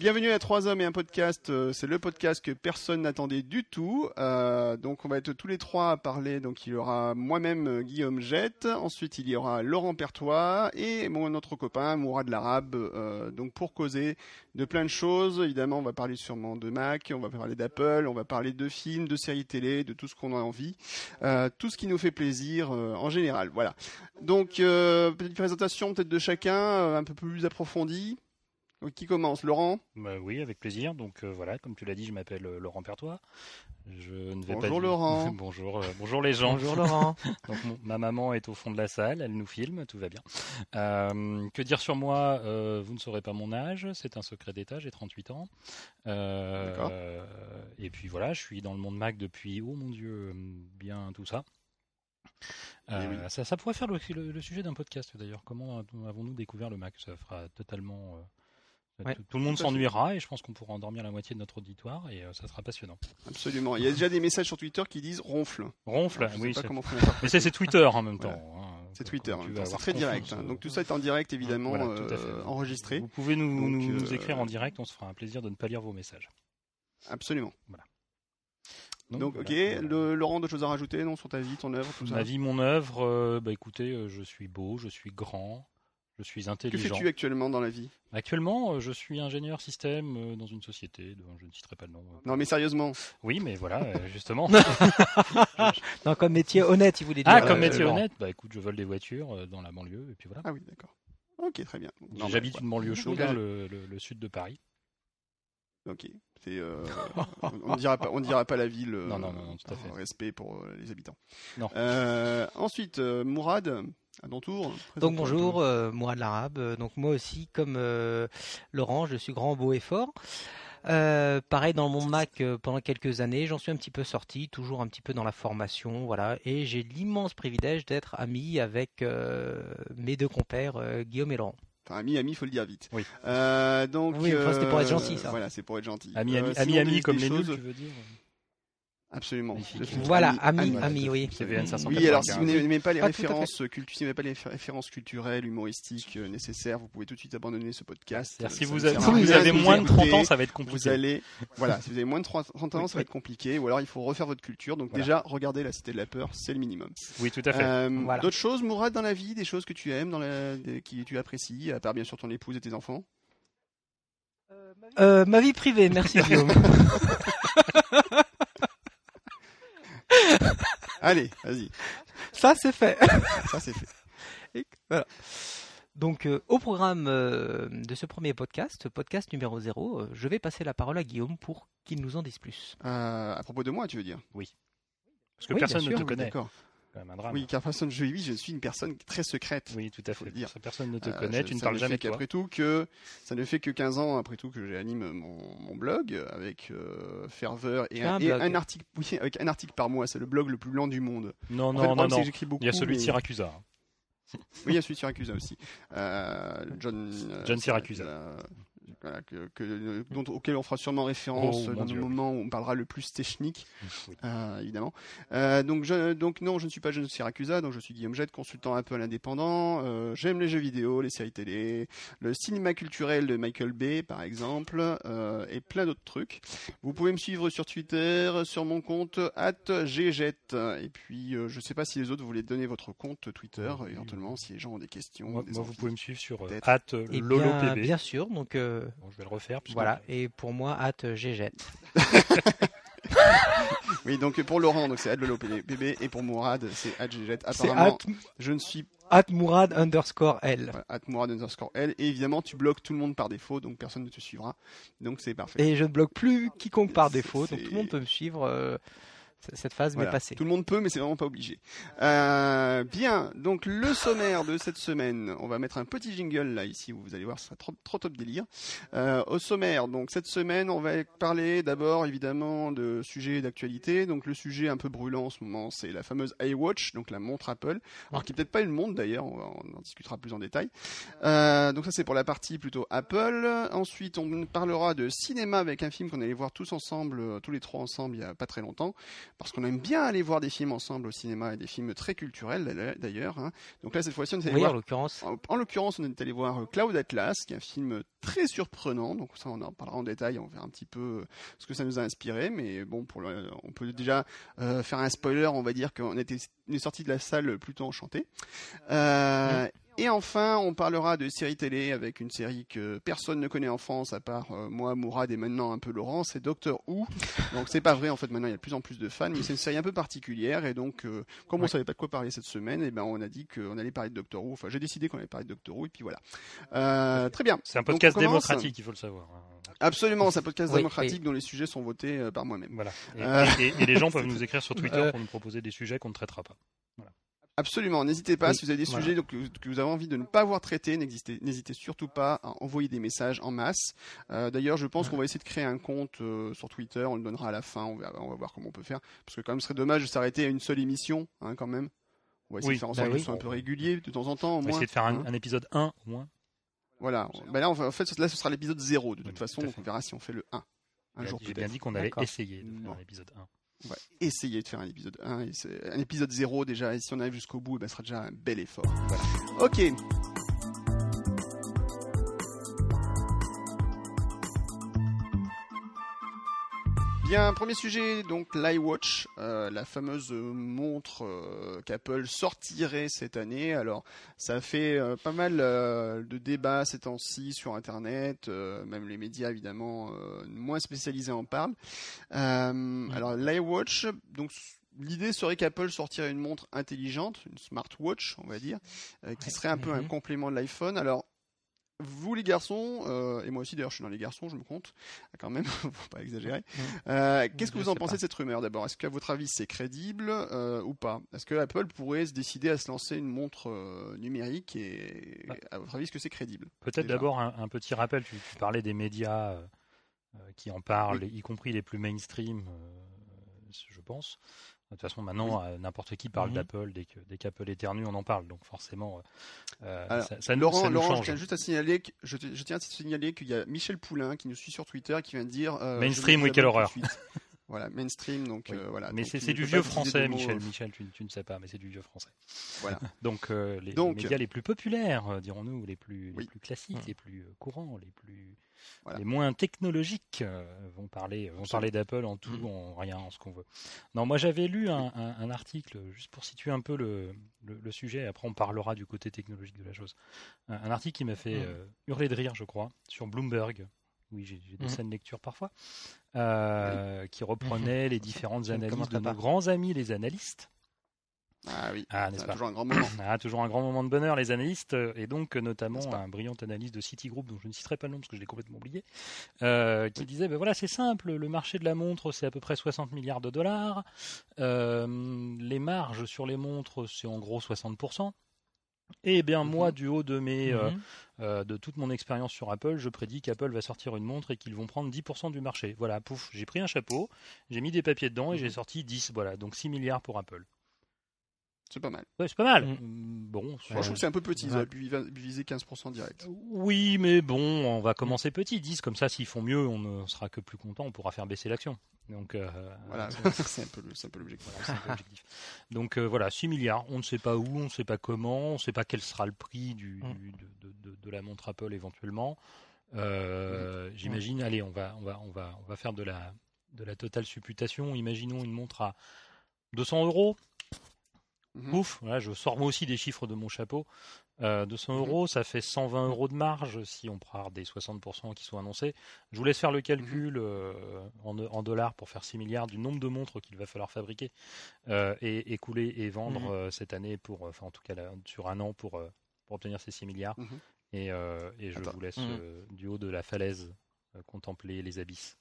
bienvenue à Trois Hommes et un podcast. Euh, C'est le podcast que personne n'attendait du tout. Euh, donc, on va être tous les trois à parler. Donc, il y aura moi-même euh, Guillaume Jette. Ensuite, il y aura Laurent Pertois et mon autre copain Mourad Larabe. Euh, donc, pour causer de plein de choses. Évidemment, on va parler sûrement de Mac, on va parler d'Apple, on va parler de films, de séries télé, de tout ce qu'on a envie, euh, tout ce qui nous fait plaisir euh, en général. Voilà. Donc, petite présentation peut-être de chacun, un peu plus approfondie. Donc, qui commence? Laurent? Bah oui, avec plaisir. Donc euh, voilà, comme tu l'as dit, je m'appelle euh, Laurent Pertois. Je ne vais Bonjour pas Laurent. bonjour, euh, bonjour les gens. Bonjour Laurent. Donc mon- ma maman est au fond de la salle, elle nous filme, tout va bien. Euh, que dire sur moi? Euh, Vous ne saurez pas mon âge, c'est un secret d'État, j'ai 38 ans. Euh, D'accord. et puis voilà, je suis dans le monde Mac depuis, oh mon Dieu, bien tout ça. Euh, Eh oui. ça, ça pourrait faire le, le- le sujet d'un podcast d'ailleurs. Comment avons-nous découvert le Mac? Ça fera totalement. Euh, Ouais, tout, tout le monde s'ennuiera et je pense qu'on pourra endormir la moitié de notre auditoire et euh, ça sera passionnant. Absolument. Il y a déjà des messages sur Twitter qui disent ronfle. Ronfle, Je sais oui, pas c'est- comment mais c'est c'est Twitter en même Voilà. temps. hein. C'est Twitter. C'est très direct. hein. euh, Donc tout ça est en direct évidemment Voilà, tout à fait. euh, enregistré. Vous pouvez nous, Donc, nous- nous euh, écrire en direct, on se fera un plaisir de ne pas lire vos messages. Absolument. Donc, voilà, ok. voilà. Le- Laurent, d'autres choses à rajouter non sur ta vie, ton œuvre, tout ça. Ma vie, mon œuvre, euh, bah écoutez, euh, je suis beau, je suis grand, je suis Que intelligent. fais-tu actuellement dans la vie? Actuellement, euh, je suis ingénieur système euh, dans une société, dont je ne citerai pas le nom. euh. Non, mais sérieusement. Oui, mais voilà, justement. Non, comme métier honnête, il voulait dire. ah, comme métier honnête, bah écoute, je vole des voitures dans la banlieue, et puis voilà. Ah oui, d'accord. Ok, très bien. J'habite une banlieue chaude, hein, le, le- le sud de Paris. Ok. C'est, euh, on ne dira pas, on dira pas la ville. euh, Non, non, non, non, tout à fait. Respect pour les habitants. Non. Euh, ensuite, euh, Mourad, à ton tour. Donc bonjour, euh, Mourad Larabe. Euh, Donc moi aussi, comme euh, Laurent, je suis grand, beau et fort. Euh, pareil dans le monde Mac euh, pendant quelques années, j'en suis un petit peu sorti, toujours un petit peu dans la formation, voilà. Et j'ai l'immense privilège d'être ami avec euh, mes deux compères euh, Guillaume et Laurent. Enfin, ami, ami, faut le dire vite. Oui. Euh, donc. Oui, enfin, c'était pour être gentil, ça. Voilà, c'est pour être gentil. Ami, Euh, ami, sinon, ami, des- comme des les nuls, choses- tu veux dire Absolument. Voilà, ami, ami, oui. CVN 595. Oui, alors si vous n'aimez pas les références pas les culturelles, humoristiques euh, nécessaires, vous pouvez tout de suite abandonner ce podcast. Si vous avez, moins de 30 ans, ça va être Vous compliqué. allez, voilà, si vous avez moins de 30 30 ans, ça va être compliqué, ou alors il faut refaire votre culture. Donc déjà, regardez la Cité de la Peur, c'est le minimum. Oui, tout à fait. Euh. D'autres choses, Mourad, dans la vie, des choses que tu aimes, dans la, qui tu apprécies, à part bien sûr ton épouse et tes enfants? Euh, ma vie privée, merci Guillaume. Allez, vas-y, Ça c'est fait. ça c'est fait. Et voilà. Donc, euh, au programme euh, de ce premier podcast, podcast numéro 0, je vais passer la parole à Guillaume pour qu'il nous en dise plus. Euh, à propos de moi, tu veux dire? Parce que oui, personne ne te Oui, connaît. D'accord. C'est quand même un drame. Oui, car personne, je, oui, je suis une personne très secrète. Oui, tout à fait. dire. Personne ne te Euh, connaît, tu ne parles jamais de toi. qu'après tout que ça ne fait que 15 ans après tout que j'anime mon, mon blog avec euh, ferveur et, un, un et blog. un article oui, avec un article par mois, c'est le blog le plus lent du monde. Non, En fait, le non, non, non. beaucoup. Il y a celui de Syracusa. Oui, il y a celui de Syracuse aussi. Euh, John John Syracuse. Voilà, que, que- dont, auquel on fera sûrement référence Oh, dans le moment où on parlera le plus technique, Oui. euh, évidemment. Euh, donc, je, donc non, je ne suis pas John Syracusa, donc je suis Guillaume Jette, consultant Apple indépendant. Euh, J'aime les jeux vidéo, les séries télé, le cinéma culturel de Michael Bay, par exemple, euh, et plein d'autres trucs. Vous pouvez me suivre sur Twitter, sur mon compte @gjet. Et puis, euh, je ne sais pas si les autres voulaient donner votre compte Twitter, éventuellement, si les gens ont des questions. Moi, des moi, vous pouvez me suivre sur at Et bien, lolopb. bien sûr, donc euh, Bon, je vais le refaire. puisque- voilà. Et pour moi, hâte GG. Oui, donc pour Laurent, donc c'est @lolopb et pour Mourad, c'est. C'est Apparemment, je ne suis hâte Mourad underscore L. voilà, @mourad underscore L. Et évidemment, tu bloques tout le monde par défaut, donc personne ne te suivra. Donc c'est parfait. Et je ne bloque plus quiconque par défaut, donc tout le monde peut me suivre. euh, cette phase Voilà. m'est passée. Tout le monde peut, mais c'est vraiment pas obligé. Euh, bien, donc le sommaire de cette semaine, on va mettre un petit jingle là ici, où vous allez voir, ce sera trop, trop top délire. Euh, au sommaire, donc cette semaine, on va parler d'abord évidemment de sujets d'actualité. Donc le sujet un peu brûlant en ce moment, c'est la fameuse iWatch, donc la montre Apple, alors qui est peut-être pas une montre d'ailleurs, on, en discutera plus en détail. Euh, donc ça c'est pour la partie plutôt Apple. Ensuite, on parlera de cinéma avec un film qu'on allait voir tous ensemble, tous les trois ensemble, il y a pas très longtemps parce qu'on aime bien aller voir des films ensemble au cinéma et des films très culturels d'ailleurs. Hein. Donc là, cette fois-ci, on est allé Oui, en l'occurrence. En, en l'occurrence, on est allé voir euh, Cloud Atlas, qui est un film très surprenant. Donc ça, on en parlera en détail. On verra un petit peu euh, ce que ça nous a inspiré. Mais bon, pour le- on peut déjà euh, faire un spoiler. On va dire qu'on était est sorti de la salle plutôt enchanté. Euh, Et enfin, on parlera de séries télé avec une série que personne ne connaît en France à part euh, moi, Mourad et maintenant un peu Laurent. C'est Doctor Who. Donc c'est pas vrai en fait. Maintenant, il y a de plus en plus de fans, mais c'est une série un peu particulière. Et donc, euh, comme on Ouais. savait pas de quoi parler cette semaine, et ben on a dit qu'on allait parler de Doctor Who. Enfin, j'ai décidé qu'on allait parler de Doctor Who. Et puis voilà. Euh, très bien. C'est un podcast démocratique, il faut le savoir. Absolument, c'est un podcast Oui, démocratique oui. dont les sujets sont votés par moi-même. Voilà. Et, Euh, et- et les gens peuvent nous écrire sur Twitter pour nous proposer des sujets qu'on ne traitera pas. Absolument, n'hésitez pas, Oui, si vous avez des voilà. sujets donc, que, vous avez envie de ne pas avoir traités, n'hésitez n'hésitez surtout pas à envoyer des messages en masse. Euh, D'ailleurs, je pense qu'on va essayer de créer un compte euh, sur Twitter, on le donnera à la fin, on va, on va voir comment on peut faire. Parce que quand même, ce serait dommage de s'arrêter à une seule émission, hein, quand même. On va essayer Oui, de faire en bah sorte oui. que ce soit un peu régulier, de temps en temps au On va moins. essayer de faire un, hein. un épisode 1 au moins. Voilà, bah là, on va- en fait, là, ce sera l'épisode 0 de Oui, toute façon, donc on verra si on fait le 1. Un jour J'ai bien dit qu'on allait D'accord. essayer de faire Non. un épisode 1. On va essayer de faire un épisode 1 et c'est- un épisode 0 déjà, et si on arrive jusqu'au bout, eh ben, ce sera déjà un bel effort. Voilà. Ok. Bien, premier sujet, donc l'iWatch, euh, la fameuse montre euh, qu'Apple sortirait cette année. Alors, ça fait euh, pas mal euh, de débats ces temps-ci sur Internet, même les médias évidemment moins spécialisés en parlent. Euh, Alors, l'iWatch, donc l'idée serait qu'Apple sortirait une montre intelligente, une smartwatch, on va dire, euh, qui serait un peu un Mhm. complément de l'iPhone. Alors, vous les garçons, euh, et moi aussi d'ailleurs je suis dans les garçons, je me compte, quand même, faut pas exagérer. Euh, Qu'est-ce que vous en pensez pas. de cette rumeur d'abord? Est-ce qu'à votre avis c'est crédible euh, ou pas? Est-ce que Apple pourrait se décider à se lancer une montre numérique et Bah. à votre avis est-ce que c'est crédible? Peut-être d'abord un, un petit rappel. Tu, tu parlais des médias qui en parlent, y compris les plus mainstream, je pense. De toute façon, maintenant, euh, n'importe qui parle d'Apple. Dès que dès qu'Apple éternue, on en parle. Donc forcément, euh, Alors, ça, Laurent, ça nous Laurent je tiens juste à signaler que je, tiens à signaler qu'il y a Michel Poulain qui nous suit sur Twitter qui vient de dire euh, Mainstream, quelle horreur. voilà, mainstream, donc Oui. euh, voilà. mais c'est du vieux français, mots, Michel. euh, Michel, tu, tu ne sais pas, mais c'est du vieux français. Voilà. Donc, euh, les, les médias les plus populaires, dirons-nous, les plus, Oui. les plus classiques, Mhm. les plus courants, les plus Voilà. les moins technologiques euh, vont parler vont Absolument. parler d'Apple en tout, Mhm. en rien, en ce qu'on veut. Non, moi j'avais lu un, un- un article juste pour situer un peu le, le, le sujet. Après, on parlera du côté technologique de la chose. Un, un article qui m'a fait euh, hurler de rire, je crois, sur Bloomberg. Oui, j'ai des Mhm. scènes lecture parfois, euh, qui reprenait les différentes analyses de nos grands amis, les analystes. Ah oui, Ah, c'est n'est-ce pas toujours un grand moment. Ah, toujours un grand moment de bonheur, les analystes, euh, et donc euh, notamment un brillant analyste de Citigroup, dont je ne citerai pas le nom parce que je l'ai complètement oublié, euh, qui disait ben voilà, c'est simple, le marché de la montre, c'est à peu près 60 milliards de dollars, Euh, les marges sur les montres, c'est en gros 60%. Et bien moi, Mhm. du haut de mes, euh, Mhm. euh, de toute mon expérience sur Apple, je prédis qu'Apple va sortir une montre et qu'ils vont prendre 10% du marché. Voilà, pouf, j'ai pris un chapeau, j'ai mis des papiers dedans et j'ai Mhm. sorti 10, voilà, donc 6 milliards pour Apple. C'est pas mal. Ouais, c'est pas mal. Mm, Bon, Moi, je trouve que c'est un peu petit, ils auraient pu viser- viser 15% direct. Oui, mais bon, on va commencer petit. 10, comme ça, s'ils font mieux, on ne sera que plus content, on pourra faire baisser l'action. Donc, euh, Voilà, c'est- un peu le- c'est un peu l'objectif. voilà. Donc euh, voilà, 6 milliards, on ne sait pas où, on ne sait pas comment, on ne sait pas quel sera le prix du, Mm. du- de, de- de- de la montre Apple éventuellement. Euh, J'imagine, allez, on va, on, va, on, va, on va faire de la, de la totale supputation. Imaginons une montre à 200 euros. Mhm. Ouf, voilà, je sors moi aussi des chiffres de mon chapeau. Euh, 200 Mhm. euros, ça fait 120 euros de marge si on prend des 60% qui sont annoncés. Je vous laisse faire le calcul euh, en, en dollars pour faire 6 milliards du nombre de montres qu'il va falloir fabriquer euh, et écouler et vendre Mhm. euh, cette année, pour, enfin en tout cas là, sur un an pour, euh, pour obtenir ces 6 milliards. Mhm. Et, euh, et je Attends. vous laisse Mhm. euh, du haut de la falaise euh, contempler les abysses.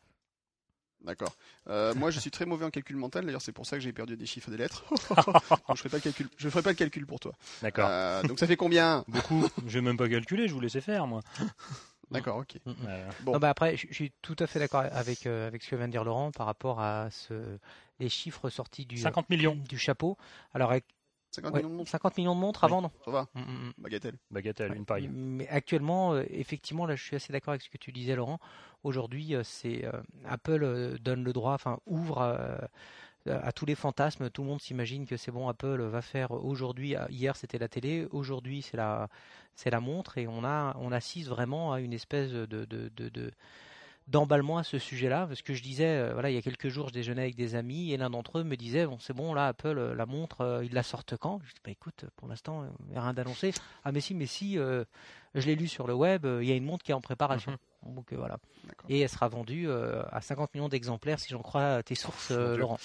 D'accord. Euh, moi, je suis très mauvais en calcul mental. D'ailleurs, c'est pour ça que j'ai perdu des chiffres et des lettres. Donc, je ferai pas le calcul. Je ferai pas le calcul pour toi. D'accord. Euh, donc, ça fait combien Beaucoup. je vais même pas calculer, je vous laissais faire moi. D'accord, ok. Mhm. Euh, Bon. Non, bah après, je suis tout à fait d'accord avec, euh, avec ce que vient de dire Laurent par rapport à ce, les chiffres sortis du, 50 millions, du chapeau. Alors, avec 50 ouais, millions de montres, 50 millions de montres à Oui. vendre. ça va. Bagatelle. bagatelle, Ouais. une paille. Mais actuellement, euh, effectivement, là, je suis assez d'accord avec ce que tu disais, Laurent. Aujourd'hui, euh, c'est euh, Apple euh, donne le droit, enfin ouvre euh, à tous les fantasmes. Tout le monde s'imagine que c'est bon, Apple va faire aujourd'hui. Hier c'était la télé, aujourd'hui c'est la c'est la montre et on a on assiste vraiment à une espèce de, de, de d'emballement à ce sujet-là, parce que je disais, euh, voilà, il y a quelques jours, je déjeunais avec des amis et l'un d'entre eux me disait, bon, c'est bon, là, Apple, euh, la montre, euh, ils la sortent quand? Je dis, bah écoute, pour l'instant, il n'y a rien d'annoncé. Ah, mais si, mais si, je l'ai lu sur le web, il y a une montre qui est en préparation. Mhm. Donc voilà. Et elle sera vendue à 50 millions d'exemplaires, si j'en crois tes sources, Laurent.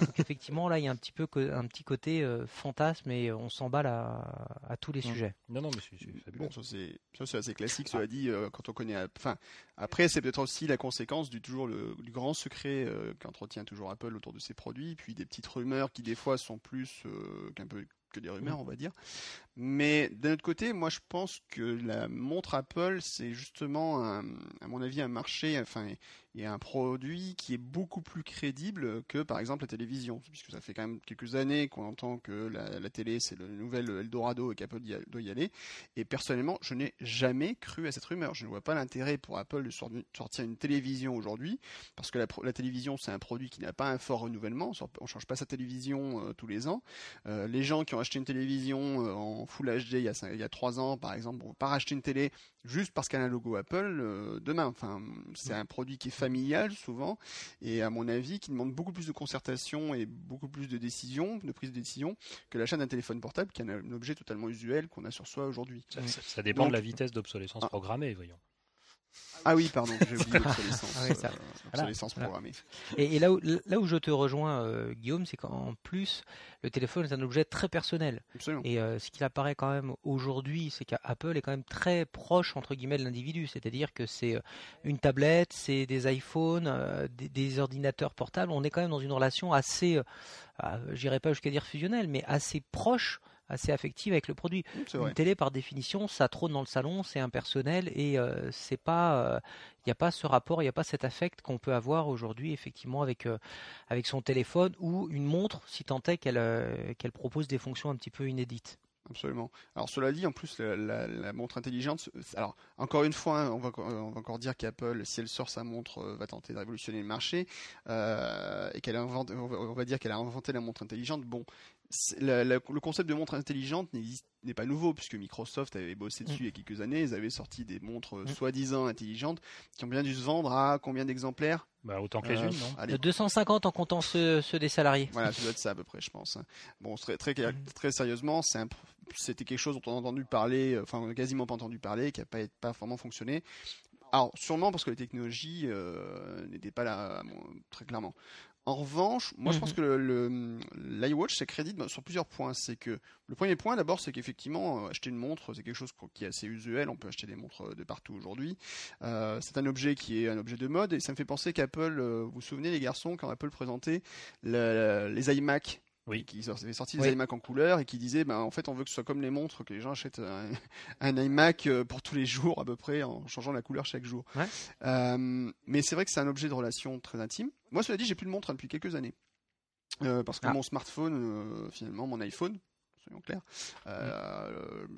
Donc effectivement, là, il y a un petit peu un petit côté fantasme et on s'emballe à, à tous les mhm. sujets. Non, non, mais c'est bon, ça c'est assez classique. Cela dit, quand on connaît, enfin, après, c'est peut-être aussi la conséquence du toujours le du grand secret qu'entretient toujours Apple autour de ses produits, puis des petites rumeurs qui des fois sont plus qu'un peu que des rumeurs, mm. on va dire. Mais d'un autre côté, moi je pense que la montre Apple, c'est justement, à mon avis, un marché, enfin, et un produit qui est beaucoup plus crédible que par exemple la télévision, puisque ça fait quand même quelques années qu'on entend que la, télé c'est le nouvel Eldorado et qu'Apple doit y aller. Et personnellement, je n'ai jamais cru à cette rumeur. Je ne vois pas l'intérêt pour Apple de sortir une télévision aujourd'hui, parce que la, télévision c'est un produit qui n'a pas un fort renouvellement. On change pas sa télévision euh, tous les ans. Euh, les gens qui ont acheté une télévision euh, en Full HD il y a, il y a 3 ans, par exemple, vont pas racheter une télé juste parce qu'elle a un logo Apple demain. Enfin, c'est un produit qui est familial souvent, et à mon avis qui demande beaucoup plus de concertation et beaucoup plus de décision, de prise de décision, que l'achat d'un téléphone portable qui est un, objet totalement usuel qu'on a sur soi aujourd'hui. Ça, dépend de la vitesse d'obsolescence ah. programmée, voyons. Ah oui, pardon, j'ai oublié l'obsolescence, ah programmée. Et, là, où, là où je te rejoins, euh, Guillaume, c'est qu'en plus, le téléphone est un objet très personnel. Et euh, ce qu'il apparaît quand même aujourd'hui, c'est qu'Apple est quand même très proche, entre guillemets, de l'individu. C'est-à-dire que c'est euh, une tablette, c'est des iPhones, des, des, ordinateurs portables. On est quand même dans une relation assez, j'irai pas jusqu'à dire fusionnelle, mais assez proche assez affective avec le produit. Une télé, par définition, ça trône dans le salon, c'est impersonnel et euh, c'est pas, il n'y a pas ce rapport, il n'y a pas cet affect qu'on peut avoir aujourd'hui effectivement avec euh, avec son téléphone ou une montre, si tant est qu'elle euh, qu'elle propose des fonctions un petit peu inédites. Absolument. Alors cela dit, en plus, la, montre intelligente, alors encore une fois, hein, on, va, on, va, encore dire qu'Apple, si elle sort sa montre, va tenter de révolutionner le marché et qu'elle invente, on va dire qu'elle a inventé la montre intelligente. Bon, le concept de montre intelligente n'est pas nouveau puisque Microsoft avait bossé dessus mm. il y a quelques années. Ils avaient sorti des montres mm. soi-disant intelligentes qui ont bien dû se vendre à combien d'exemplaires? Bah, Autant que les euh, unes, non? 250 en comptant ceux, des salariés. Voilà, ça doit être ça à peu près, je pense. Hein. Bon, très, très, mm. très sérieusement, c'était quelque chose dont on a entendu parler, enfin quasiment pas entendu parler, qui n'a pas, pas vraiment fonctionné. Alors sûrement parce que les technologies euh, n'étaient pas là très clairement. En revanche, moi je pense mhm. que le, l'iWatch c'est crédit sur plusieurs points. C'est que le premier point d'abord, c'est qu'effectivement euh, acheter une montre, c'est quelque chose qui est assez usuel. On peut acheter des montres euh, de partout aujourd'hui. Euh, c'est un objet qui est un objet de mode et ça me fait penser qu'Apple, vous vous souvenez les garçons quand Apple présentait les iMac oui. qui avait sorti des iMac en couleur et qui disait ben en fait on veut que ce soit comme les montres que les gens achètent un, iMac euh, pour tous les jours à peu près en changeant la couleur chaque jour. Euh, mais c'est vrai que c'est un objet de relation très intime. Moi cela dit j'ai plus de montre depuis quelques années euh, parce que ah. mon smartphone finalement mon iPhone soyons clairs.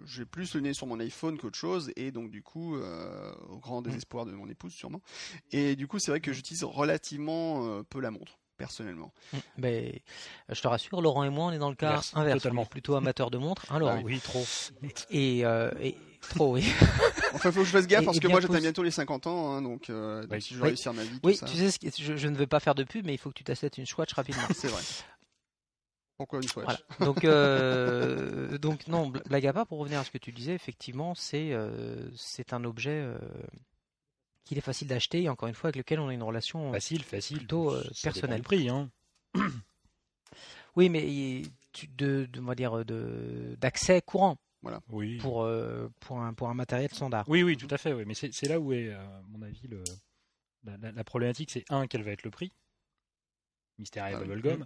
j'ai plus le nez sur mon iPhone qu'autre chose et donc du coup au grand désespoir de mon épouse sûrement et du coup c'est vrai que j'utilise relativement peu la montre personnellement. Mm. Mais je te rassure, Laurent et moi, on est dans le cas inverse. Totalement. plutôt amateur de montres, hein, Laurent. Ah oui, trop. Et, euh, et trop, oui. enfin, faut que je fasse gaffe parce que moi, j'atteins bientôt les 50 ans, hein, donc, euh, si je veux réussir ma vie. Oui, tout tu sais, ce je, je, ne veux pas faire de pub, mais il faut que tu t'achètes une Swatch rapidement. C'est vrai. Pourquoi une Swatch Donc, euh, donc non, blague à part, pour revenir à ce que tu disais, effectivement, c'est euh, c'est un objet euh, qu'il est facile d'acheter et encore une fois avec lequel on a une relation facile, facile, plutôt euh, personnelle. prix, hein. oui, mais de, de, dire de d'accès courant. Voilà. Oui. Pour euh, pour un pour un matériel standard. Oui, oui, tout à fait. Oui, mais c'est là où est, à mon avis, le la, problématique, c'est un, quel va être le prix? Mystère et ah Bubblegum.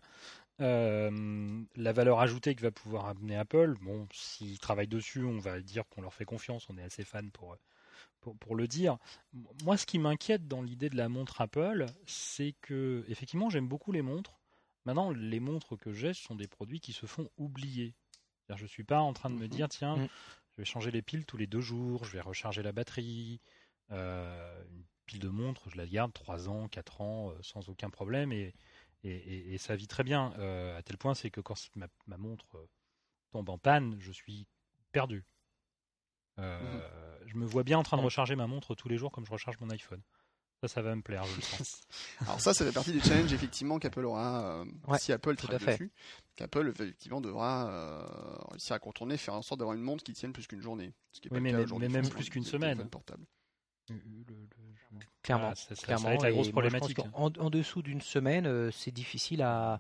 Euh, la valeur ajoutée que va pouvoir amener Apple, bon, s'ils travaillent dessus, on va dire qu'on leur fait confiance, on est assez fan pour, pour, le dire. Moi, ce qui m'inquiète dans l'idée de la montre Apple, c'est que, effectivement, j'aime beaucoup les montres. Maintenant, les montres que j'ai sont des produits qui se font oublier. Je ne suis pas en train de me mhm. dire, tiens, mhm. je vais changer les piles tous les deux jours, je vais recharger la batterie. Euh, une pile de montre, je la garde 3 ans, 4 ans, euh, sans aucun problème. Et, et, ça vit très bien. à tel point, c'est que quand ma, ma, montre tombe en panne, je suis perdu. Mhm. Je me vois bien en train de recharger ma montre tous les jours comme je recharge mon iPhone. Ça, ça va me plaire, je le sens. Alors ça, ça fait partie des challenges effectivement qu'Apple aura, euh, si Apple travaille dessus, qu'Apple effectivement devra euh, réussir à contourner, faire en sorte d'avoir une montre qui tienne plus qu'une journée. Ce qui est pas mais, mais, même plus qu'une semaine. Portable. Clairement, ça, clairement. va être la grosse problématique. En, dessous d'une semaine, euh, c'est difficile à,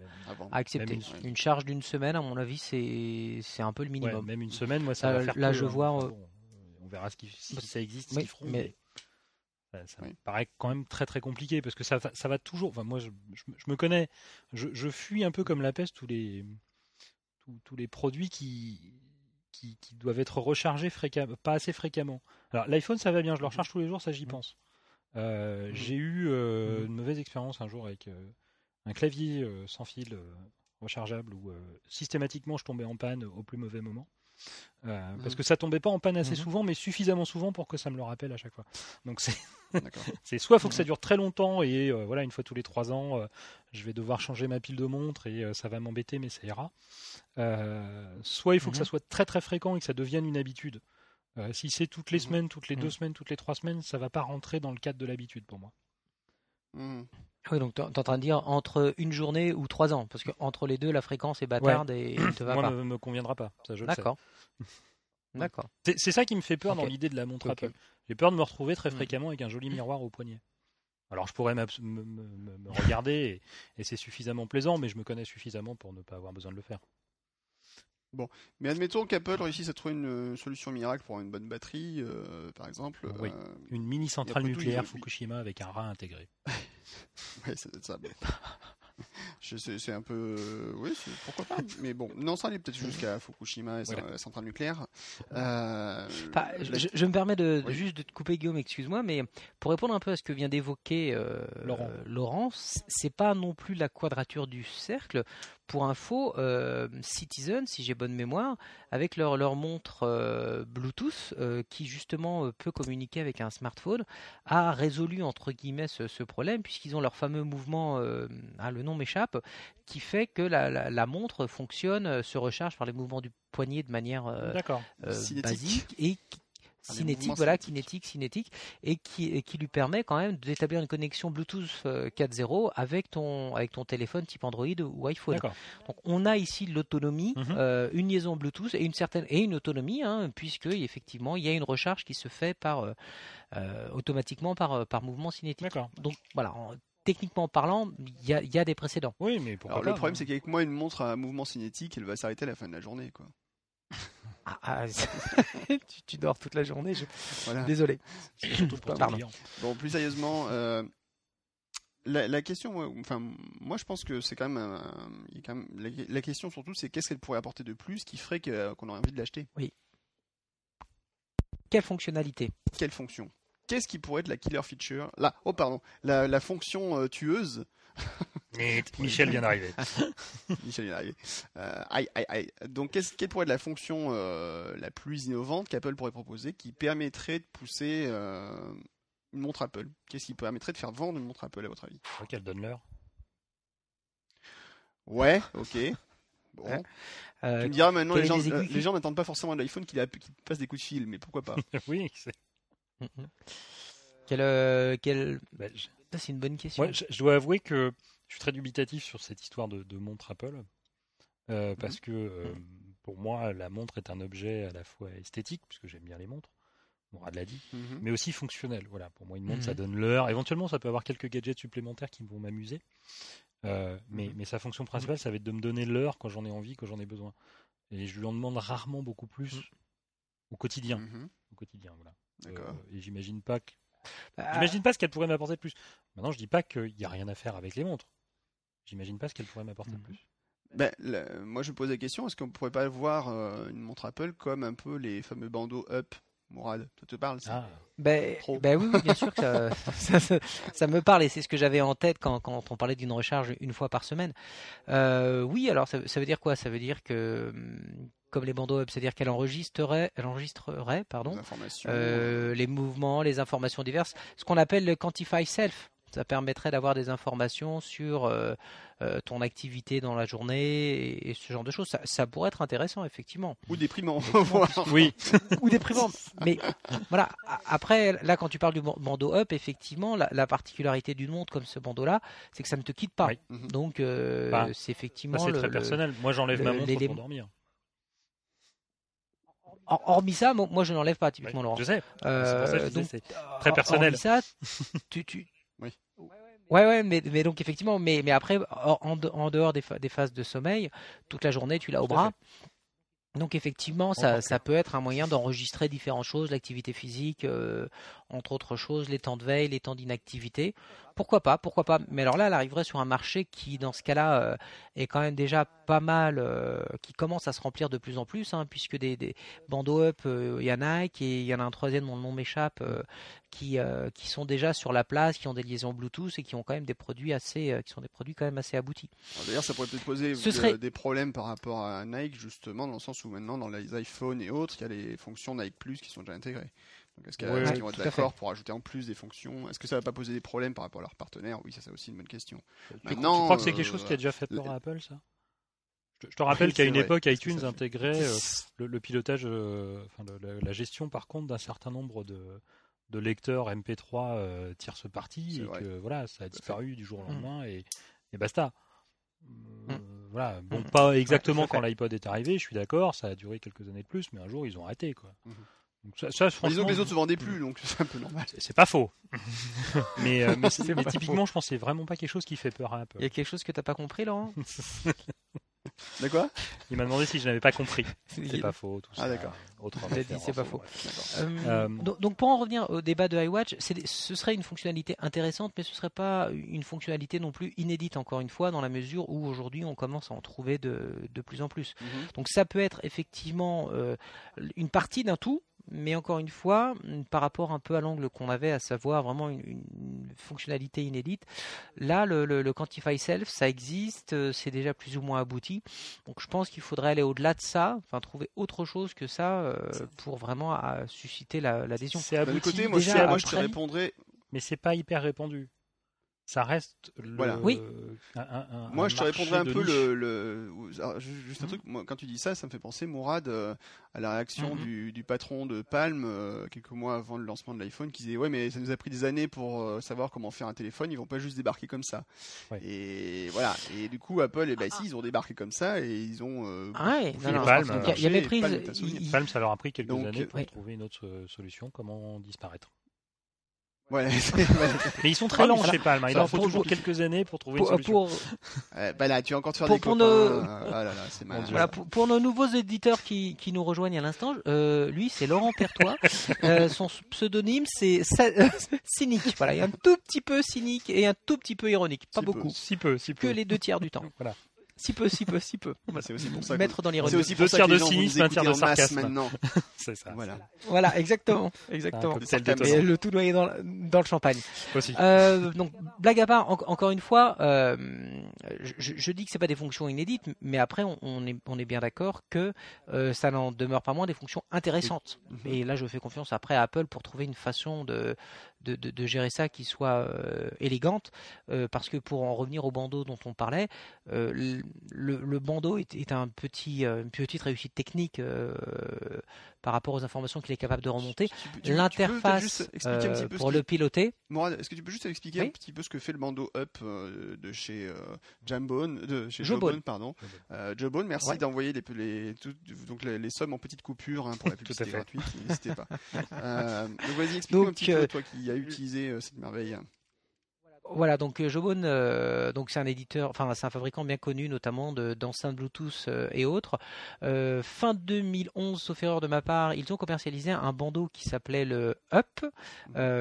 à accepter. Une, charge d'une semaine, à mon avis, c'est un peu le minimum. même une semaine, moi, ça va faire Là, je hein. vois. Verra ce qui, si ça existe, ce qu'ils feront. Mais, ça, me paraît quand même très très compliqué parce que ça, ça va toujours. Enfin, moi, je, je, me connais. Je, je, fuis un peu comme la peste tous les, tous, tous les produits qui, qui, qui, doivent être rechargés fréquemment, pas assez fréquemment. Alors, l'iPhone, ça va bien. Je le recharge tous les jours, ça, j'y pense. Euh, j'ai eu euh, une mauvaise expérience un jour avec euh, un clavier sans fil rechargeable où systématiquement je tombais en panne au plus mauvais moment. Euh, parce mhm. que ça tombait pas en panne assez mhm. souvent, mais suffisamment souvent pour que ça me le rappelle à chaque fois. Donc c'est, c'est soit il faut que ça dure très longtemps et euh, voilà une fois tous les trois ans, euh, je vais devoir changer ma pile de montre et ça va m'embêter, mais ça ira. soit il faut que ça mhm. soit très très fréquent et que ça devienne une habitude. si c'est toutes les semaines, toutes les deux semaines, toutes les trois semaines, ça va pas rentrer dans le cadre de l'habitude pour moi. Oui, donc tu es en train de dire entre une journée ou trois ans, parce que entre les deux, la fréquence est bâtarde et ne te va Moi, pas. me, me conviendra pas, ça je D'accord. D'accord. C'est ça qui me fait peur dans l'idée de la montre Apple. J'ai peur de me retrouver très mm. fréquemment avec un joli miroir au poignet. Alors je pourrais me, me, regarder et, c'est suffisamment plaisant, mais je me connais suffisamment pour ne pas avoir besoin de le faire. Bon, mais admettons qu'Apple réussisse à trouver une solution miracle pour une bonne batterie, euh, par exemple. Oui. Euh, une mini centrale nucléaire Fukushima avec un rat intégré. oui, c'est ça. c'est un peu, euh, oui, pourquoi pas. Mais bon, non, ça allait peut-être jusqu'à Fukushima et la centrale nucléaire. Euh, je, me permets de juste de te couper, Guillaume, excuse-moi, mais pour répondre un peu à ce que vient d'évoquer euh, Laurent, Laurent c'est pas non plus la quadrature du cercle pour info, euh, Citizen, si j'ai bonne mémoire, avec leur, leur montre euh, Bluetooth, euh, qui justement peut communiquer avec un smartphone, a résolu entre guillemets ce, problème, puisqu'ils ont leur fameux mouvement, ah, le nom m'échappe, qui fait que la, la, montre fonctionne, se recharge par les mouvements du poignet de manière basique et cinétique, voilà, kinétique, cinétique, et qui, qui lui permet quand même d'établir une connexion Bluetooth 4.0 euh, avec ton, avec ton téléphone type Android ou iPhone. Donc on a ici l'autonomie, mhm. euh, une liaison Bluetooth et une certaine et une autonomie, hein, puisque effectivement il y a une recharge qui se fait par euh, automatiquement par, par mouvement cinétique. Donc voilà, techniquement parlant, il y a, y a, des précédents. Oui, mais pourquoi Le problème, c'est qu'avec moi, une montre à mouvement cinétique, elle va s'arrêter à la fin de la journée. Quoi. Ah, ah tu, dors toute la journée. Désolé. Bon, plus sérieusement, euh, la, question, enfin, moi je pense que c'est quand même, la, question surtout, c'est qu'est-ce qu'elle pourrait apporter de plus qui ferait qu'on aurait envie de l'acheter? Oui. Quelle fonctionnalité? Quelle fonction? Qu'est-ce qui pourrait être la killer feature? Là, oh pardon, la, fonction euh, tueuse? Michel vient d'arriver. Michel vient d'arriver. Euh, aïe, aïe, aïe. Donc, qu'est-ce, quelle pourrait être la fonction euh, la plus innovante qu'Apple pourrait proposer qui permettrait de pousser euh, une montre Apple? Qu'est-ce qui permettrait de faire vendre une montre Apple, à votre avis? Je qu'elle donne l'heure. Ouais, ok. Bon. tu me diras maintenant, les gens, les gens, n'attendent pas forcément de l'iPhone qu'il, passe des coups de fil, mais pourquoi pas? Oui, c'est. Quelle, quelle... Bah, c'est une bonne question. je, dois avouer que je suis très dubitatif sur cette histoire de, montre Apple. Euh, parce mhm. que euh, pour moi, la montre est un objet à la fois esthétique, puisque j'aime bien les montres, Mourad l'a dit, mhm. mais aussi fonctionnel. Voilà, pour moi, une montre, ça mhm. donne l'heure. Éventuellement, ça peut avoir quelques gadgets supplémentaires qui vont m'amuser. Euh, mais, mais, sa fonction principale, ça va être de me donner l'heure quand j'en ai envie, quand j'en ai besoin. Et je lui en demande rarement beaucoup plus au quotidien. Au quotidien, voilà. et j'imagine pas que bah, J'imagine pas ce qu'elle pourrait m'apporter de plus. Maintenant, je dis pas qu'il n'y a rien à faire avec les montres. J'imagine pas ce qu'elle pourrait m'apporter de mhm. plus? Ben, moi, je me pose la question est-ce qu'on pourrait pas voir euh, une montre Apple comme un peu les fameux bandeaux Up Mourad, ça te parle ça? Ah. ben, ben, oui, bien sûr que ça, me parle et c'est ce que j'avais en tête quand, quand on parlait d'une recharge une fois par semaine. Euh, oui, alors ça, ça, veut dire quoi? Ça veut dire que hum, comme les bandeaux web, c'est-à-dire qu'elle enregistrerait, elle enregistrerait pardon, les, euh, les mouvements, les informations diverses, ce qu'on appelle le Quantify Self. Ça permettrait d'avoir des informations sur euh, euh, ton activité dans la journée et, ce genre de choses. Ça, ça, pourrait être intéressant, effectivement. Ou déprimant. oui. Ou déprimant. Mais voilà. Après, là, quand tu parles du bandeau up, effectivement, la, particularité d'une montre comme ce bandeau-là, c'est que ça ne te quitte pas. Mhm. Donc, euh, bah, c'est effectivement. Bah, c'est très personnel. Moi, j'enlève ma montre pour dormir. Hormis ça, moi je n'enlève pas typiquement Laurent. Je sais. c'est très personnel. Hormis ça, tu, tu, Ouais, ouais, mais, mais donc effectivement, mais, mais après, en, dehors des, des, phases de sommeil, toute la journée, tu l'as au bras. Donc effectivement, ça, ça, peut être un moyen d'enregistrer différentes choses, l'activité physique, euh, entre autres choses, les temps de veille, les temps d'inactivité. Pourquoi pas, pourquoi pas. Mais alors là, elle arriverait sur un marché qui, dans ce cas-là, euh, est quand même déjà pas mal, euh, qui commence à se remplir de plus en plus, hein, puisque des, des bandeaux up, il y en a et il y en a un troisième dont le nom m'échappe, qui, qui sont déjà sur la place, qui ont des liaisons Bluetooth et qui ont quand même des produits assez, qui sont des produits quand même assez aboutis. D'ailleurs, ça pourrait peut-être poser des problèmes par rapport à Nike, justement, dans le sens où maintenant, dans les iPhones et autres, il y a les fonctions Nike Plus qui sont déjà intégrées. Est-ce qu'ils vont être d'accord pour ajouter en plus des fonctions? Est-ce que ça va pas poser des problèmes par rapport à leurs partenaires? Oui, ça c'est aussi une bonne question. Maintenant, tu crois que c'est quelque chose qui a déjà fait peur à Apple, ça? Je te rappelle qu'à une époque, iTunes intégrait euh, le, pilotage, euh, la, gestion par contre d'un certain nombre de, lecteurs MP3 euh, tierce partie, et que voilà, ça a disparu du jour au mm. lendemain et, basta. Mm. Voilà, bon, mm. pas exactement quand l'iPod est arrivé, je suis d'accord, ça a duré quelques années de plus, mais un jour ils ont arrêté quoi. Disons que les autres se vendaient plus, donc c'est un peu normal. C'est pas faux. mais, euh, typiquement, je pense que c'est vraiment pas quelque chose qui fait peur à Apple. Il y a quelque chose que t'as pas compris, Laurent? De quoi? Il m'a demandé si je n'avais pas compris. C'est pas faux. Tout ah d'accord. c'est pas faux. Euh, euh, donc, pour en revenir au débat de iWatch, ce serait une fonctionnalité intéressante, mais ce serait pas une fonctionnalité non plus inédite encore une fois, dans la mesure où aujourd'hui on commence à en trouver de, de plus en plus. Mhm. Donc ça peut être effectivement une partie d'un tout, mais encore une fois, par rapport un peu à l'angle qu'on avait, à savoir vraiment une, fonctionnalité inédite, là, le, Quantify Self, ça existe, euh, c'est déjà plus ou moins abouti. Donc je pense qu'il faudrait aller au-delà de ça, enfin trouver autre chose que ça euh, pour vraiment susciter l'adhésion. c'est abouti. côté, moi, moi je te répondrais. Mais c'est pas hyper répandu ça reste le, voilà. oui. moi, je te répondrais un peu le, juste un truc. Moi, quand tu dis ça, ça me fait penser Mourad euh, à la réaction mhm. du, patron de Palm euh, quelques mois avant le lancement de l'iPhone, qui disait ouais, mais ça nous a pris des années pour euh, savoir comment faire un téléphone. Ils vont pas juste débarquer comme ça. Et voilà. Et du coup, Apple, et ben, si, ils ont débarqué comme ça et ils ont. ah ouais. Palm, il y, avait pris. Palm, ça leur a pris quelques années pour trouver une autre solution, comment disparaître. Ouais, mais ils sont très longs chez Palm. Hein. Il leur faut toujours quelques années pour trouver une solution. bah là, tu vas encore te faire des pour Nos... Ah là voilà, pour, nos nouveaux éditeurs qui, qui nous rejoignent à l'instant, euh, lui, c'est Laurent Pertois. euh, son pseudonyme, c'est cynique. Voilà, il y a un tout petit peu cynique et un tout petit peu ironique. Pas beaucoup. Si peu, si peu. Que les deux tiers du temps. Voilà. Si peu, si peu, si peu. Bah, c'est aussi pour ça. Mettre dans l'ironie. C'est aussi pour ça que de cynisme, un tiers de sarcasme. Maintenant. c'est ça. Voilà. Voilà, exactement, exactement. Et le tout noyé dans, dans le champagne. Aussi. Euh, donc, blague à part, encore une fois, euh, je, je, dis que c'est pas des fonctions inédites, mais après, on, on est, on est bien d'accord que euh, ça n'en demeure pas moins des fonctions intéressantes. Et là, je fais confiance après à Apple pour trouver une façon de, de, de, gérer ça qui soit euh, élégante, euh, parce que pour en revenir au bandeau dont on parlait, euh, le, bandeau est, un petit, une petite réussite technique par rapport aux informations qu'il est capable de remonter. L'interface euh, pour le piloter. Morad, est-ce que tu peux juste expliquer un petit peu ce que fait le bandeau Up de chez Jambone, de chez Jobone, pardon. Jobone, merci d'envoyer les, les, donc les, sommes en petites coupures hein, pour la publicité gratuite. N'hésitez pas. donc vas-y, explique-nous un petit peu toi qui as utilisé cette merveille. Voilà, donc euh, Jobone, euh, donc c'est un éditeur, un fabricant bien connu, notamment d'enceintes Bluetooth euh, et autres. fin 2011, sauf erreur de ma part, ils ont commercialisé un bandeau qui s'appelait le Up,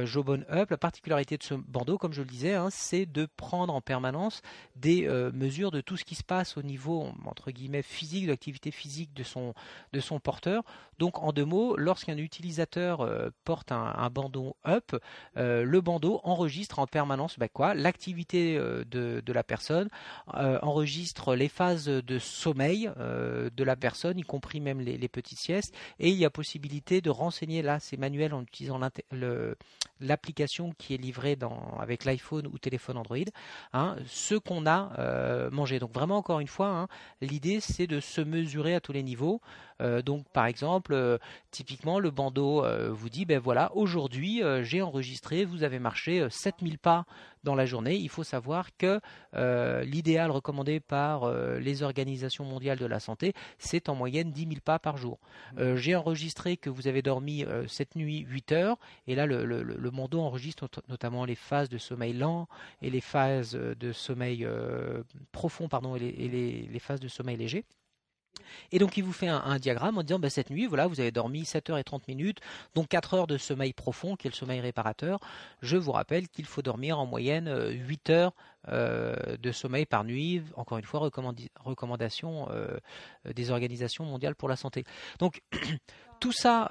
Jobone Up. La particularité de ce bandeau, comme je le disais, hein, c'est de prendre en permanence des mesures de tout ce qui se passe au niveau entre guillemets physique, de l'activité physique de son de son porteur. Donc en deux mots, lorsqu'un utilisateur porte un, bandeau Up, le bandeau enregistre en permanence bah, L'activité de, de, la personne enregistre les phases de sommeil de la personne, y compris même les, petites siestes, et il y a possibilité de renseigner là, c'est manuel en utilisant l'application qui est livrée dans, avec l'iPhone ou téléphone Android, hein, ce qu'on a mangé. Donc vraiment encore une fois, hein, l'idée c'est de se mesurer à tous les niveaux. Euh, donc par exemple, euh, typiquement le bandeau euh, vous dit ben voilà, aujourd'hui j'ai enregistré, vous avez marché 7000 pas dans la journée. Il faut savoir que l'idéal recommandé par les organisations mondiales de la santé, c'est en moyenne 10 000 pas par jour. j'ai enregistré que vous avez dormi cette nuit 8 heures et là le, le, bandeau enregistre notamment les phases de sommeil lent et les phases de sommeil profond pardon et les phases de sommeil léger. Et donc il vous fait un, diagramme en disant bah, cette nuit, voilà, vous avez dormi 7 heures et 30 minutes, donc 4 heures de sommeil profond, qui est le sommeil réparateur. Je vous rappelle qu'il faut dormir en moyenne 8 euh, heures euh, de sommeil par nuit, encore une fois, recommandation euh, des organisations mondiales pour la santé. Donc tout ça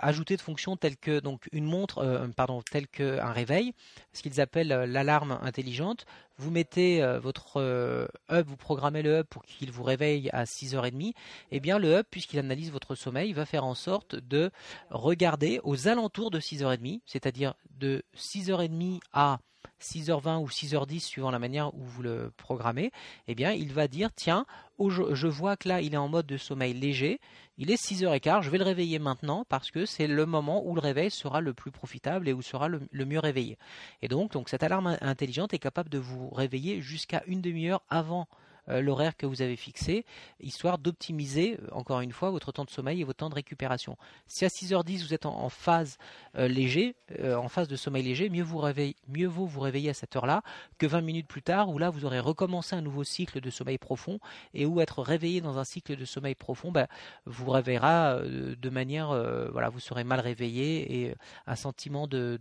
ajouté de fonctions telles que donc une montre, pardon, telles qu'un réveil, ce qu'ils appellent l'alarme intelligente, vous mettez euh, votre euh, hub, vous programmez le hub pour qu'il vous réveille à 6h30, et eh bien le hub, puisqu'il analyse votre sommeil, va faire en sorte de regarder aux alentours de 6h30, c'est-à-dire de 6h30 à 6h20 ou 6h10 suivant la manière où vous le programmez, eh bien il va dire tiens, je vois que là il est en mode de sommeil léger, il est 6h15, je vais le réveiller maintenant parce que c'est le moment où le réveil sera le plus profitable et où sera le, mieux réveillé. Et donc, donc cette alarme intelligente est capable de vous réveiller jusqu'à une demi-heure avant l'horaire que vous avez fixé, histoire d'optimiser, euh, encore une fois, votre temps de sommeil et votre temps de récupération. Si à 6h10 vous êtes en, phase euh, léger, en phase de sommeil léger, mieux, vaut vous réveiller à cette heure-là que 20 minutes plus tard, où là vous aurez recommencé un nouveau cycle de sommeil profond, et où être réveillé dans un cycle de sommeil profond bah, vous réveillera de manière, voilà, vous serez mal réveillé et un sentiment de,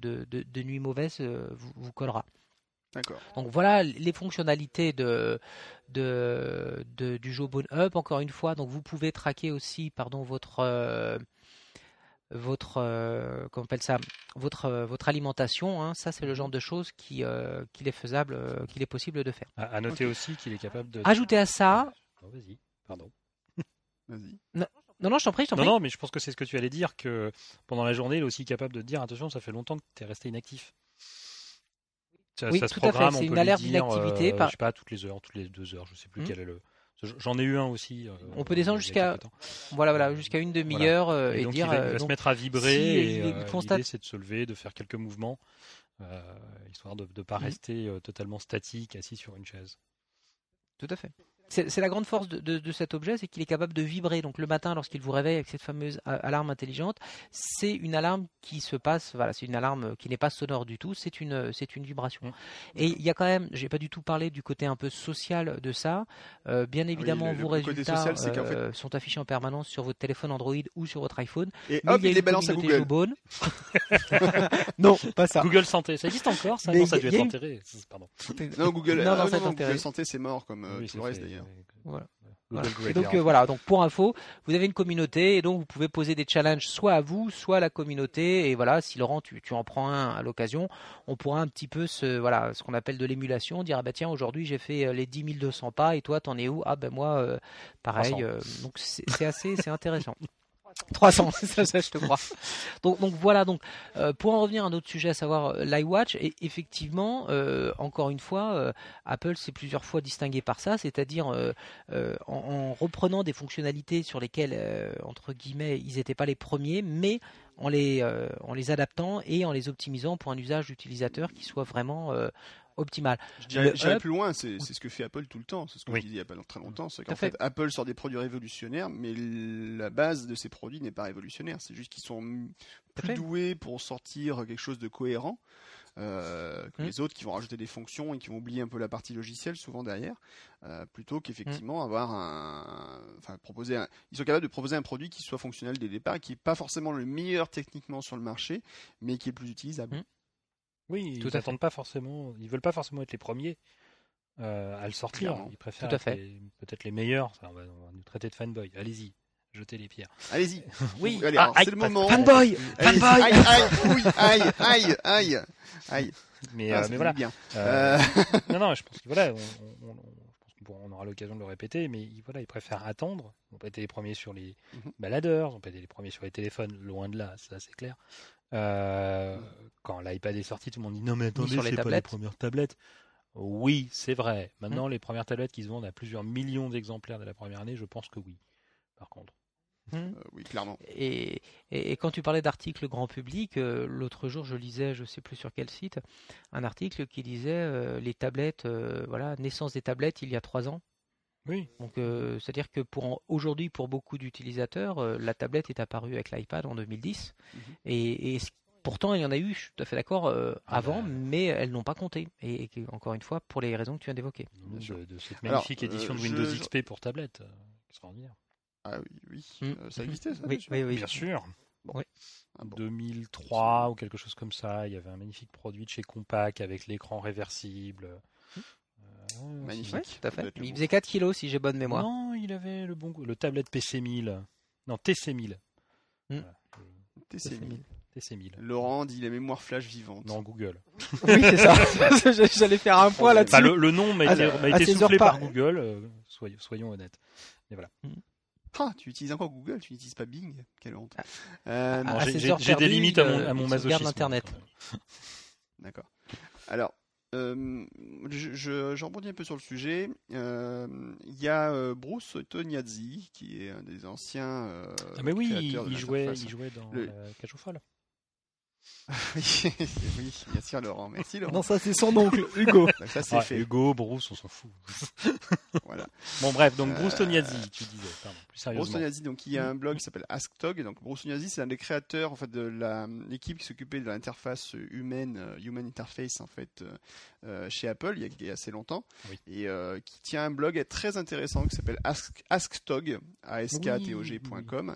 nuit mauvaise vous collera. Donc voilà les fonctionnalités de, de, du Jawbone Up. Encore une fois, donc vous pouvez traquer aussi, pardon, votre euh, votre euh, comment on appelle ça, votre euh, votre alimentation. Hein. Ça, c'est le genre de choses qui qu'il est faisable, qu'il est possible de faire. À, noter aussi qu'il est capable de. Ajouter à ça. Oh, vas-y, pardon. Vas-y. Non, non, je t'en prie, je t'en prie. Non, non, mais je pense que c'est ce que tu allais dire que pendant la journée, il est aussi capable de dire attention, ça fait longtemps que tu es resté inactif oui, tout à fait. C'est une alerte d'inactivité. Euh, par... Je sais pas, toutes les heures, toutes les deux heures, je sais plus hmm. quel est le. J'en ai eu un aussi. Euh, on peut descendre jusqu'à voilà voilà jusqu'à une demi-heure euh, et, dire. Il va, se mettre à vibrer et l'idée c'est de se lever, de faire quelques mouvements, histoire de ne pas hmm. rester totalement statique assis sur une chaise. Tout à fait. C'est la grande force de, cet objet, c'est qu'il est capable de vibrer. Donc le matin, lorsqu'il vous réveille avec cette fameuse alarme intelligente, c'est une alarme qui se passe. Voilà, c'est une alarme qui n'est pas sonore du tout. C'est une, c'est une vibration. Et il y a quand même, j'ai pas du tout parlé du côté un peu social de ça. Euh, bien ah évidemment, vos résultats euh, sont affichés en permanence sur votre téléphone Android ou sur votre iPhone. Et hop, il, les balance à Google. non, pas ça. Google Santé, ça existe encore ça Non, ça a dû être enterré. Pardon. Non, Google, non, non, ah, Google Santé, c'est mort comme euh, tout le reste d'ailleurs. Voilà. donc euh, voilà, donc pour info, vous avez une communauté et donc vous pouvez poser des challenges soit à vous, soit à la communauté. Et voilà, si Laurent, tu, tu en prends un à l'occasion, on pourra un petit peu ce voilà ce qu'on appelle de l'émulation, dire ah bah tiens aujourd'hui j'ai fait euh, les 10 200 pas et toi t'en es où? Ah ben moi euh, pareil. donc c'est assez c'est intéressant. 300, ça, ça, je te crois. Donc, voilà, donc euh, pour en revenir à un autre sujet, à savoir euh, l'iWatch, effectivement, euh, encore une fois, Apple s'est plusieurs fois distingué par ça, c'est-à-dire en, reprenant des fonctionnalités sur lesquelles, entre guillemets, ils n'étaient pas les premiers, mais en les, en les adaptant et en les optimisant pour un usage d'utilisateur qui soit vraiment optimal. Je dirais, plus loin, c'est ce que fait Apple tout le temps. C'est ce que je disais il n'y a pas très longtemps. C'est qu'en fait, Apple sort des produits révolutionnaires, mais la base de ces produits n'est pas révolutionnaire. C'est juste qu'ils sont plus doués pour sortir quelque chose de cohérent. Euh, que mmh. les autres qui vont rajouter des fonctions et qui vont oublier un peu la partie logicielle souvent derrière, euh, plutôt qu'effectivement mmh. avoir un, enfin proposer, un... ils sont capables de proposer un produit qui soit fonctionnel dès le départ, qui n'est pas forcément le meilleur techniquement sur le marché, mais qui est plus utilisable. Mmh. Oui, ils n'attendent pas forcément, ils veulent pas forcément être les premiers euh, à le sortir. Ils préfèrent peut-être les meilleurs. on, va, nous traiter de fanboy. Allez-y, jeter les pierres. Allez-y. Oui. Allez, Ah, c'est le moment. Fanboy Allez-y. Fanboy Aïe, aïe, oui, aïe, aïe, aïe, aïe. Mais, Ah, euh, mais voilà. bien. Euh, Euh, non, non, je pense que voilà, on, on- on- je pense qu'on pourra- on aura l'occasion de le répéter, mais ils, voilà, ils préfèrent attendre. Ils n'ont pas été les premiers sur les Mhm. baladeurs, ils n'ont pas été les premiers sur les téléphones, loin de là, ça c'est clair. Euh. Quand l'iPad est sorti, tout le monde dit non mais attendez, c'est pas les premières tablettes. Oui, c'est vrai. Maintenant, Mhm. les premières tablettes qui se vendent à plusieurs millions d'exemplaires de la première année, je pense que oui. Par contre. euh, oui, clairement. Et, et- et quand tu parlais d'articles grand public, euh, l'autre jour je lisais, je sais plus sur quel site, un article qui disait euh, les tablettes, euh, voilà, naissance des tablettes il y a trois ans. Oui. Donc euh, c'est-à-dire que pour en- aujourd'hui pour beaucoup d'utilisateurs, euh, la tablette est apparue avec l'iPad en 2010 Mhm. et, pourtant il y en a eu, je suis tout à fait d'accord, euh, Ah avant, bah. mais elles n'ont pas compté. Et, encore une fois pour les raisons que tu viens d'évoquer. De, sûr. de cette Alors, magnifique euh, édition de Windows je- XP pour tablette. euh, extraordinaire. Ah oui, oui. Mm. Euh, ça existait, ça Oui, bien sûr oui, oui. Bien sûr. Ah bon. 2003 ou quelque chose comme ça. Il y avait un magnifique produit de chez Compaq avec l'écran réversible. Euh, Magnifique. Ouais, tout à fait. Il faisait 4 kilos si j'ai bonne mémoire. Non, il avait le bon goût. Le tablette PC1000. Non, TC1000. Hmm. Voilà. TC 1000. TC1000. Laurent dit la mémoire flash vivante. Non, Google. Oui, c'est ça. J'allais faire un point là-dessus. Enfin, le, le nom m'a été, m'a à été soufflé par par- Google. euh, soyons, soyons honnêtes. Ah, tu utilises encore Google, tu n'utilises pas Bing Quelle honte. Ah. Euh, Ah, j'ai- des limites à mon, il, à mon euh, masochisme. Internet. D'accord. Alors, euh, je, je, je rebondis un peu sur le sujet. Euh, Il y a euh, Bruce Tognazzi, qui est un des anciens euh, Ah, mais oui, il, de il jouait, il jouait dans Le- cage aux folles. oui, bien sûr, Laurent. Merci, Laurent. Non, ça c'est son oncle, Hugo. Donc, ça, c'est fait. Hugo, Bruce, on s'en fout. Voilà. Bon, bref, donc Euh, Bruce Tognazzi, tu disais, pardon, plus Bruce sérieusement. Tognazzi, donc il y a un blog qui s'appelle AskTog. Donc Bruce Tognazzi, c'est un des créateurs en fait de la- l'équipe qui s'occupait de l'interface humaine, euh, human interface en fait euh, chez Apple il y, a, il y a assez longtemps, Oui. et euh, qui tient un blog très intéressant qui s'appelle Ask, AskTog, asktog.com.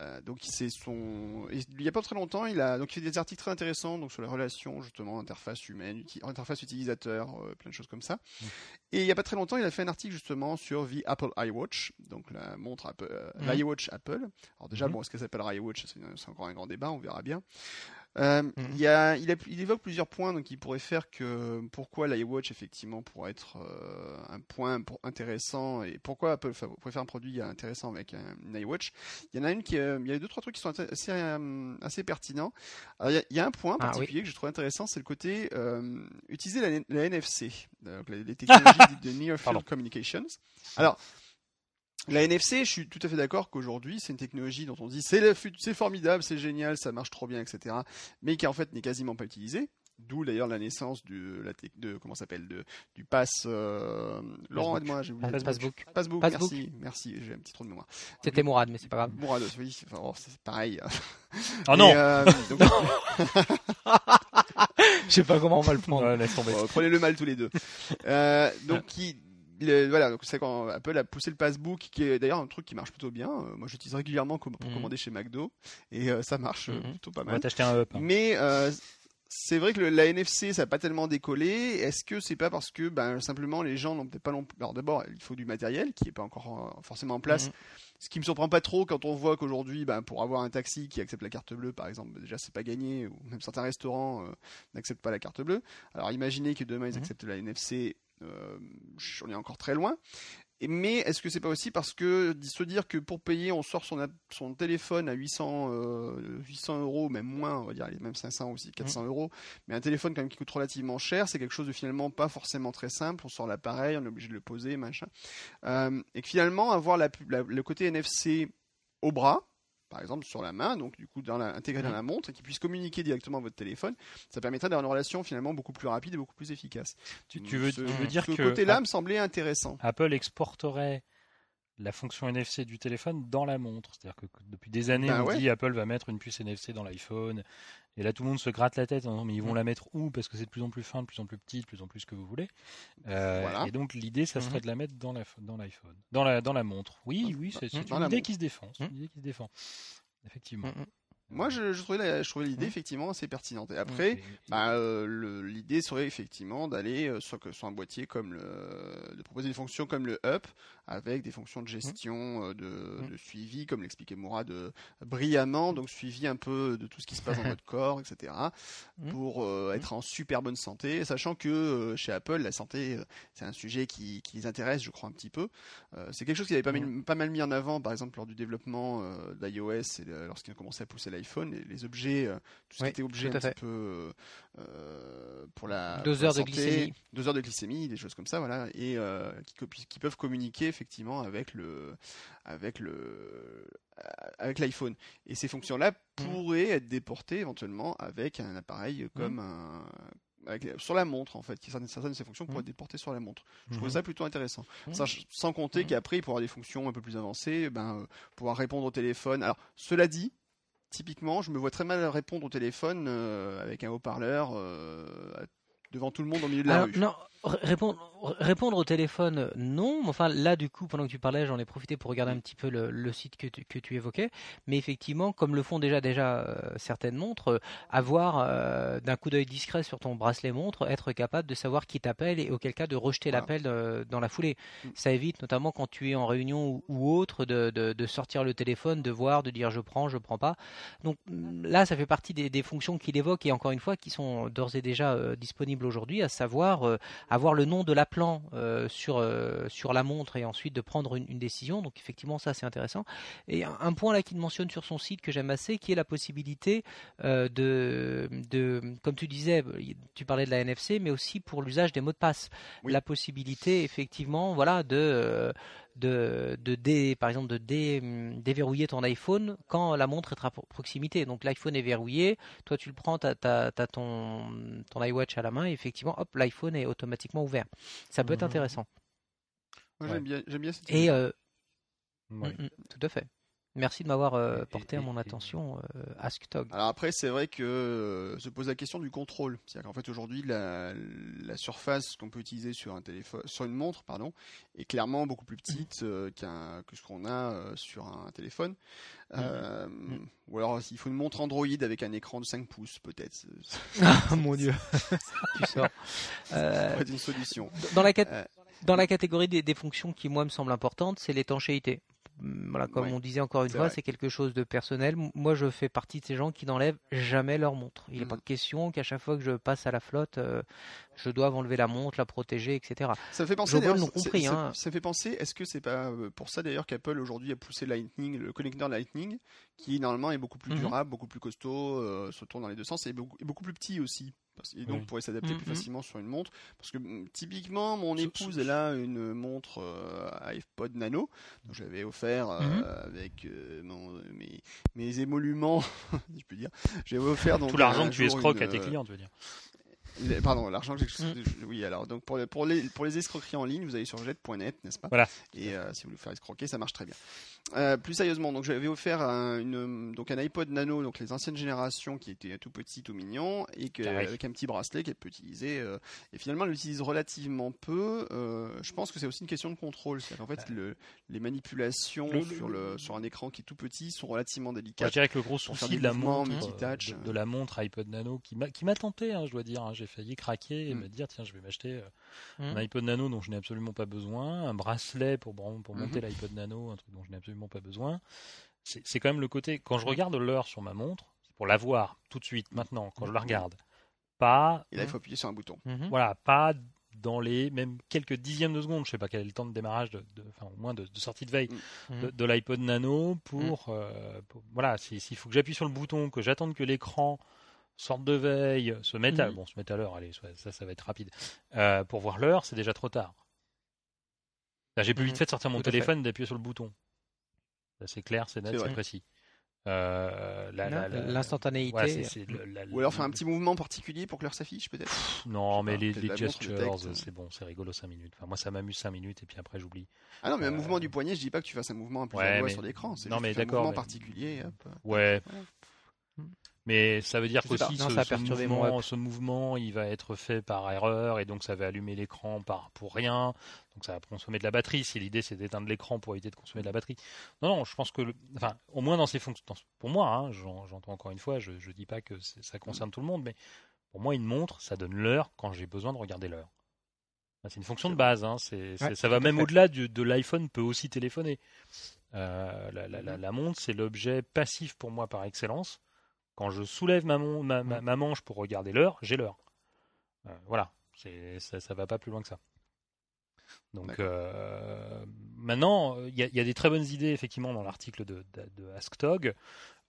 Euh, donc c'est son, il y a pas très longtemps, il a donc il fait des articles très intéressants donc sur les relations justement interface humaine, uti- interface utilisateur, euh, plein de choses comme ça. Et il y a pas très longtemps, il a fait un article justement sur The Apple iWatch, donc la montre Apple, Mhm. l'iWatch Apple. Alors déjà, Mhm. bon, est-ce qu'elle s'appelle iWatch? C'est encore un grand débat, on verra bien. Euh, Mhm. il, y a, il, a- il évoque plusieurs points donc il pourrait faire que pourquoi l'iWatch effectivement pourrait être euh, un point pour- intéressant et pourquoi Apple pourrait faire un produit intéressant avec un, une iWatch. Il y en a une qui, euh, il y a deux trois trucs qui sont assez, euh, assez pertinents. Alors, il, y a, il y a un point Ah, particulier que je trouve intéressant, c'est le côté euh, utiliser la, la NFC, donc les, les technologies de Near Pardon. Field Communications. Alors la NFC, je suis tout à fait d'accord qu'aujourd'hui, c'est une technologie dont on dit c'est formidable, c'est génial, ça marche trop bien, etc. Mais qui en fait n'est quasiment pas utilisée. D'où d'ailleurs la naissance du, la tec- de comment ça s'appelle de, du pass. Euh, Laurent, aide-moi, j'ai oublié. Passbook. Passbook, merci, merci, j'ai un petit trou de mémoire. C'était Mourad, mais c'est pas grave. Mourados, oui, enfin, oh, c'est pareil. Ah non euh, donc, Je sais pas comment on va le prendre. Ouais, laisse tomber. Bon, prenez le mal tous les deux. Euh, donc, qui, le- voilà, donc c'est quand Apple a poussé le passbook, qui est d'ailleurs un truc qui marche plutôt bien. Euh, moi, j'utilise régulièrement pour Mhm. commander chez McDo et euh, ça marche euh, Mhm. plutôt pas On va mal. t'acheter un up. hein. Mais c'est vrai que le- la NFC, ça n'a pas tellement décollé. Est-ce que c'est pas parce que ben, simplement les gens n'ont peut-être pas non Alors d'abord, il faut du matériel qui n'est pas encore forcément en place. Mhm. Ce qui me surprend pas trop quand on voit qu'aujourd'hui, ben, pour avoir un taxi qui accepte la carte bleue, par exemple, déjà c'est pas gagné, ou même certains restaurants euh, n'acceptent pas la carte bleue. Alors imaginez que demain ils acceptent la NFC, euh, on est encore très loin. Mais est-ce que c'est pas aussi parce que se dire que pour payer, on sort son, téléphone à 800, euh, 800 euros, même moins, on va dire, même 500 aussi, 400 euros, mais un téléphone quand même qui coûte relativement cher, c'est quelque chose de finalement pas forcément très simple. On sort l'appareil, on est obligé de le poser, machin. Euh, et que finalement, avoir la, pu- la- le côté NFC au bras, par exemple sur la main, donc du coup dans la, intégré dans la montre, et qui puisse communiquer directement à votre téléphone, ça permettrait d'avoir une relation finalement beaucoup plus rapide et beaucoup plus efficace. Tu, tu veux, Ce- tu veux dire ce que côté-là me semblait intéressant. Apple exporterait la fonction NFC du téléphone dans la montre. C'est-à-dire que depuis des années, Ben on ouais. dit Apple va mettre une puce NFC dans l'iPhone. Et là, tout le monde se gratte la tête. en disant, mais ils vont la mettre où? Parce que c'est de plus en plus fin, de plus en plus petit, de plus en plus ce que vous voulez. Euh, Voilà. Et donc, l'idée, ça serait Mhm. de la mettre dans la- dans l'iPhone, dans la, dans la montre. Oui, oui, c'est une la idée qui se défend. C'est une idée qui se défend. Effectivement. Moi, je, je trouvais, la- je trouvais l'idée Mhm. effectivement assez pertinente. Et après, bah, euh, l'idée serait effectivement d'aller euh, sur, que- sur un boîtier comme le, de proposer des fonctions comme le Up avec des fonctions de gestion, euh, de, de, suivi, comme l'expliquait Mourad de, brillamment, donc suivi un peu de tout ce qui se passe dans votre corps, etc., pour être en super bonne santé, sachant que chez Apple, la santé, c'est un sujet qui, qui, les intéresse, je crois, un petit peu. c'est quelque chose qu'ils avaient pas, pas, mal mis en avant, par exemple, lors du développement d'iOS et lorsqu'ils ont commencé à pousser l'iPhone, les, les, objets, tout ce qui était objet un petit peu pour la deux heures de glycémie, deux heures de glycémie, des choses comme ça, voilà, et qui, qui, peuvent communiquer effectivement avec le avec le avec l'iPhone. Et ces fonctions-là mmh. pourraient être déportées éventuellement avec un appareil mmh. comme un sur la montre en fait, certaines, certaines de ces fonctions pourraient être déportées sur la montre. Je trouve ça plutôt intéressant. sans compter qu'après il pourra avoir des fonctions un peu plus avancées, ben, euh, pouvoir répondre au téléphone. Alors cela dit, typiquement, je me vois très mal répondre au téléphone euh, avec un haut-parleur euh, devant tout le monde au milieu de la rue. Non, répondre, répondre au téléphone, non. Enfin, là, du coup, pendant que tu parlais, j'en ai profité pour regarder un petit peu le, site que tu, que tu, évoquais. Mais effectivement, comme le font déjà déjà euh, certaines montres, euh, avoir euh, d'un coup d'œil discret sur ton bracelet montre, être capable de savoir qui t'appelle et auquel cas de rejeter l'appel dans la foulée. Mm. Ça évite notamment quand tu es en réunion ou, autre de, de, sortir le téléphone, de voir, de dire je prends, je prends pas. Donc là, ça fait partie des, des fonctions qu'il évoque et encore une fois qui sont d'ores et déjà disponibles aujourd'hui, à savoir avoir le nom de l'appelant euh, sur, euh, sur la montre et ensuite de prendre une, décision. Donc effectivement, ça c'est intéressant. Et un, point là qu'il mentionne sur son site que j'aime assez, qui est la possibilité euh, de, de, comme tu disais, tu parlais de la NFC, mais aussi pour l'usage des mots de passe. La possibilité effectivement, voilà, de de, de par exemple de déverrouiller ton iPhone quand la montre est à proximité. Donc l'iPhone est verrouillé, toi tu le prends, tu as, ton, ton iWatch à la main et effectivement, hop, l'iPhone est automatiquement ouvert. Ça peut être mhm. intéressant. Moi j'aime bien, bien cette Et euh, mm, mm, tout à fait. Merci de m'avoir euh, porté à mon attention, euh, AskTog. Alors après, c'est vrai que euh, se pose la question du contrôle. C'est-à-dire qu'en fait, aujourd'hui, la, surface qu'on peut utiliser sur un téléphone, sur une montre, pardon, est clairement beaucoup plus petite qu'un, que ce qu'on a sur un téléphone. Mm. Mm. Ou alors, s'il faut une montre Android avec un écran de 5 pouces, peut-être. ah mon dieu, tu sors. Ça pourrait être une solution. Dans la, dans la catégorie des, des fonctions qui, moi, me semblent importantes, c'est l'étanchéité. Voilà, comme on disait encore une fois, c'est quelque chose de personnel. Moi, je fais partie de ces gens qui n'enlèvent jamais leur montre. Il n'est pas mm. question qu'à chaque fois que je passe à la flotte, euh, je dois enlever la montre, la protéger, etc. Ça fait penser, compris, hein. ça, fait penser, est-ce que c'est pas euh, pour ça d'ailleurs qu'Apple aujourd'hui a poussé Lightning, le connecteur Lightning, qui normalement est beaucoup plus mhm. durable, beaucoup plus costaud, euh, se tourne dans les deux sens et beaucoup, beaucoup plus petit aussi et donc pourrait s'adapter plus mhm. facilement sur une montre. Parce que mm, typiquement mon épouse elle a une montre euh, iPod Nano. Donc j'avais offert euh, mhm. avec euh, mes, mes émoluments si je peux dire. J'avais offert donc tout l'argent que tu escroques à tes clients tu veux dire Pardon, l'argent que j'ai. Mm. Oui, alors donc pour les, pour les pour les escroqueries en ligne, vous allez sur jet.net, n'est-ce pas Voilà. Et euh, si vous voulez faire escroquer, ça marche très bien. Euh, plus sérieusement, donc j'avais offert un, une, donc un iPod Nano, donc les anciennes générations qui était tout petit, tout mignon, et que, avec un petit bracelet qu'elle peut utiliser. Euh, et finalement, elle l'utilise relativement peu. je pense que c'est aussi une question de contrôle. cest en fait, bah. le, les manipulations sur le sur un écran qui est tout petit sont relativement délicates. je dirais que le gros souci de la montre, de, de, la montre iPod Nano qui m'a qui m'a tenté, hein, je dois dire. Hein, j'ai failli craquer et mm. me dire tiens je vais m'acheter euh, mm. un iPod Nano dont je n'ai absolument pas besoin, un bracelet pour, pour monter mm-hmm. l'iPod Nano, un truc dont je n'ai absolument pas besoin. C'est quand même le côté, quand je regarde l'heure sur ma montre, pour la voir tout de suite, maintenant, quand je la regarde, pas... Et là il faut appuyer sur un bouton. Mm-hmm. Voilà, pas dans les même quelques dixièmes de seconde, je sais pas quel est le temps de démarrage, de, enfin au moins de, sortie de veille mm. de, l'iPod Nano pour, euh, pour voilà, s'il faut que j'appuie sur le bouton, que j'attende que l'écran sorte de veille, se mettre à, mhm. bon, se mettre à l'heure, allez, ça, ça va être rapide. Euh, pour voir l'heure, c'est déjà trop tard. Là, j'ai plus vite mhm. fait de sortir mon téléphone, d'appuyer sur le bouton. c'est clair, c'est net, c'est précis. Euh, L'instantanéité. Ou alors faire un petit mouvement particulier pour que l'heure s'affiche, peut-être. Non, mais les, les gestures, c'est bon, c'est rigolo 5 minutes. Enfin, moi, ça m'amuse 5 minutes et puis après, j'oublie. Ah non, mais un euh, mouvement du poignet, je dis pas que tu fasses un mouvement un peu ouais, sur l'écran. C'est juste un mouvement particulier. Ouais. Mais ça veut dire qu'aussi ce, ce, mouvement, ce mouvement, il va être fait par erreur et donc ça va allumer l'écran par pour rien. Donc ça va consommer de la batterie. Si l'idée c'est d'éteindre l'écran pour éviter de consommer de la batterie. Non, non, je pense que, enfin, au moins dans ces fonctions, pour moi, hein, j'entends encore une fois, je, je dis pas que ça concerne tout le monde, mais pour moi une montre, ça donne l'heure quand j'ai besoin de regarder l'heure. C'est une fonction de base. Hein. Ouais, ça va même au-delà du- de l'iPhone peut aussi téléphoner. Euh, la, la- la- la montre, c'est l'objet passif pour moi par excellence. Quand je soulève ma, mon- ma, ma- ma manche pour regarder l'heure, j'ai l'heure. Euh, voilà, ça, ça va pas plus loin que ça. Donc euh, maintenant, il y, a- il y a des très bonnes idées effectivement dans l'article de, de, de AskTog.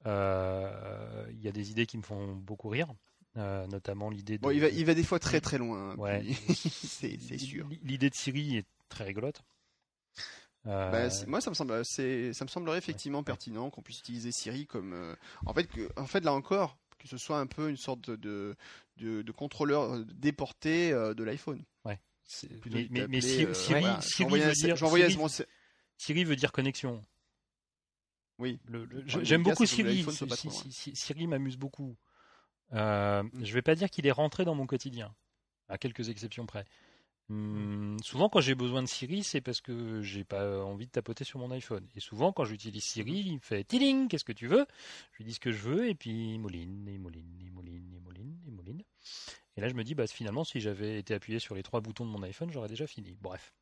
Euh, Il y a des idées qui me font beaucoup rire, euh, notamment l'idée de. Bon, il va, il va des fois très très loin. hein, Ouais. c'est sûr. L'idée de Siri est très rigolote. Euh, Bah, c'est- moi, ça me semble, c'est, ça me semblerait effectivement pertinent qu'on puisse utiliser Siri comme, euh, en fait, que, en fait, là encore, que ce soit un peu une sorte de, de, de- de contrôleur euh, déporté euh, de l'iPhone. mais, Siri, euh, voilà. Veut dire, je vais envoyer Siri- mon- Siri veut dire connexion. Oui. Le- le- J'aime beaucoup Siri. Si- si- Siri m'amuse beaucoup. Euh, je vais pas dire qu'il est rentré dans mon quotidien, à quelques exceptions près. Hum, souvent, quand j'ai besoin de Siri, c'est parce que j'ai pas envie de tapoter sur mon iPhone. Et souvent, quand j'utilise Siri, il me fait Tiling, qu'est-ce que tu veux? Je lui dis ce que je veux, et puis il mouline, il mouline, il mouline, il mouline, il mouline. Et là, je me dis, bah, finalement, si j'avais été appuyé sur les trois boutons de mon iPhone, j'aurais déjà fini. Bref.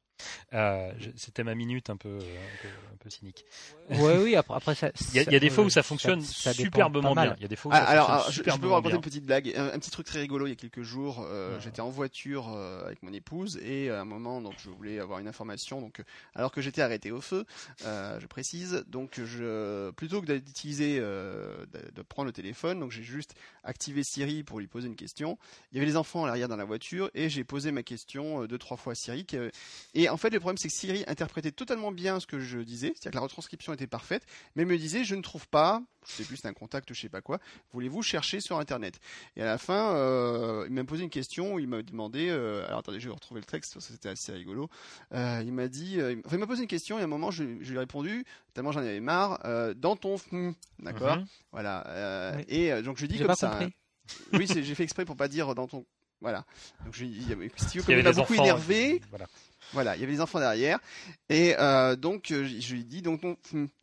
Euh, C'était ma minute un peu, euh, un peu, un peu cynique. Ouais, oui, après, après ça. Il y a, il y a des fois où ça fonctionne ça superbement bien. Il y a des fois où Ah, ça alors, fonctionne alors, je, je peux vous raconter bien. une petite blague, un, un petit truc très rigolo. Il y a quelques jours, euh, Ouais. j'étais en voiture euh, avec mon épouse et à un moment, donc je voulais avoir une information. Donc, alors que j'étais arrêté au feu, euh, je précise. Donc, je plutôt que d'utiliser, euh, de, prendre le téléphone, donc j'ai juste activé Siri pour lui poser une question. Il y avait les enfants à l'arrière dans la voiture et j'ai posé ma question euh, deux trois fois à Siri. et en fait, le problème c'est que Siri interprétait totalement bien ce que je disais, c'est-à-dire que la retranscription était parfaite, mais me disait je ne trouve pas, je sais plus, c'est un contact, je sais pas quoi. Voulez-vous chercher sur Internet? Et à la fin, euh, il m'a posé une question il m'a demandé. euh, alors attendez, je vais retrouver le texte, parce que c'était assez rigolo. Euh, il m'a dit, enfin, il m'a posé une question et à un moment, je, je lui ai répondu tellement j'en avais marre. dans ton, hmm, d'accord, Mhm. voilà. Oui. Et donc je lui dis comme pas ça. hein. oui, j'ai fait exprès pour pas dire dans ton. Voilà. Donc je, il y avait- si Il y avait beaucoup énervé, Voilà. Voilà, il y avait des enfants derrière. Et euh, donc, euh, je lui dit, donc.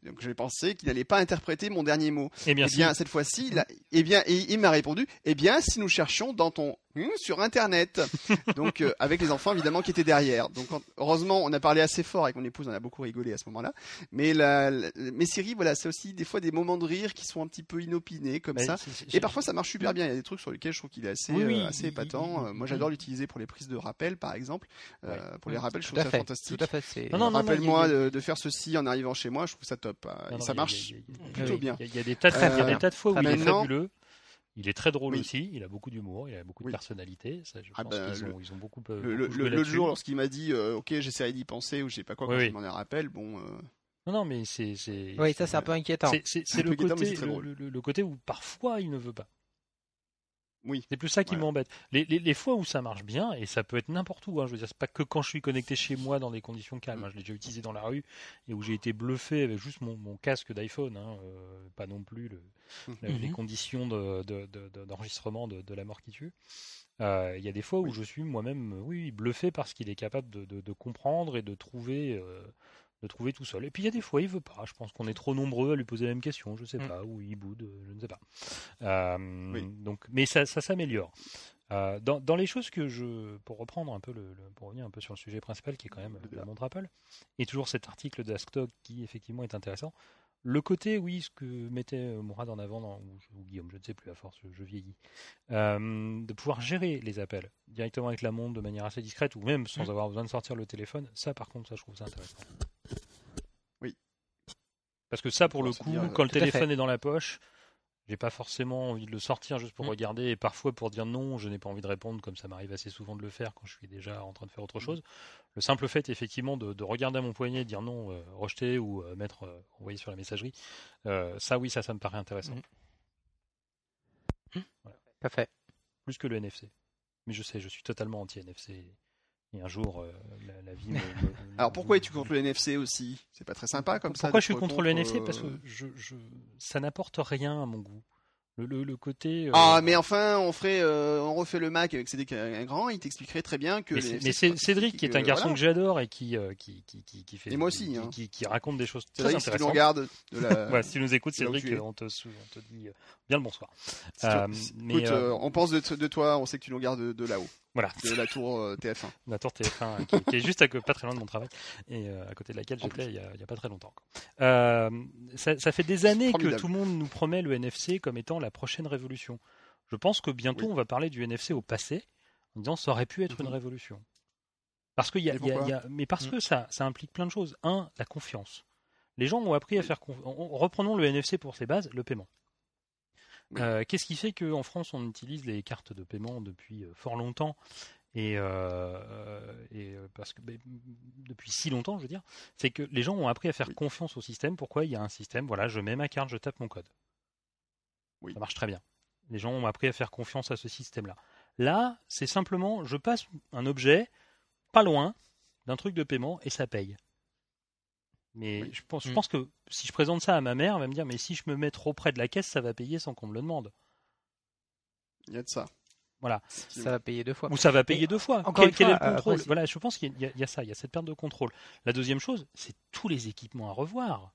Donc j'ai pensé qu'il n'allait pas interpréter mon dernier mot. Eh bien, Eh bien, cette fois-ci, il, a- eh bien, il m'a répondu, eh bien, si nous cherchions dans ton hmm, sur Internet, donc euh, avec les enfants évidemment qui étaient derrière. Donc, quand- heureusement, on a parlé assez fort avec mon épouse, on a beaucoup rigolé à ce moment-là. Mais la, la- mes séries, voilà, c'est aussi des fois des moments de rire qui sont un petit peu inopinés comme Mais ça. Et parfois, ça marche super bien. Il y a des trucs sur lesquels je trouve qu'il est assez, Oui, euh, assez épatant. Euh, Moi, j'adore l'utiliser pour les prises de rappel, par exemple. Euh, pour les rappels, je trouve ça fait. fantastique. Tout à fait. Rappelle-moi de, de faire ceci en arrivant chez moi, je trouve ça top. Hein. Non, Et non, ça marche plutôt bien. Il y a- il y a des tas de, Euh, fois où il est fabuleux. Il est très drôle Oui. aussi. Il a beaucoup d'humour. Il a beaucoup de personnalité. Ça, je Ah pense bah, qu'ils le- ont, ils ont beaucoup. euh, Le- le- L'autre jour, lorsqu'il m'a dit euh, Ok, j'essaierai d'y penser ou je sais pas quoi, quand Oui, je m'en ai rappel, bon. euh, Non, non, mais c'est. c'est- Oui, ça c'est un peu inquiétant. C'est côté, le côté où parfois il ne veut pas. Oui. C'est plus ça qui m'embête. Les, les- les fois où ça marche bien, et ça peut être n'importe où, hein, je veux dire, c'est pas que quand je suis connecté chez moi dans des conditions calmes. Hein, je l'ai déjà utilisé dans la rue et où j'ai été bluffé avec juste mon, mon casque d'iPhone, hein, euh, pas non plus le, la- Mhm. les conditions de- de- de- de- d'enregistrement de, de la mort qui tue. Euh, Il y a des fois où Oui. je suis moi-même, oui, bluffé parce qu'il est capable de, de- de comprendre et de trouver. euh, de trouver tout seul. Et puis il y a des fois, il veut pas. Je pense qu'on est trop nombreux à lui poser la même question. Je sais Mm. pas. Ou il boude, euh, je ne sais pas. Euh, Oui. donc, mais ça, ça s'améliore. Euh, dans, dans les choses que je, pour reprendre un peu le, le- pour revenir un peu sur le sujet principal qui est quand même la montre Apple, et toujours cet article d'Asktog qui effectivement est intéressant. Le côté, oui, ce que mettait euh, Mourad en avant, dans, ou, ou Guillaume, je ne sais plus, à force, je, vieillis, euh, de pouvoir gérer les appels directement avec la montre de manière assez discrète, ou même sans avoir besoin de sortir le téléphone, ça par contre, ça je trouve ça intéressant. Oui. Parce que ça, pour le coup, dire, quand le téléphone est dans la poche, j'ai pas forcément envie de le sortir juste pour Mm. regarder et parfois pour dire non, je n'ai pas envie de répondre comme ça m'arrive assez souvent de le faire quand je suis déjà en train de faire autre chose. Le simple fait effectivement de, de regarder à mon poignet, dire non, euh, rejeter ou euh, mettre euh, envoyer sur la messagerie, ça oui, ça ça me paraît intéressant. Mm. Tout à fait. Plus que le NFC. Mais je sais, je suis totalement anti-NFC. Et un jour, euh, la, la vie me, me- Alors pourquoi es-tu contre le NFC aussi? C'est pas très sympa comme ça. Pourquoi je suis contre le NFC euh, Parce que je, je- ça n'apporte rien à mon goût. Le, le, le côté. euh, Ah, mais enfin, on ferait, euh, on refait le Mac avec Cédric un grand, il t'expliquerait très bien que. mais, les mais Cédric qui est un garçon voilà. que j'adore et qui, qui, qui, qui, qui fait. Et moi aussi, qui, hein. qui, raconte des choses très Cédric, si tu nous intéressantes. regardes de la. Ouais, si tu nous écoutes, Cédric, on te, on te dit bien le bonsoir. Euh, si- mais, écoute, euh, euh, on pense de, toi, on sait que tu nous regardes de, de là-haut, Voilà, de la tour euh, TF1. la tour TF1 qui, qui est juste à, pas très loin de mon travail et à côté de laquelle j'étais il y, a, pas très longtemps. ça, ça fait des années que tout le monde nous promet le NFC comme étant la prochaine révolution. Je pense que bientôt Oui. on va parler du NFC au passé en disant ça aurait pu être une Mhm. révolution. Parce qu'il y a, y a- y mais parce Mhm. que ça, ça implique plein de choses. Un, la confiance. Les gens ont appris à faire confiance. Reprenons le NFC pour ses bases, le paiement. Euh, Qu'est-ce qui fait qu'en France on utilise les cartes de paiement depuis euh, fort longtemps et, euh, et parce que ben, depuis si longtemps, je veux dire, c'est que les gens ont appris à faire Oui. confiance au système. Pourquoi? Il y a un système Voilà, je mets ma carte, je tape mon code. Oui. Ça marche très bien. Les gens ont appris à faire confiance à ce système-là. Là, c'est simplement, je passe un objet pas loin d'un truc de paiement et ça paye. Mais Oui. je, pense, je Mm. pense que si je présente ça à ma mère, elle va me dire mais si je me mets trop près de la caisse, ça va payer sans qu'on me le demande. Il y a de ça. Voilà. Ça va payer deux fois. Ou ça va payer Et deux fois. encore Quel, une quel fois, est le euh, contrôle Voilà, je pense qu'il y, a- il y a ça, il y a cette perte de contrôle. La deuxième chose, c'est tous les équipements à revoir.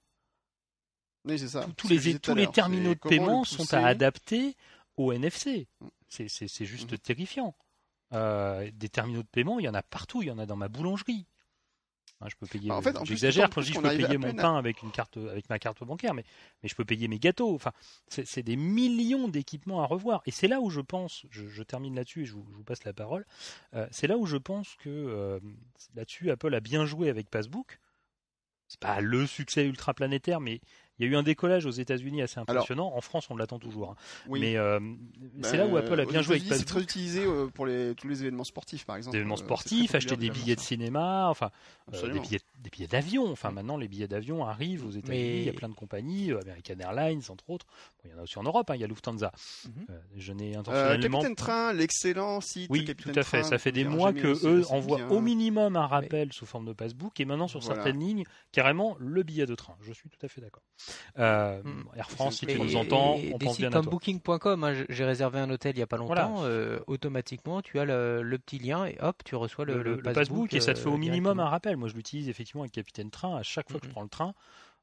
Oui, c'est ça. Tous- les, tous terminaux de le paiement sont à adapter au NFC. Mm. C'est- juste Mhm. terrifiant. Euh, des terminaux de paiement, il y en a partout. Il y en a dans ma boulangerie. Hein, je peux payer. Bah, en fait, J'exagère quand je dis je peux payer mon à- pain avec une carte, avec ma carte bancaire, mais, mais je peux payer mes gâteaux. Enfin, c'est c'est des millions d'équipements à revoir. Et c'est là où je pense, je, je termine là-dessus et je vous, je vous passe la parole. euh, c'est là où je pense que euh, là-dessus Apple a bien joué avec Passbook. C'est pas le succès ultra planétaire, mais il y a eu un décollage aux États-Unis assez impressionnant. en France, on l'attend toujours. hein. Oui. Mais euh, c'est là où Apple a aux bien joué avec C'est très utilisé euh, pour les, tous les événements sportifs, par exemple. Des événements Euh, sportifs, acheter des billets de cinéma, enfin euh, des billets, des billets d'avion. Enfin, maintenant, les billets d'avion arrivent aux États-Unis. Mais- Il y a plein de compagnies, euh, American Airlines, entre autres. Bon, il y en a aussi en Europe. hein, il y a Lufthansa. Mhm. Euh, je n'ai Euh, intentionnellement. Capitaine Train, l'excellent site. oui, Capitaine tout à fait. Train, Ça fait des mois que eux envoient bien. au minimum un rappel sous forme de passbook et maintenant sur Voilà. certaines lignes carrément le billet de train. Je suis tout à fait d'accord. Euh, Mm. Air France, si tu Et- nous entends, et on des pense sites bien à comme toi. Booking.com, hein, j'ai- j'ai réservé un hôtel il y a pas Voilà. longtemps. euh, automatiquement, tu as le, le petit lien et hop, tu reçois le, le, le passbook, et ça te fait au euh, minimum un rappel. Moi, je l'utilise effectivement avec Capitaine Train. À chaque fois que je Mhm. prends le train,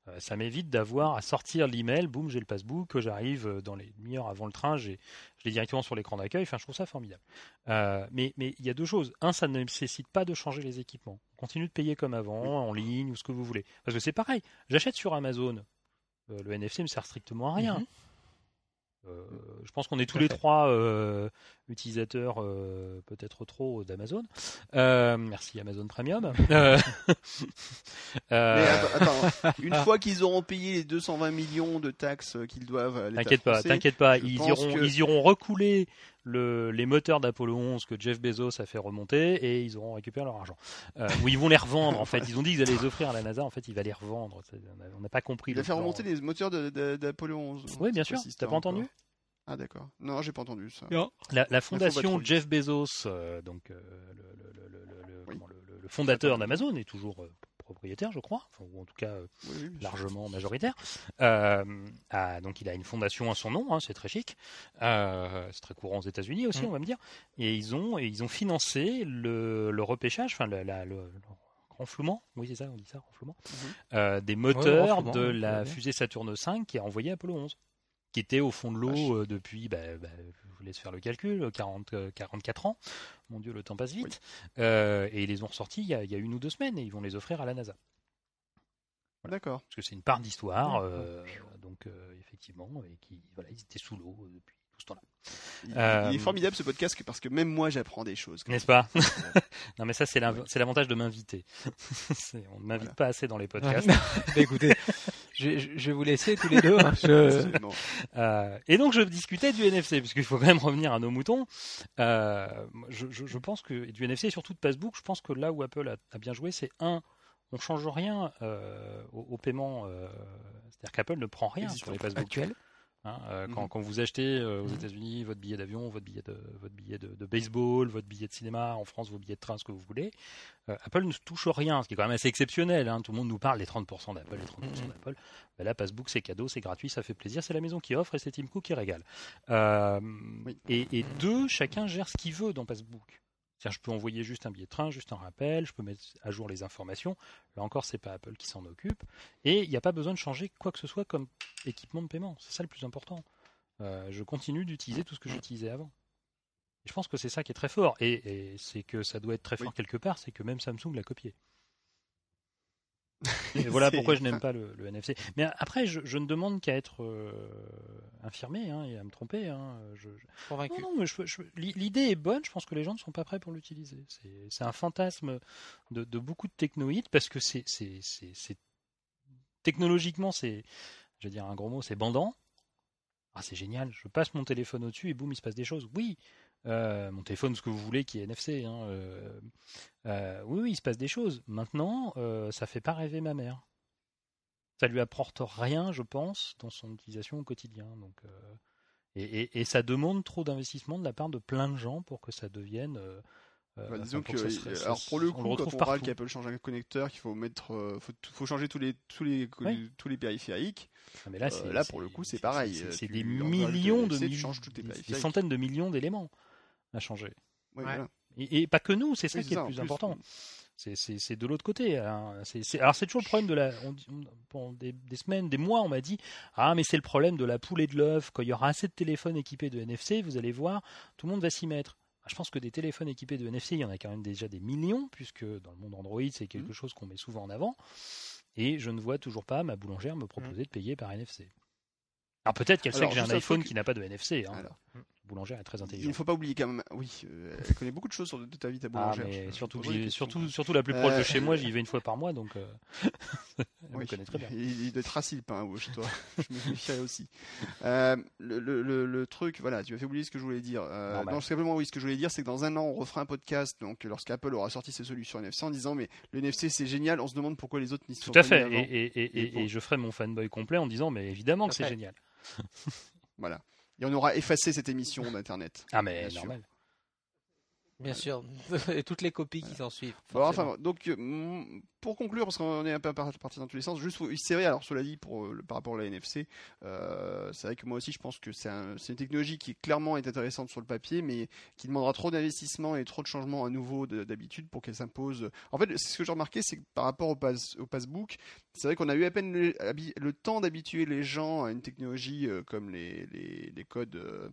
euh, ça m'évite d'avoir à sortir l'email. Boum, j'ai le passbook. J'arrive euh, dans les demi-heures avant le train. J'ai, je l'ai directement sur l'écran d'accueil. Enfin, je trouve ça formidable. Euh, mais, mais il y a deux choses. Un, ça ne nécessite pas de changer les équipements. On continue de payer comme avant, en ligne ou ce que vous voulez. Parce que c'est pareil. J'achète sur Amazon. Euh, le NFC me sert strictement à rien. Mhm. Euh, je pense qu'on est tous les trois euh, utilisateurs, euh, peut-être trop, d'Amazon. Euh, merci Amazon Premium. Euh, Mais euh, attends, attends, une fois qu'ils auront payé les 220 millions de taxes qu'ils doivent à T'inquiète pas, t'inquiète pas, ils iront, que- ils iront recouler le, les moteurs d'Apollo 11 que Jeff Bezos a fait remonter et ils auront récupéré leur argent. Euh, ou ils vont les revendre en fait. Ils ont dit qu'ils allaient les offrir à la NASA, en fait, il va les revendre. On n'a pas compris. Il le a fait plan. remonter les moteurs d'Apollo 11. Oui, bien sûr. si T'as pas encore. entendu Ah d'accord. Non, j'ai pas entendu ça. La, fondation. Jeff Bezos, euh, donc euh, le, le- le- le- le- le- Oui. comment, le- le- le fondateur d'Amazon, est toujours euh, propriétaire, je crois, enfin, ou en tout cas euh, Oui, oui, largement majoritaire. Euh, a- donc il a une fondation à son nom, hein, c'est très chic. Euh, c'est très courant aux États-Unis aussi, Mm. on va me dire. Et ils ont, et ils ont financé le, le repêchage, enfin la- la- le, le renflouement, oui c'est ça, on dit ça, renflouement, euh, des moteurs de la fusée Saturne 5 qui a envoyé Apollo 11 qui était au fond de l'eau euh, depuis, bah, bah, vous laisse faire le calcul, 40, euh, 44 ans. Mon Dieu, le temps passe vite. Euh, et ils les ont ressortis il y, a, il y a une ou deux semaines et ils vont les offrir à la NASA. D'accord. Parce que c'est une part d'histoire, euh, donc euh, effectivement, et qui, voilà, ils étaient sous l'eau euh, depuis tout ce temps-là. Il, Euh, il est formidable ce podcast parce que même moi j'apprends des choses. N'est-ce pas? Non, mais ça, c'est l'av- c'est l'avantage de m'inviter. On ne m'invite Voilà. pas assez dans les podcasts. Écoutez, je, vais vous laisser tous les deux. hein, je-. Euh, et donc je discutais du NFC, puisqu'il faut quand même revenir à nos moutons. Euh, je, pense que du NFC et surtout de Passbook, je pense que là où Apple a, a bien joué, c'est un, on change rien euh, au, au paiement, c'est-à-dire qu'Apple ne prend rien Existant. sur les Passbook. Actuel. Hein, euh, quand, Mhm. quand vous achetez euh, aux Mhm. États-Unis votre billet d'avion, votre billet de votre billet de, de baseball, votre billet de cinéma, en France vos billets de train, ce que vous voulez, euh, Apple ne touche rien, ce qui est quand même assez exceptionnel. hein. Tout le monde nous parle des 30% d'Apple, les 30% Mhm. d'Apple. Ben là, Passbook, c'est cadeau, c'est gratuit, ça fait plaisir, c'est la maison qui offre et c'est Tim Cook qui régale. Oui. et, et deux, chacun gère ce qu'il veut dans Passbook. C'est-à-dire, je peux envoyer juste un billet de train, juste un rappel, je peux mettre à jour les informations. Là encore, c'est pas Apple qui s'en occupe. Et il n'y a pas besoin de changer quoi que ce soit comme équipement de paiement. C'est ça le plus important. Euh, je continue d'utiliser tout ce que j'utilisais avant. Et je pense que c'est ça qui est très fort. Et, et c'est que ça doit être très fort Oui. quelque part, c'est que même Samsung l'a copié. Et voilà pourquoi je n'aime pas le, le NFC. Mais après, je, je ne demande qu'à être euh, infirmé hein, et à me tromper. hein. Je- je- Convaincu. non, non, mais je- je- l'i- l'idée est bonne. Je pense que les gens ne sont pas prêts pour l'utiliser. C'est- C'est un fantasme de, de beaucoup de technoïdes parce que c'est c'est- c'est- c'est- technologiquement, c'est, je vais dire un gros mot, c'est bandant. Ah, c'est génial. Je passe mon téléphone au-dessus et boum, il se passe des choses. Oui, euh, mon téléphone, ce que vous voulez, qui est NFC. hein, euh, euh, oui, oui, il se passe des choses. Maintenant, ça fait pas rêver ma mère. Ça lui apporte rien, je pense, dans son utilisation au quotidien. Donc, et, et- et ça demande trop d'investissement de la part de plein de gens pour que ça devienne. Bah, disons que, alors pour le on coup, quand retrouve on parle qu'Apple change un connecteur, qu'il faut mettre, faut, faut changer tous les tous les Oui. tous les périphériques. Ah, mais là, pour le coup, c'est pareil. C'est des millions le de tous tes des- centaines de millions d'éléments Ouais. voilà. Et, et pas que nous, c'est ça Oui, qui est ça, le plus plus. important. C'est- C'est c'est de l'autre côté. hein. Alors c'est toujours le problème de la. on dit- on- pendant des, des semaines, des mois, on m'a dit ah mais c'est le problème de la poule et de l'œuf. Quand il y aura assez de téléphones équipés de NFC, vous allez voir, tout le monde va s'y mettre. Ah, Je pense que des téléphones équipés de NFC, il y en a quand même déjà des millions, puisque dans le monde Android, c'est quelque Mhm. chose qu'on met souvent en avant. Et je ne vois toujours pas ma boulangère me proposer de payer par NFC. Alors peut-être qu'elle sait que j'ai un iPhone qui n'a pas de NFC. hein. Alors, boulangère est très il ne intelligente. faut pas oublier quand même. Oui, euh, elle connaît beaucoup de choses sur de ta vie, ta Ah, boulangère. mais Je- surtout, je que pose des j'y- questions, surtout, quoi. surtout la plus proche de Euh, chez moi, j'y vais une fois par mois, donc euh, elle me connaît très bien. Il, il doit être assis le pain au chez toi. je me méfierais aussi. Euh, le, le- le- le truc, voilà, tu m'as fait oublier ce que je voulais dire. Euh, non, simplement, oui, ce que je voulais dire, c'est que dans un an, on refera un podcast, donc lorsqu'Apple aura sorti ses solutions NFC, en disant, mais le NFC, c'est génial, on se demande pourquoi les autres n'y sont Tout à pas fait. Et, avant. et, et, Et et- bon. et je ferai mon fanboy complet en disant, mais évidemment que c'est génial. Voilà. Et on aura effacé cette émission d'Internet. Ah, mais normal. Bien sûr. Et toutes les copies qui s'en suivent. Bon, forcément. enfin, donc, euh, pour conclure, parce qu'on est un peu par- parti dans tous les sens, juste, c'est vrai, alors cela dit, pour, euh, le- par rapport à la NFC, euh, c'est vrai que moi aussi, je pense que c'est un- c'est une technologie qui clairement est intéressante sur le papier, mais qui demandera trop d'investissement et trop de changements à nouveau de- d'habitude pour qu'elle s'impose. En fait, ce que j'ai remarqué, c'est que par rapport au, pass, au passbook, c'est vrai qu'on a eu à peine le, temps d'habituer les gens à une technologie euh, comme les, les, les codes, euh,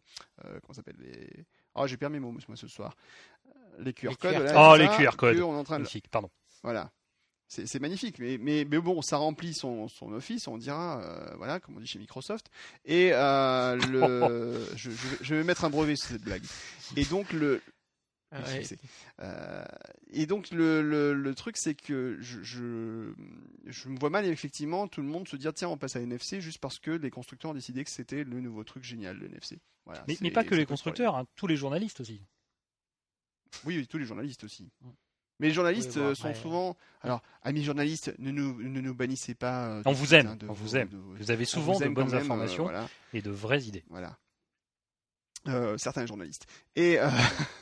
comment s'appelle les... Oh, j'ai perdu mes mots moi ce soir. Les QR Les codes. QR voilà, Oh, c'est les QR codes. on est en train de- Magnifique, pardon. voilà. C'est magnifique, mais, mais, mais bon, ça remplit son, son office, on dira, euh, voilà, comme on dit chez Microsoft. Et euh, le, je, je, je vais mettre un brevet sur cette blague. Et donc le, Ah ouais. Euh, et donc le, le, le truc, c'est que je, je, je me vois mal effectivement tout le monde se dire tiens, on passe à NFC juste parce que les constructeurs ont décidé que c'était le nouveau truc génial, le NFC. Voilà, Mais, mais pas que les constructeurs, hein, tous les journalistes aussi. Oui, tous les journalistes aussi. Mais les journalistes Oui, bon, euh, sont après, souvent. Alors, amis journalistes, ne nous, ne nous bannissez pas. euh, On vous aime, de on vous aime. de Vous avez souvent vous de bonnes même, euh, informations voilà, et de vraies idées. voilà. Euh, certains journalistes. Et, euh,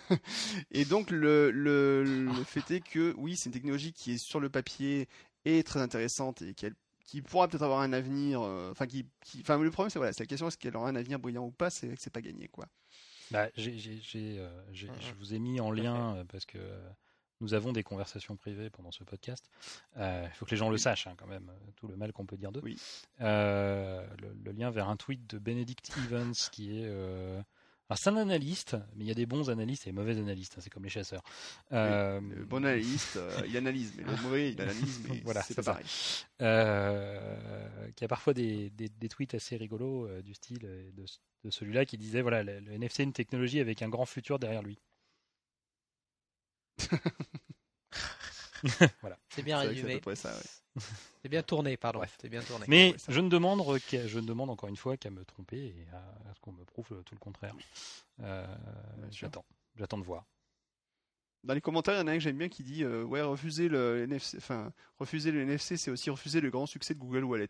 et donc, le, le, le fait est que, oui, c'est une technologie qui est sur le papier et très intéressante et qui pourra peut-être avoir un avenir, euh, enfin qui, qui- le problème c'est voilà, la question est-ce qu'elle aura un avenir brillant ou pas, c'est que c'est pas gagné quoi. Bah, euh, j'ai- Mhm. Je vous ai mis en lien euh, parce que euh, nous avons des conversations privées pendant ce podcast. Euh, Il faut que les gens le sachent hein, quand même, tout le mal qu'on peut dire d'eux. Oui. Euh, le, le lien vers un tweet de Benedict Evans qui est... alors c'est un analyste, mais il y a des bons analystes et des mauvais analystes, hein, c'est comme les chasseurs. Euh, Le bon analyste, euh, il analyse, mais le mauvais, il analyse, mais Voilà, c'est c'est pas ça. pareil. euh, qui a parfois des, des- des tweets assez rigolos euh, du style de, de celui-là qui disait voilà le, le NFC est une technologie avec un grand futur derrière lui. voilà. C'est bien C'est vrai que c'est à peu résumé. près ça, ouais. C'est bien tourné, pardon. Bref. C'est bien tourné. Mais ouais, je ne demande qu'à- je ne demande encore une fois qu'à me tromper et à, à ce qu'on me prouve tout le contraire. Euh, j'attends, j'attends de voir. Dans les commentaires, il y en a un que j'aime bien qui dit euh, ouais refuser le NFC, enfin refuser le NFC, c'est aussi refuser le grand succès de Google Wallet.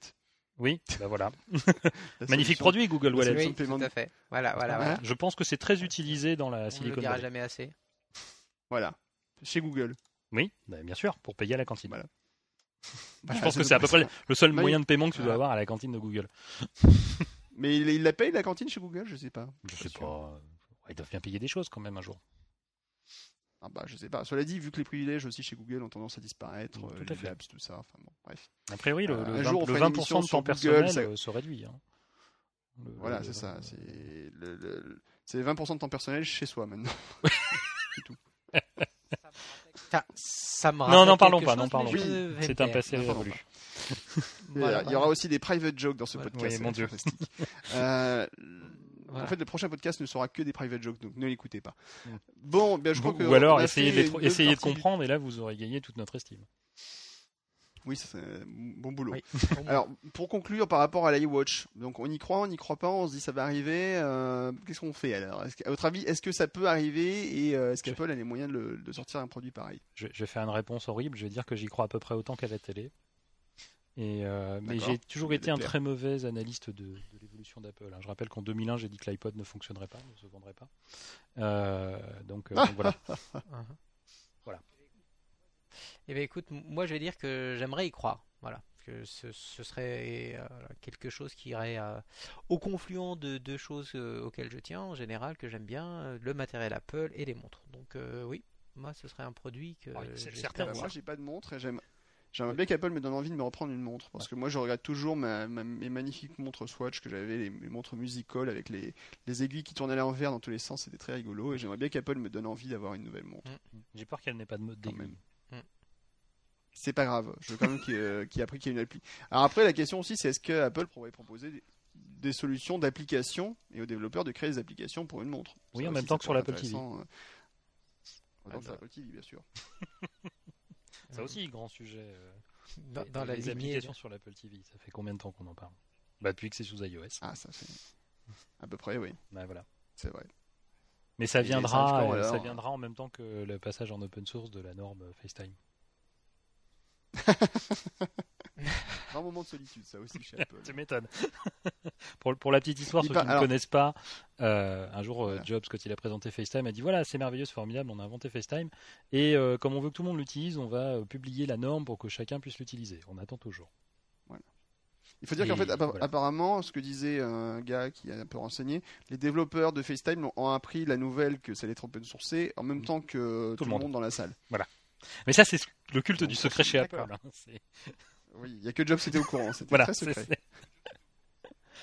Oui, bah voilà. Magnifique produit Google Wallet. Oui, tout à fait. Voilà, voilà, Ah, voilà. Je pense que c'est très utilisé dans la On ne le Silicon dira Valley. jamais assez. Voilà. Chez Google. Oui, bah, bien sûr, pour payer à la cantine. Voilà. Je pense que c'est à peu près le seul Bah, moyen de paiement que tu dois avoir à la cantine de Google. Mais il, il la paye la cantine chez Google? Je sais pas. Je sais sûr. pas. Ils doivent bien payer des choses quand même un jour. Ah bah je sais pas. Cela dit, vu que les privilèges aussi chez Google ont tendance à disparaître, Tout euh, à les fait. labs, tout ça. Enfin bon, bref. A priori, le, Euh, le un 20%, jour, on le fera une 20% émission de temps Google, personnel ça- euh, se réduit. hein. Le- Voilà, c'est ça. C'est le, le- le- c'est 20% de temps personnel chez soi maintenant. Ça, ça me Non, rappelle non, parlons pas, chose, non, mais parlons pas. C'est un passé révolu. Voilà, il y aura aussi des private jokes dans ce Voilà. podcast. Oui, mon Dieu. Euh, Voilà. En fait, le prochain podcast ne sera que des private jokes, donc ne l'écoutez pas. Mm. Bon, ben, je crois Ou- que Ou alors essayez, de, essayez de comprendre et là vous aurez gagné toute notre estime. Oui, c'est bon boulot. Oui. Alors, pour conclure par rapport à l'iWatch, donc on y croit, on n'y croit pas, on se dit ça va arriver. euh, Qu'est-ce qu'on fait alors? Est-ce que- À votre avis, est-ce que ça peut arriver et euh, est-ce qu'Apple a les moyens de, le- de sortir un produit pareil? Je, je vais faire une réponse horrible, je vais dire que j'y crois à peu près autant qu'à la télé. Et euh, mais j'ai toujours été un très mauvais analyste de, de l'évolution d'Apple. hein. Je rappelle qu'en 2001, j'ai dit que l'iPod ne fonctionnerait pas, ne se vendrait pas. Euh, donc, euh, donc voilà. Eh bien, écoute, moi je vais dire que j'aimerais y croire. Voilà. Que ce, ce serait euh, quelque chose qui irait euh, au confluent de deux choses euh, auxquelles je tiens en général, que j'aime bien, le matériel Apple et les montres. Donc euh, oui, moi ce serait un produit que oui, c'est certain. Moi, j'ai pas de montre et j'aime. J'aimerais bien qu'Apple me donne envie de me reprendre une montre parce que moi je regarde toujours ma, ma- mes magnifiques montres Swatch que j'avais, les, mes montres musical avec les, les aiguilles qui tournaient à l'envers dans tous les sens, c'était très rigolo et j'aimerais bien qu'Apple me donne envie d'avoir une nouvelle montre. J'ai peur qu'elle n'ait pas de mode Quand d'aiguille. C'est pas grave, je veux quand même qu'il euh, ait appris qu'il y a une appli. Alors après la question aussi c'est est-ce que Apple pourrait proposer des, des solutions d'application et aux développeurs de créer des applications pour une montre? Oui, Ça en même temps que sur l'Apple TV. euh, En même temps que sur l'Apple TV bien sûr. Ça aussi, grand sujet. euh, Dans, les- la applications sur l'Apple TV. Ça fait combien de temps qu'on en parle? Bah depuis que c'est sous iOS. Ah ça fait à peu près oui, Bah, voilà. c'est vrai. Mais ça viendra, euh, ça viendra en même temps que le passage en open source de la norme euh, FaceTime. Un moment de solitude ça aussi chez Apple. Tu m'étonnes. pour, pour la petite histoire, Il ceux qui ne connaissent pas, euh, un jour, euh, Voilà. Jobs, quand il a présenté FaceTime, a dit voilà, c'est merveilleux, c'est formidable, on a inventé FaceTime. Et euh, comme on veut que tout le monde l'utilise, on va publier la norme pour que chacun puisse l'utiliser. On attend toujours. Il faut dire qu'en fait, appa- voilà. apparemment, ce que disait un gars qui a un peu renseigné, les développeurs de FaceTime ont- appris la nouvelle que ça allait être open sourcé en même temps que tout, le le monde. monde dans la salle. Mais ça, c'est le culte Donc, du secret chez Apple. hein. Oui, il y a que Jobs qui était au courant, c'était Voilà, très c'est- secret.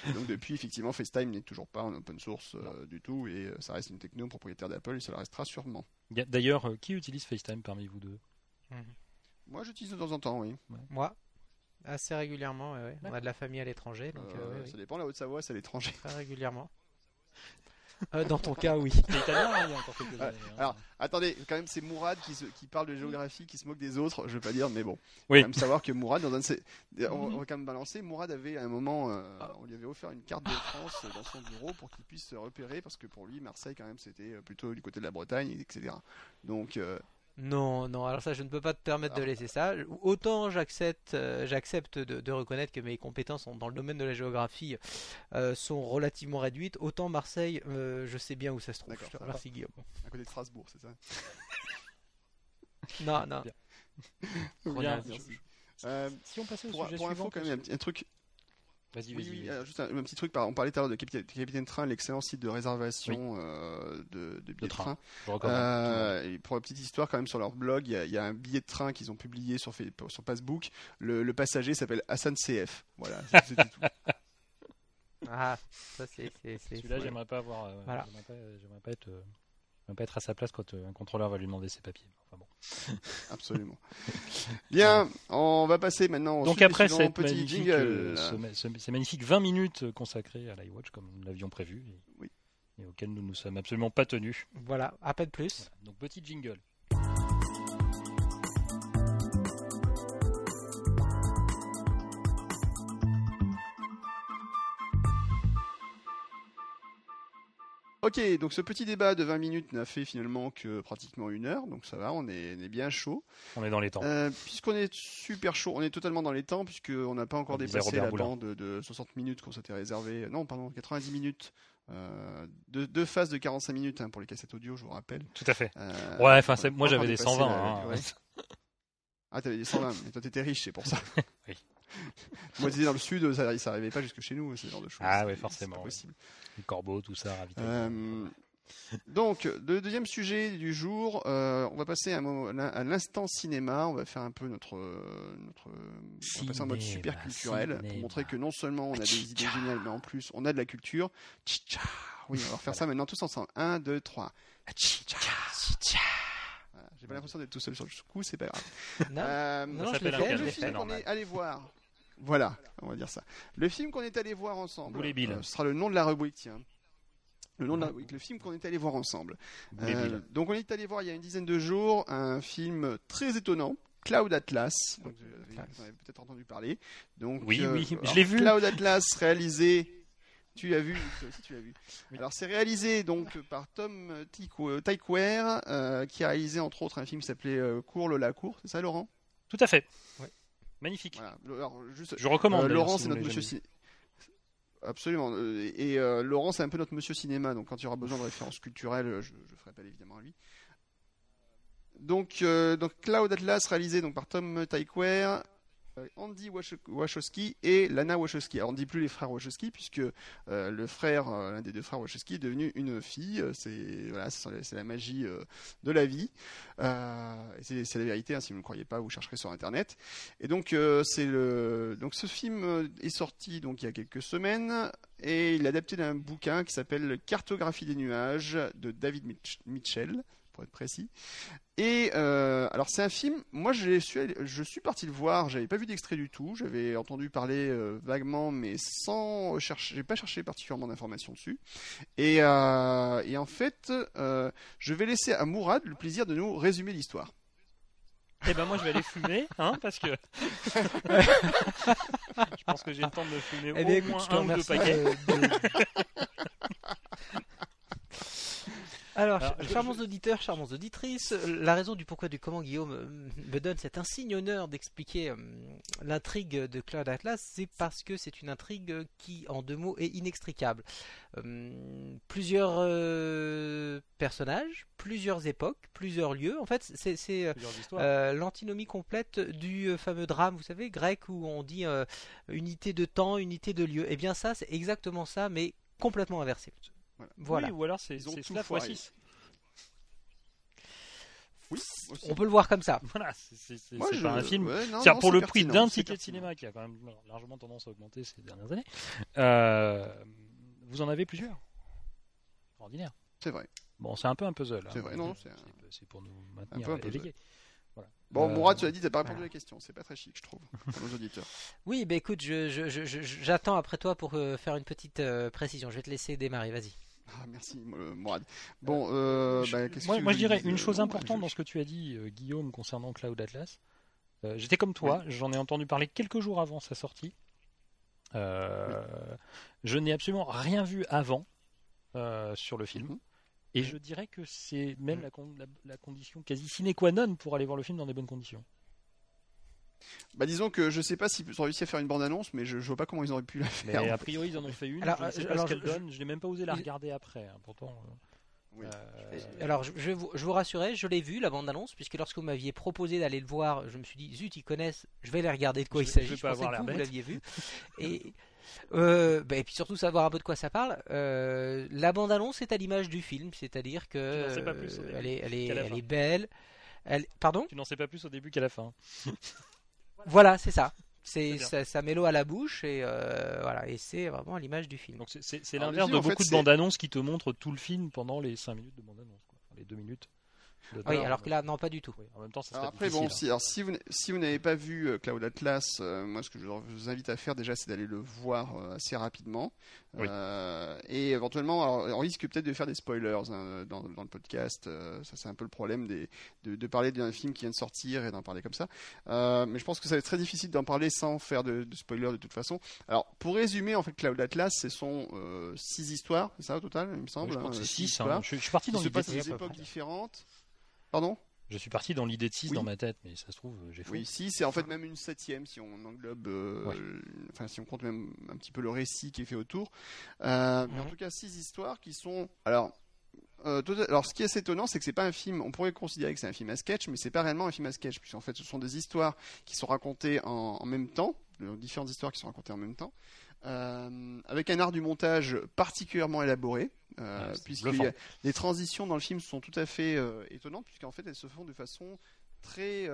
Donc depuis, effectivement, FaceTime n'est toujours pas en open source euh, du tout et euh, ça reste une techno propriétaire d'Apple et ça le restera sûrement. D'ailleurs, euh, qui utilise FaceTime parmi vous deux? Moi, j'utilise de temps en temps, oui. Moi, assez régulièrement, ouais, ouais. on a de la famille à l'étranger, donc Euh, euh, ouais, Ça oui, dépend, la Haute-Savoie, c'est à l'étranger. très régulièrement. Euh, dans ton cas, oui. C'est italien, hein, il y a encore quelques Ouais, années. hein. alors, Attendez, quand même, c'est Mourad qui, se- qui parle de géographie, qui se moque des autres, je veux pas dire, mais bon. Oui. Quand même savoir que Mourad, dans un de ses... on, on va quand même balancer, Mourad avait à un moment, euh, on lui avait offert une carte de France dans son bureau pour qu'il puisse se repérer, parce que pour lui, Marseille, quand même, c'était euh, plutôt du côté de la Bretagne, etc. Donc, euh, Non, non, alors ça, je ne peux pas te permettre de laisser ça. Autant j'accepte, euh, j'accepte de, de reconnaître que mes compétences en- dans le domaine de la géographie euh, sont relativement réduites, autant Marseille, euh, je sais bien où ça se trouve. D'accord, Je te remercie, Guillaume. à côté de Strasbourg, c'est ça? Non, non. Bien. Bien. Euh, Si on passait au pour, sujet pour info, suivant, quand même, un, un truc Vas-y, Oui, vas-y. oui, euh, juste un, un petit truc, on parlait tout à l'heure de Capitaine, Capitaine Train, l'excellent site de réservation euh, de, de billets de train. train. Je recommande. Euh, et pour la petite histoire, quand même, sur leur blog, il y, a- il y a un billet de train qu'ils ont publié sur, sur Facebook. Le, le passager s'appelle Hassan CF. Voilà, c'est- c'était tout. Ah, ça c'est. Celui-là, j'aimerais pas avoir. euh, Voilà. J'aimerais pas, j'aimerais pas être. Euh, j'aimerais pas être à sa place quand euh, un contrôleur va lui demander ses papiers. Enfin bon. Absolument. Bien, on va passer maintenant au Donc après cette petit magnifique, jingle. euh, ce ces magnifiques 20 minutes consacrées à l'iWatch comme nous l'avions prévu et, Oui. et auxquelles nous ne sommes absolument pas tenus. Voilà, à pas de plus. Voilà. Donc petit jingle. Ok, donc ce petit débat de 20 minutes n'a fait finalement que pratiquement une heure, donc ça va, on est, on est bien chaud. On est dans les temps. Euh, puisqu'on est super chaud, on est totalement dans les temps, puisqu'on n'a pas encore dépassé la Boulin. bande de 60 minutes qu'on s'était réservé. Non, pardon, 90 minutes. Euh, deux, deux phases de 45 minutes hein, pour les cassettes audio, je vous rappelle. Tout à fait. Euh, Ouais, enfin, moi j'avais des dépassé 120. la- hein. ouais. Ah, t'avais des 120, mais toi t'étais riche, c'est pour ça. Oui. Moi, j'étais dans le sud, ça, ça arrivait pas jusque chez nous, ce genre de choses. Ah c'est forcément, possible. Les corbeaux, tout ça, ravitaillement. Euh, donc, le deuxième sujet du jour, euh, on va passer à, l'instant cinéma. On va faire un peu notre, notre, on va passer en mode super culturel pour montrer que non seulement on a des idées géniales, mais en plus on a de la culture. Tcha-tcha. Oui, on va refaire ça maintenant tous ensemble. 1, 2, 3. J'ai pas l'impression d'être tout seul sur le coup, c'est pas grave. Non, Euh, non, ça je l'ai fait, je le film qu'on est allé voir. Voilà, on va dire ça. Le film qu'on est allé voir ensemble. Boulet Bill. euh, ce sera le nom de la rubrique, tiens. Le nom de la rubrique, le film qu'on est allé voir ensemble. Boulet Euh, Bill. donc on est allé voir il y a une dizaine de jours un film très étonnant. Cloud Atlas, donc vous avez- vous en avez peut-être entendu parler. Donc, Oui, euh, oui, je l'ai vu. Cloud Atlas réalisé. Tu l'as vu, toi aussi tu l'as vu. Oui. Alors c'est réalisé donc par Tom Tykwer, euh, qui a réalisé entre autres un film qui s'appelait euh, Cours le la cour, c'est ça Laurent? Tout à fait. Ouais. Magnifique. Voilà. Alors, juste, Je recommande. euh, Laurent, si c'est notre monsieur jamais. Absolument. Euh, Et euh, Laurent, c'est un peu notre monsieur cinéma. Donc, quand il y aura besoin de références culturelles, je, je ferai appel évidemment à lui. Donc, euh, donc Cloud Atlas, réalisé donc par Tom Tykwer, Andy Wacho- Wachowski et Lana Wachowski. Alors, on ne dit plus les frères Wachowski puisque euh, le frère, euh, l'un des deux frères Wachowski, est devenu une fille. Euh, C'est voilà, c'est la magie euh, de la vie. Euh, c'est la vérité. hein, si vous ne me croyez pas, vous chercherez sur internet. Et donc euh, c'est le donc ce film euh, est sorti donc il y a quelques semaines et il est adapté d'un bouquin qui s'appelle Cartographie des nuages de David Mitch- Mitchell pour être précis. Et euh, alors c'est un film, moi je suis allé- je suis parti le voir, j'avais pas vu d'extrait du tout, j'avais entendu parler euh, vaguement mais sans chercher, j'ai pas cherché particulièrement d'informations dessus. Et, euh, et en fait, euh, je vais laisser à Mourad le plaisir de nous résumer l'histoire. Eh ben moi je vais aller fumer, hein, parce que je pense que j'ai le temps de me fumer Eh au bien, écoute, moins un ou deux paquets. de- Alors, Alors, ch- charmants auditeurs, charmantes auditrices, la raison du pourquoi du comment Guillaume euh, me donne cet insigne honneur d'expliquer euh, l'intrigue de Cloud Atlas, c'est parce que c'est une intrigue qui, en deux mots, est inextricable. Euh, plusieurs euh, personnages, plusieurs époques, plusieurs lieux. En fait, c'est euh, l'antinomie complète du fameux drame, vous savez, grec, où on dit unité de temps, unité de lieu. Et bien ça, c'est exactement ça, mais complètement inversé. Voilà. Voilà. Oui, ou alors c'est cela fois foiré. 6. Oui, aussi. On peut le voir comme ça. Voilà, c'est je- pas un film. ouais, non, C'est-à-dire non, pour le prix d'un ticket de cinéma qui a quand même largement tendance à augmenter ces dernières années. euh, vous en avez plusieurs? Ordinaire. C'est vrai. Bon, c'est un peu un puzzle. hein. C'est vrai, non, c'est un- pour nous maintenir peu un puzzle. éveillés. Voilà. Bon, Euh, Mourad, tu l'as dit, t'as pas répondu voilà. à la question. C'est pas très chic, je trouve, pour nos auditeurs. Oui, bah écoute, je- je- je- je- j'attends après toi pour euh, faire une petite euh, précision. Je vais te laisser démarrer, vas-y. Ah, merci, euh, Mourad. Bon, euh, Je- bah, qu'est-ce moi, que moi, tu je dirais une chose importante je- dans ce que tu as dit, euh, Guillaume, concernant Cloud Atlas. Euh, J'étais comme toi, j'en ai entendu parler quelques jours avant sa sortie. Euh, Je n'ai absolument rien vu avant euh, sur le film. Mhm. Et je dirais que c'est même la, con- la- la condition quasi sine qua non pour aller voir le film dans des bonnes conditions. Bah, disons que je sais pas s'ils ont réussi à faire une bande-annonce, mais je, je vois pas comment ils auraient pu la Mais faire. a priori, ils en ont fait une. Alors, je ne sais euh, pas alors, ce qu'elle donne. Je n'ai même pas osé la regarder après. hein, pourtant. euh, Oui. euh, Alors, je, vous, je vous rassurer, je l'ai vu, la bande-annonce, puisque lorsque vous m'aviez proposé d'aller le voir, je me suis dit, zut, ils connaissent, je vais les regarder de quoi Je- il je s'agit. Je, pas pensais avoir que vous, vous l'aviez vu. Et, euh, bah, et puis surtout savoir un peu de quoi ça parle. Euh, la bande-annonce est à l'image du film, c'est-à-dire que Tu n'en sais pas plus au euh, début elle est, elle est belle. Elle, pardon? Tu n'en sais pas plus au début qu'à la fin. Voilà, c'est ça. C'est ça, ça met l'eau à la bouche et euh, voilà, et c'est vraiment à l'image du film. Donc c'est- l'inverse de beaucoup fait, de bandes annonces qui te montrent tout le film pendant les 5 minutes de bande annonce, quoi. Enfin, les 2 minutes. de Oui, alors que là, non, pas du tout. Oui, en même temps, ça Alors serait après, bon, si, alors, si vous, si vous n'avez pas vu euh, Cloud Atlas, euh, moi, ce que je vous invite à faire déjà, c'est d'aller le voir euh, assez rapidement. Oui. Euh, et éventuellement, alors, on risque peut-être de faire des spoilers hein, dans, dans le podcast. euh, ça, c'est un peu le problème des, de, de parler d'un film qui vient de sortir et d'en parler comme ça. Euh, mais je pense que ça va être très difficile d'en parler sans faire de, de spoilers de toute façon. Alors, pour résumer, en fait, Cloud Atlas, ce sont six histoires, c'est ça au total, il me Oui, semble. je crois que hein, c'est six 6. histoires, Je, je suis parti dans des époques différentes. Pardon? Je suis parti dans l'idée de 6 Oui. dans ma tête, mais ça se trouve, j'ai faux. Oui, si, c'est en fait même une septième si on englobe, euh, Ouais. le- enfin si on compte même un petit peu le récit qui est fait autour. Euh, Mais en Mhm. tout cas, six histoires qui sont, alors, euh, alors ce qui est assez étonnant, c'est que c'est pas un film. On pourrait considérer que c'est un film à sketch, mais c'est pas réellement un film à sketch, puisqu'en fait, ce sont des histoires qui sont racontées en, en même temps, différentes histoires qui sont racontées en même temps, euh, avec un art du montage particulièrement élaboré. Euh, Ah, a, les transitions dans le film sont tout à fait euh, étonnantes puisqu'en fait elles se font de façon très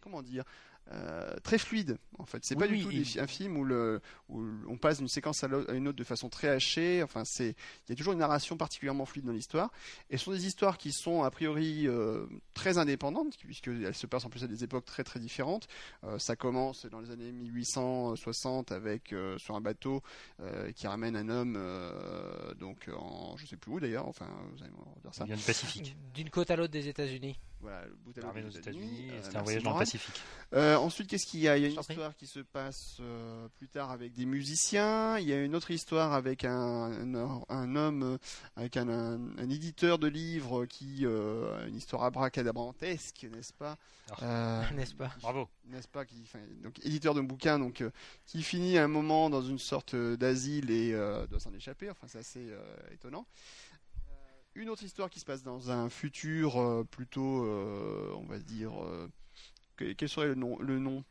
comment dire euh, très fluide en fait. C'est Oui, pas oui, du tout un film où, le, où on passe d'une séquence à, une autre de façon très hachée. Enfin c'est il y a toujours une narration particulièrement fluide dans l'histoire. Et ce sont des histoires qui sont a priori euh, très indépendantes puisqu'elles se passent en plus à des époques très très différentes. Euh, ça commence dans les années 1860 avec euh, sur un bateau euh, qui ramène un homme euh, donc en je sais plus où d'ailleurs. Enfin vous allez me dire ça. Il vient du Pacifique. D'une côte à l'autre des États-Unis. Voilà le bout à l'autre aux États-Unis, Euh, c'était un voyage dans le. Pacifique. Euh, ensuite, qu'est-ce qu'il y a? Il y a une histoire qui se passe euh, plus tard avec des musiciens. Il y a une autre histoire avec un, homme, avec un, éditeur de livres qui, une histoire abracadabrantesque, n'est-ce pas? Ah. N'est-ce pas? Bravo. N'est-ce pas? Qui, donc éditeur de bouquins, donc qui finit à un moment dans une sorte d'asile et doit s'en échapper. Enfin, c'est assez étonnant. Une autre histoire qui se passe dans un futur euh, plutôt, euh, on va dire, euh, que- quel serait le nom, le nom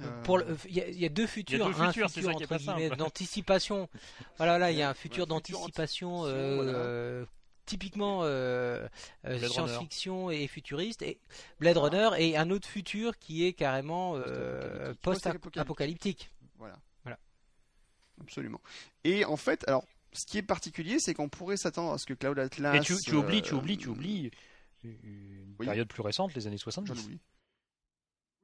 Euh, Pour le- Il y, a- il y a deux futurs, deux un futurs, futur entre guillemets d'anticipation. Voilà, là il y a un futur futur anti- d'anticipation voilà. typiquement science-fiction et futuriste, et Blade Runner, et un autre futur qui est carrément euh, Post-apocalyptique. post-apocalyptique. Voilà. Voilà. Absolument. Et en fait, alors, ce qui est particulier, c'est qu'on pourrait s'attendre à ce que Cloud Atlas. Et tu, tu oublies, tu euh, oublies, tu oublies une oui. période plus récente, les années J'en 70. oublie.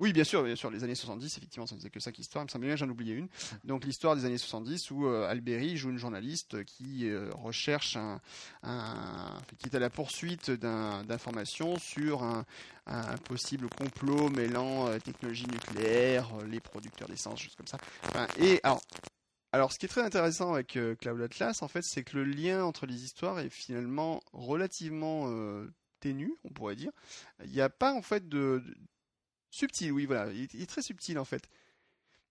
Oui, bien sûr, bien sûr, les années 70, effectivement, ça ne faisait que ça qui histoire. Il me semble bien j'en oubliais une. Donc l'histoire des années 70 où euh, Alberi joue une journaliste qui euh, recherche un, un- qui est à la poursuite d'informations sur un, un possible complot mêlant euh, technologie nucléaire, euh, les producteurs d'essence, choses comme ça. Enfin, et alors. Alors, ce qui est très intéressant avec euh, Cloud Atlas, en fait, c'est que le lien entre les histoires est finalement relativement euh, ténu, on pourrait dire. Il n'y a pas en fait de, subtil, oui, voilà, il est, très subtil en fait.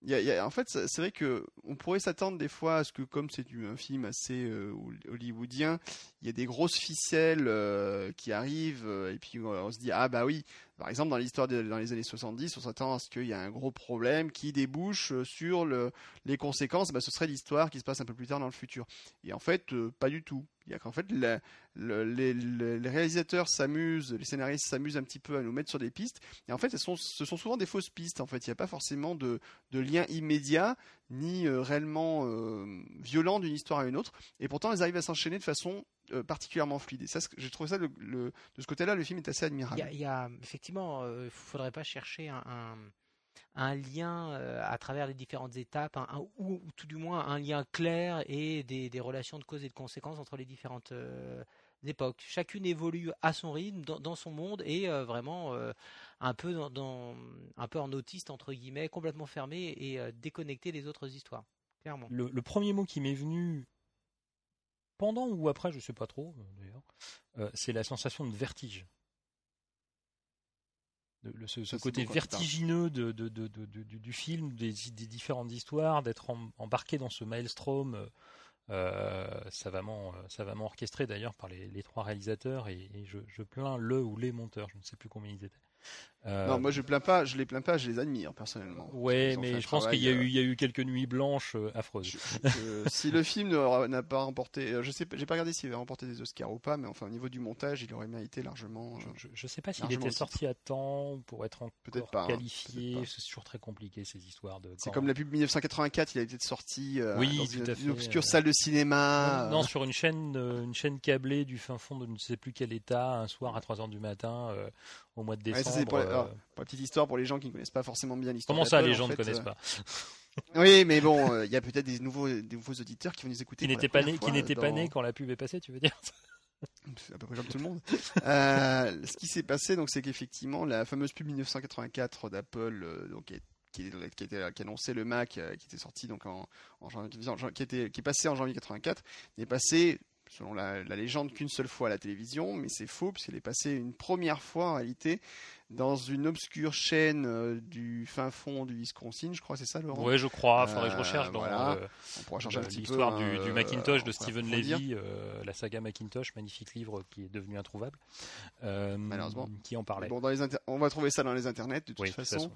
En fait, c'est vrai que on pourrait s'attendre des fois à ce que, comme c'est un film assez euh, hollywoodien, il y a des grosses ficelles euh, qui arrivent et puis on se dit ah bah oui. Par exemple, dans l'histoire dans les années 70, on s'attend à ce qu'il y a un gros problème qui débouche euh, sur le, les conséquences. Bah, ce serait l'histoire qui se passe un peu plus tard dans le futur. Et en fait, euh, pas du tout. Il y a qu'en fait, les, réalisateurs s'amusent, les scénaristes s'amusent un petit peu à nous mettre sur des pistes. Et en fait, ce sont, souvent des fausses pistes. En fait, il n'y a pas forcément de, lien immédiat ni euh, réellement violent d'une histoire à une autre. Et pourtant, elles arrivent à s'enchaîner de façon euh, particulièrement fluide. Et ça, j'ai trouvé ça le, le- de ce côté-là, le film est assez Il admirable. y a, il y a- effectivement, il ne faudrait pas chercher un, un, un lien euh, à travers les différentes étapes, un- un- ou, ou tout du moins un lien clair et des, des relations de cause et de conséquences entre les différentes euh, époques. Chacune évolue à son rythme, dans, dans son monde, et euh, vraiment euh, un peu dans, dans- un peu en autiste entre guillemets, complètement fermé et euh, déconnecté des autres histoires. Clairement. Le, le premier mot qui m'est venu pendant ou après, je sais pas trop euh, d'ailleurs, euh, c'est la sensation de vertige. Le- ce, Ça, côté vertigineux de, de- de- du, du film, des, des différentes histoires, d'être em- embarqué dans ce maelstrom euh, savamment, euh, savamment orchestré d'ailleurs par les, les trois réalisateurs et, et je, je plains le ou les monteurs, je ne sais plus combien ils étaient. Euh, Non, moi je plains pas, je les plains pas, je les admire personnellement. Ouais, mais je pense qu'il y a euh, eu, il y a eu quelques nuits blanches euh, affreuses. je- je- si le film n'a pas remporté, euh, je sais, pas- j'ai pas regardé s'il avait remporté des Oscars ou pas, mais enfin au niveau du montage, il aurait mérité largement. euh, Je, je sais pas s'il était sorti à temps pour être encore pas, hein, qualifié. C'est toujours très compliqué ces histoires de. C'est comme la pub 1984, il a été sorti euh, Oui, dans une, à fait, une obscure euh, salle de cinéma. Non, euh, sur une chaîne, euh, une chaîne câblée du fin fond de ne sais plus quel état, un soir à 3h du matin, euh, au mois de Ouais, décembre. C'est pour, euh, alors, pour la petite histoire, pour les gens qui ne connaissent pas forcément bien l'histoire. Comment ça, les en gens ne connaissent euh, pas Oui, mais bon, euh, il y a peut-être des nouveaux, des nouveaux auditeurs qui vont nous écouter. Qui n'étaient pas nés, qui pas nés quand la pub est passée, tu veux dire à peu près comme tout le monde. Euh, ce qui s'est passé, donc, c'est qu'effectivement, la fameuse pub 1984 d'Apple, euh, donc, qui, qui, qui annonçait le Mac, euh, qui était sorti donc en, en qui, était, qui est passé en janvier 84, n'est passé, selon la, la légende, qu'une seule fois à la télévision, mais c'est faux puisqu'elle est passée une première fois en réalité dans une obscure chaîne euh, du fin fond du Wisconsin, je crois, c'est ça, Laurent? Ouais, je crois. Faudrait que je Euh, recherche dans voilà. On pourra changer un petit peu. l'histoire du, du Macintosh de Stephen. Levy, euh, la saga Macintosh, magnifique livre qui est devenu introuvable, Malheureusement. qui en parlait. Bon, dans les inter- on va trouver ça dans les internets de toute oui, façon. façon.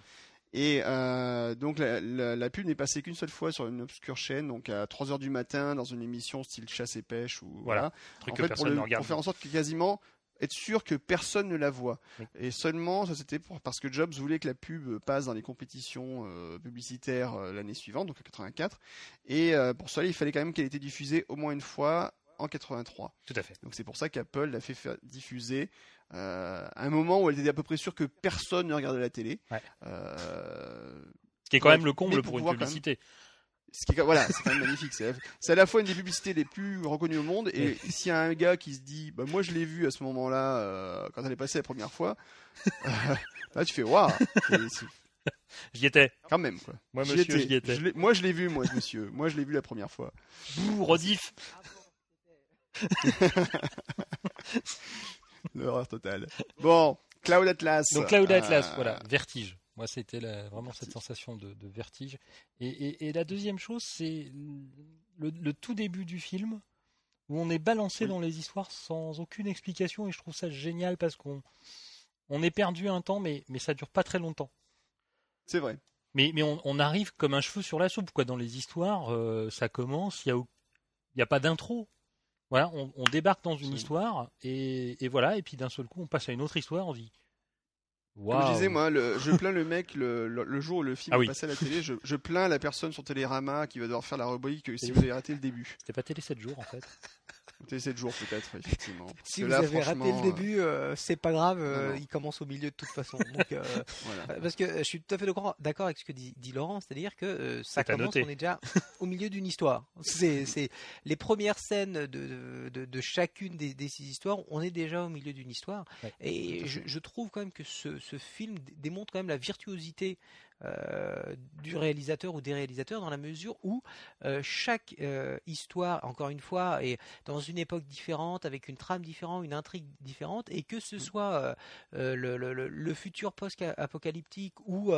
Et euh, donc la, la- la pub n'est passée qu'une seule fois sur une obscure chaîne, donc à 3h du matin dans une émission style chasse et pêche ou Voilà. Truc En que fait, pour, le- ne regarde. pour faire en sorte que quasiment être sûr que personne ne la voit. Oui. Et seulement ça c'était parce que Jobs voulait que la pub passe dans les compétitions euh, publicitaires euh, l'année suivante, donc en 84. Et euh, pour cela il fallait quand même qu'elle ait été diffusée au moins une fois en 83. Tout à fait. Donc c'est pour ça qu'Apple l'a fait faire diffuser à un moment où elle était à peu près sûre que personne ne regardait la télé. Ouais. Ce qui est quand Ouais, même le comble pour, pour une pouvoir quand même- publicité. Ce qui est, voilà, c'est quand même magnifique. C'est c'est à la fois une des publicités les plus reconnues au monde. Et s'il y a un gars qui se dit, bah, moi je l'ai vu à ce moment-là, euh, quand elle est passée la première fois, euh, là tu fais, waouh, J'y étais. quand même quoi. Moi, monsieur, j'y étais. Je l'ai- moi je l'ai vu, moi monsieur. Moi je l'ai vu la première fois. Bouh, rediff. L'horreur totale. Bon, Cloud Atlas. Donc Cloud Atlas, Euh, voilà, vertige. Moi, c'était vraiment cette sensation de, de vertige. Et, et- et la deuxième chose, c'est le, le tout début du film où on est balancé Oui. dans les histoires sans aucune explication. Et je trouve ça génial parce qu'on on est perdu un temps, mais, mais ça dure pas très longtemps. C'est vrai. Mais, mais on, on arrive comme un cheveu sur la soupe, quoi. Dans les histoires, euh, ça commence, il n'y a, y a pas d'intro. Voilà, on, on débarque dans une histoire et, et voilà, et puis d'un seul coup, on passe à une autre histoire, on dit. Comme Waouh. je disais, moi, le- je plains le mec le, le- le jour où le film Ah est passé à la télé. Je, je plains la personne sur Télérama qui va devoir faire la rubrique si vous avez raté le début. C'était pas télé 7 jours en fait. Télé 7 jours peut-être, effectivement. Si vous là, avez raté le début, euh, c'est pas grave, euh, non, non. il commence au milieu de toute façon. Donc, euh, euh, voilà. parce que euh, je suis tout à fait d'accord avec ce que dit, dit Laurent, c'est-à-dire que euh, ça commence, on est déjà au milieu d'une histoire. C'est c'est les premières scènes de, de, de chacune des, des six histoires, on est déjà au milieu d'une histoire. Ouais, Et je, trouve quand même que ce, ce film démontre quand même la virtuosité euh, du réalisateur ou des réalisateurs dans la mesure où euh, chaque euh, histoire, encore une fois, est dans une époque différente, avec une trame différente, une intrigue différente, et que ce soit euh, euh, le, le- le- le futur post-apocalyptique ou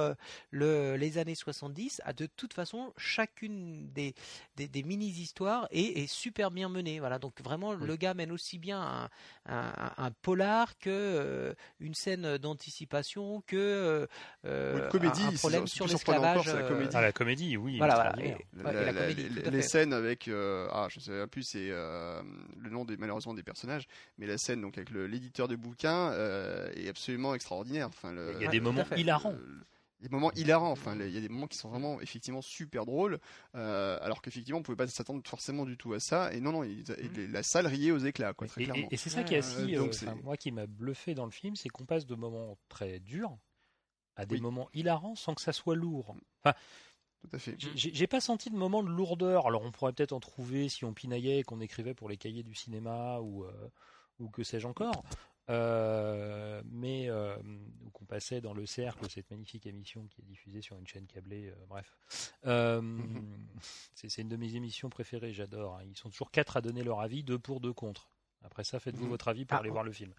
le- les années 70, à de toute façon, chacune des, des, des mini-histoires est, est super bien menée. Voilà, donc vraiment, Oui. le gars mène aussi bien un, un- un polar que une scène d'anticipation, que une un- comédie, un, problème sur l'esclavage. la euh, comédie. Ah, la comédie, oui. Voilà, voilà, et- la La- comédie, les scènes avec euh, ah je sais plus c'est euh, le nom des malheureusement des personnages mais la scène donc avec l'éditeur de bouquins euh, est absolument extraordinaire enfin le- Il y a des moments hilarants. le- des moments hilarants enfin il y a des moments qui sont vraiment effectivement super drôles euh, alors qu'effectivement on pouvait pas s'attendre forcément du tout à ça et non non il- il- la salle riait aux éclats quoi très Et, clairement et- et c'est ça qui est donc euh, enfin, moi qui m'a bluffé dans le film, c'est qu'on passe de moments très durs à des Oui. moments hilarants sans que ça soit lourd. tout à fait J'ai- pas senti de moment de lourdeur. Alors on pourrait peut-être en trouver si on pinaillait et qu'on écrivait pour les cahiers du cinéma ou, euh, ou que sais-je encore. Euh, mais euh, ou qu'on passait dans le cercle, cette magnifique émission qui est diffusée sur une chaîne câblée, euh, bref. C'est c'est une de mes émissions préférées, j'adore. hein. Ils sont toujours quatre à donner leur avis, deux pour, deux contre. Après ça, faites-vous Mhm. votre avis pour Ah. aller voir le film.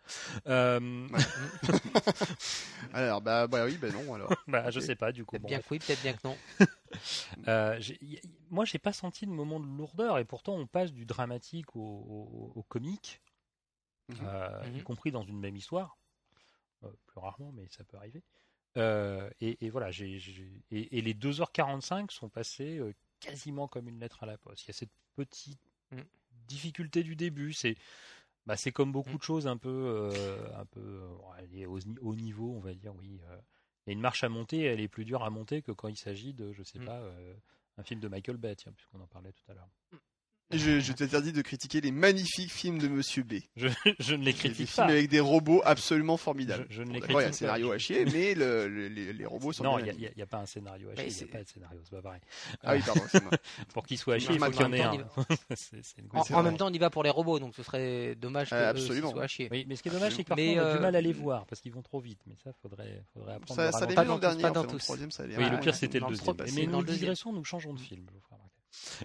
Euh, alors bah, bah oui bah non alors bah, je sais pas du coup. Peut-être Bon, bien que oui, peut-être bien que non. Euh, j'ai- y- y- moi, j'ai pas senti de moment de lourdeur et pourtant on passe du dramatique au, au- au comique, Mhm. euh, Mhm. y compris dans une même histoire. plus rarement, mais ça peut arriver. Et, et, voilà, j'ai, et, et, les 2h45 sont passées quasiment comme une lettre à la poste. Il y a cette petite mm. Difficulté du début. C'est bah, c'est comme beaucoup mm. de choses un peu, un peu au, niveau, on va dire, oui. Il y a une marche à monter, elle est plus dure à monter que quand il s'agit de, je sais mm. pas, un film de Michael Bay, puisqu'on en parlait tout à l'heure. Je, je t'interdis de critiquer les magnifiques films de Monsieur B. Je, je ne les critique des pas. Films avec des robots absolument formidables. Je, ne les critique pas. Il y a un scénario à chier, mais le, le, les, les, robots sont. Non, il n'y a, a, pas un scénario à chier. Il n'y a pas de scénario, c'est pas pareil. Ah oui, pardon. pour qu'il soit à chier, il faut qu'il y en ait un. en, même temps, on y va pour les robots, donc ce serait dommage que ce soit à chier. Oui, mais ce qui est dommage, c'est que parfois on a du euh, mal à les voir parce qu'ils vont trop vite. Mais ça, faudrait, faudrait apprendre. Ça, ça pas dans le dernier. Pas dans tous. Oui, le pire, c'était le deuxième. Mais nous digressons, nous changeons de film.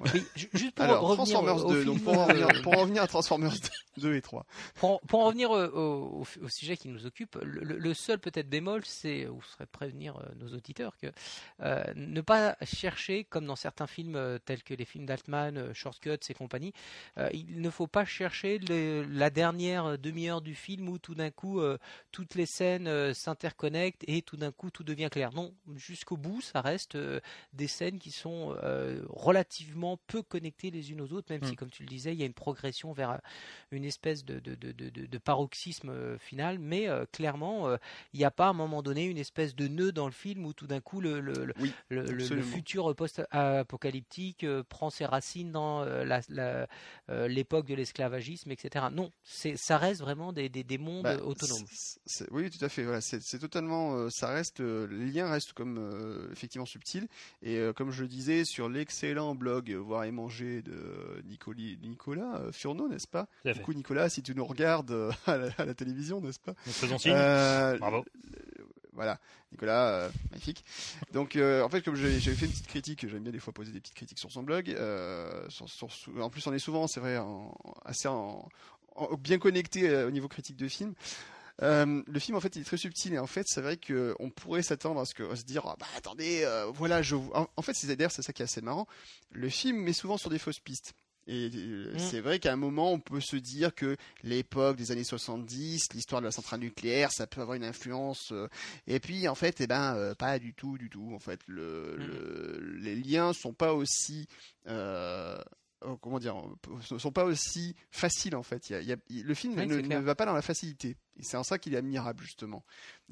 Oui, juste pour Alors, revenir Transformers au 2, donc pour, en revenir, pour en revenir à Transformers 2 et 3. Pour, pour en revenir au, au, au, sujet qui nous occupe, le, le seul peut-être bémol, c'est, ou serait de prévenir euh, nos auditeurs, que euh, ne pas chercher, comme dans certains films euh, tels que les films d'Altman, Shortcuts et compagnie, euh, il ne faut pas chercher le, la dernière demi-heure du film où tout d'un coup euh, toutes les scènes s'interconnectent et tout d'un coup tout devient clair. Non, jusqu'au bout, ça reste des scènes qui sont relativement peu connectées les unes aux autres, même si, Mm. comme tu le disais, il y a une progression vers euh, une espèce de, de, de, de, de paroxysme euh, final, mais euh, clairement, euh, il n'y a pas à un moment donné une espèce de nœud dans le film où tout d'un coup le, le, Oui, le, le- le absolument. futur post-apocalyptique prend ses racines dans la- la- l'époque de l'esclavagisme, etc. Non, ça reste vraiment des, des, des mondes Bah, autonomes. oui, tout à fait. Voilà, c'est totalement, ça reste, les liens restent comme effectivement subtils. Et comme je le disais sur l'excellent blog euh, Voir et manger de Nicoli, Nicolas euh, Furneaux, n'est-ce pas fait. Du coup, Nicolas, si tu nous regardes euh, à, la, à la télévision, n'est-ce pas Nous faisons signe. Euh, Bravo. Voilà, Nicolas, euh, magnifique. Donc, euh, en fait, comme j'avais fait une petite critique, j'aime bien des fois poser des petites critiques sur son blog. sur- sur- sou- en plus, on est souvent, c'est vrai, en- assez en- en- bien connecté au niveau critique de film. Euh, le film en fait il est très subtil et en fait c'est vrai que on pourrait s'attendre à ce que à se dire ah, bah attendez euh, voilà je en, en fait c'est d'ailleurs c'est ça qui est assez marrant. Le film met souvent sur des fausses pistes. Et euh, Mm. c'est vrai qu'à un moment on peut se dire que l'époque des années 70 l'histoire de la centrale nucléaire ça peut avoir une influence et puis en fait eh ben pas du tout du tout en fait. Le, le- les liens sont pas aussi euh, comment dire, ne sont pas aussi faciles en fait. Il y a- il y a- il- le film Oui, ne, va pas dans la facilité. Et c'est en ça qu'il est admirable justement.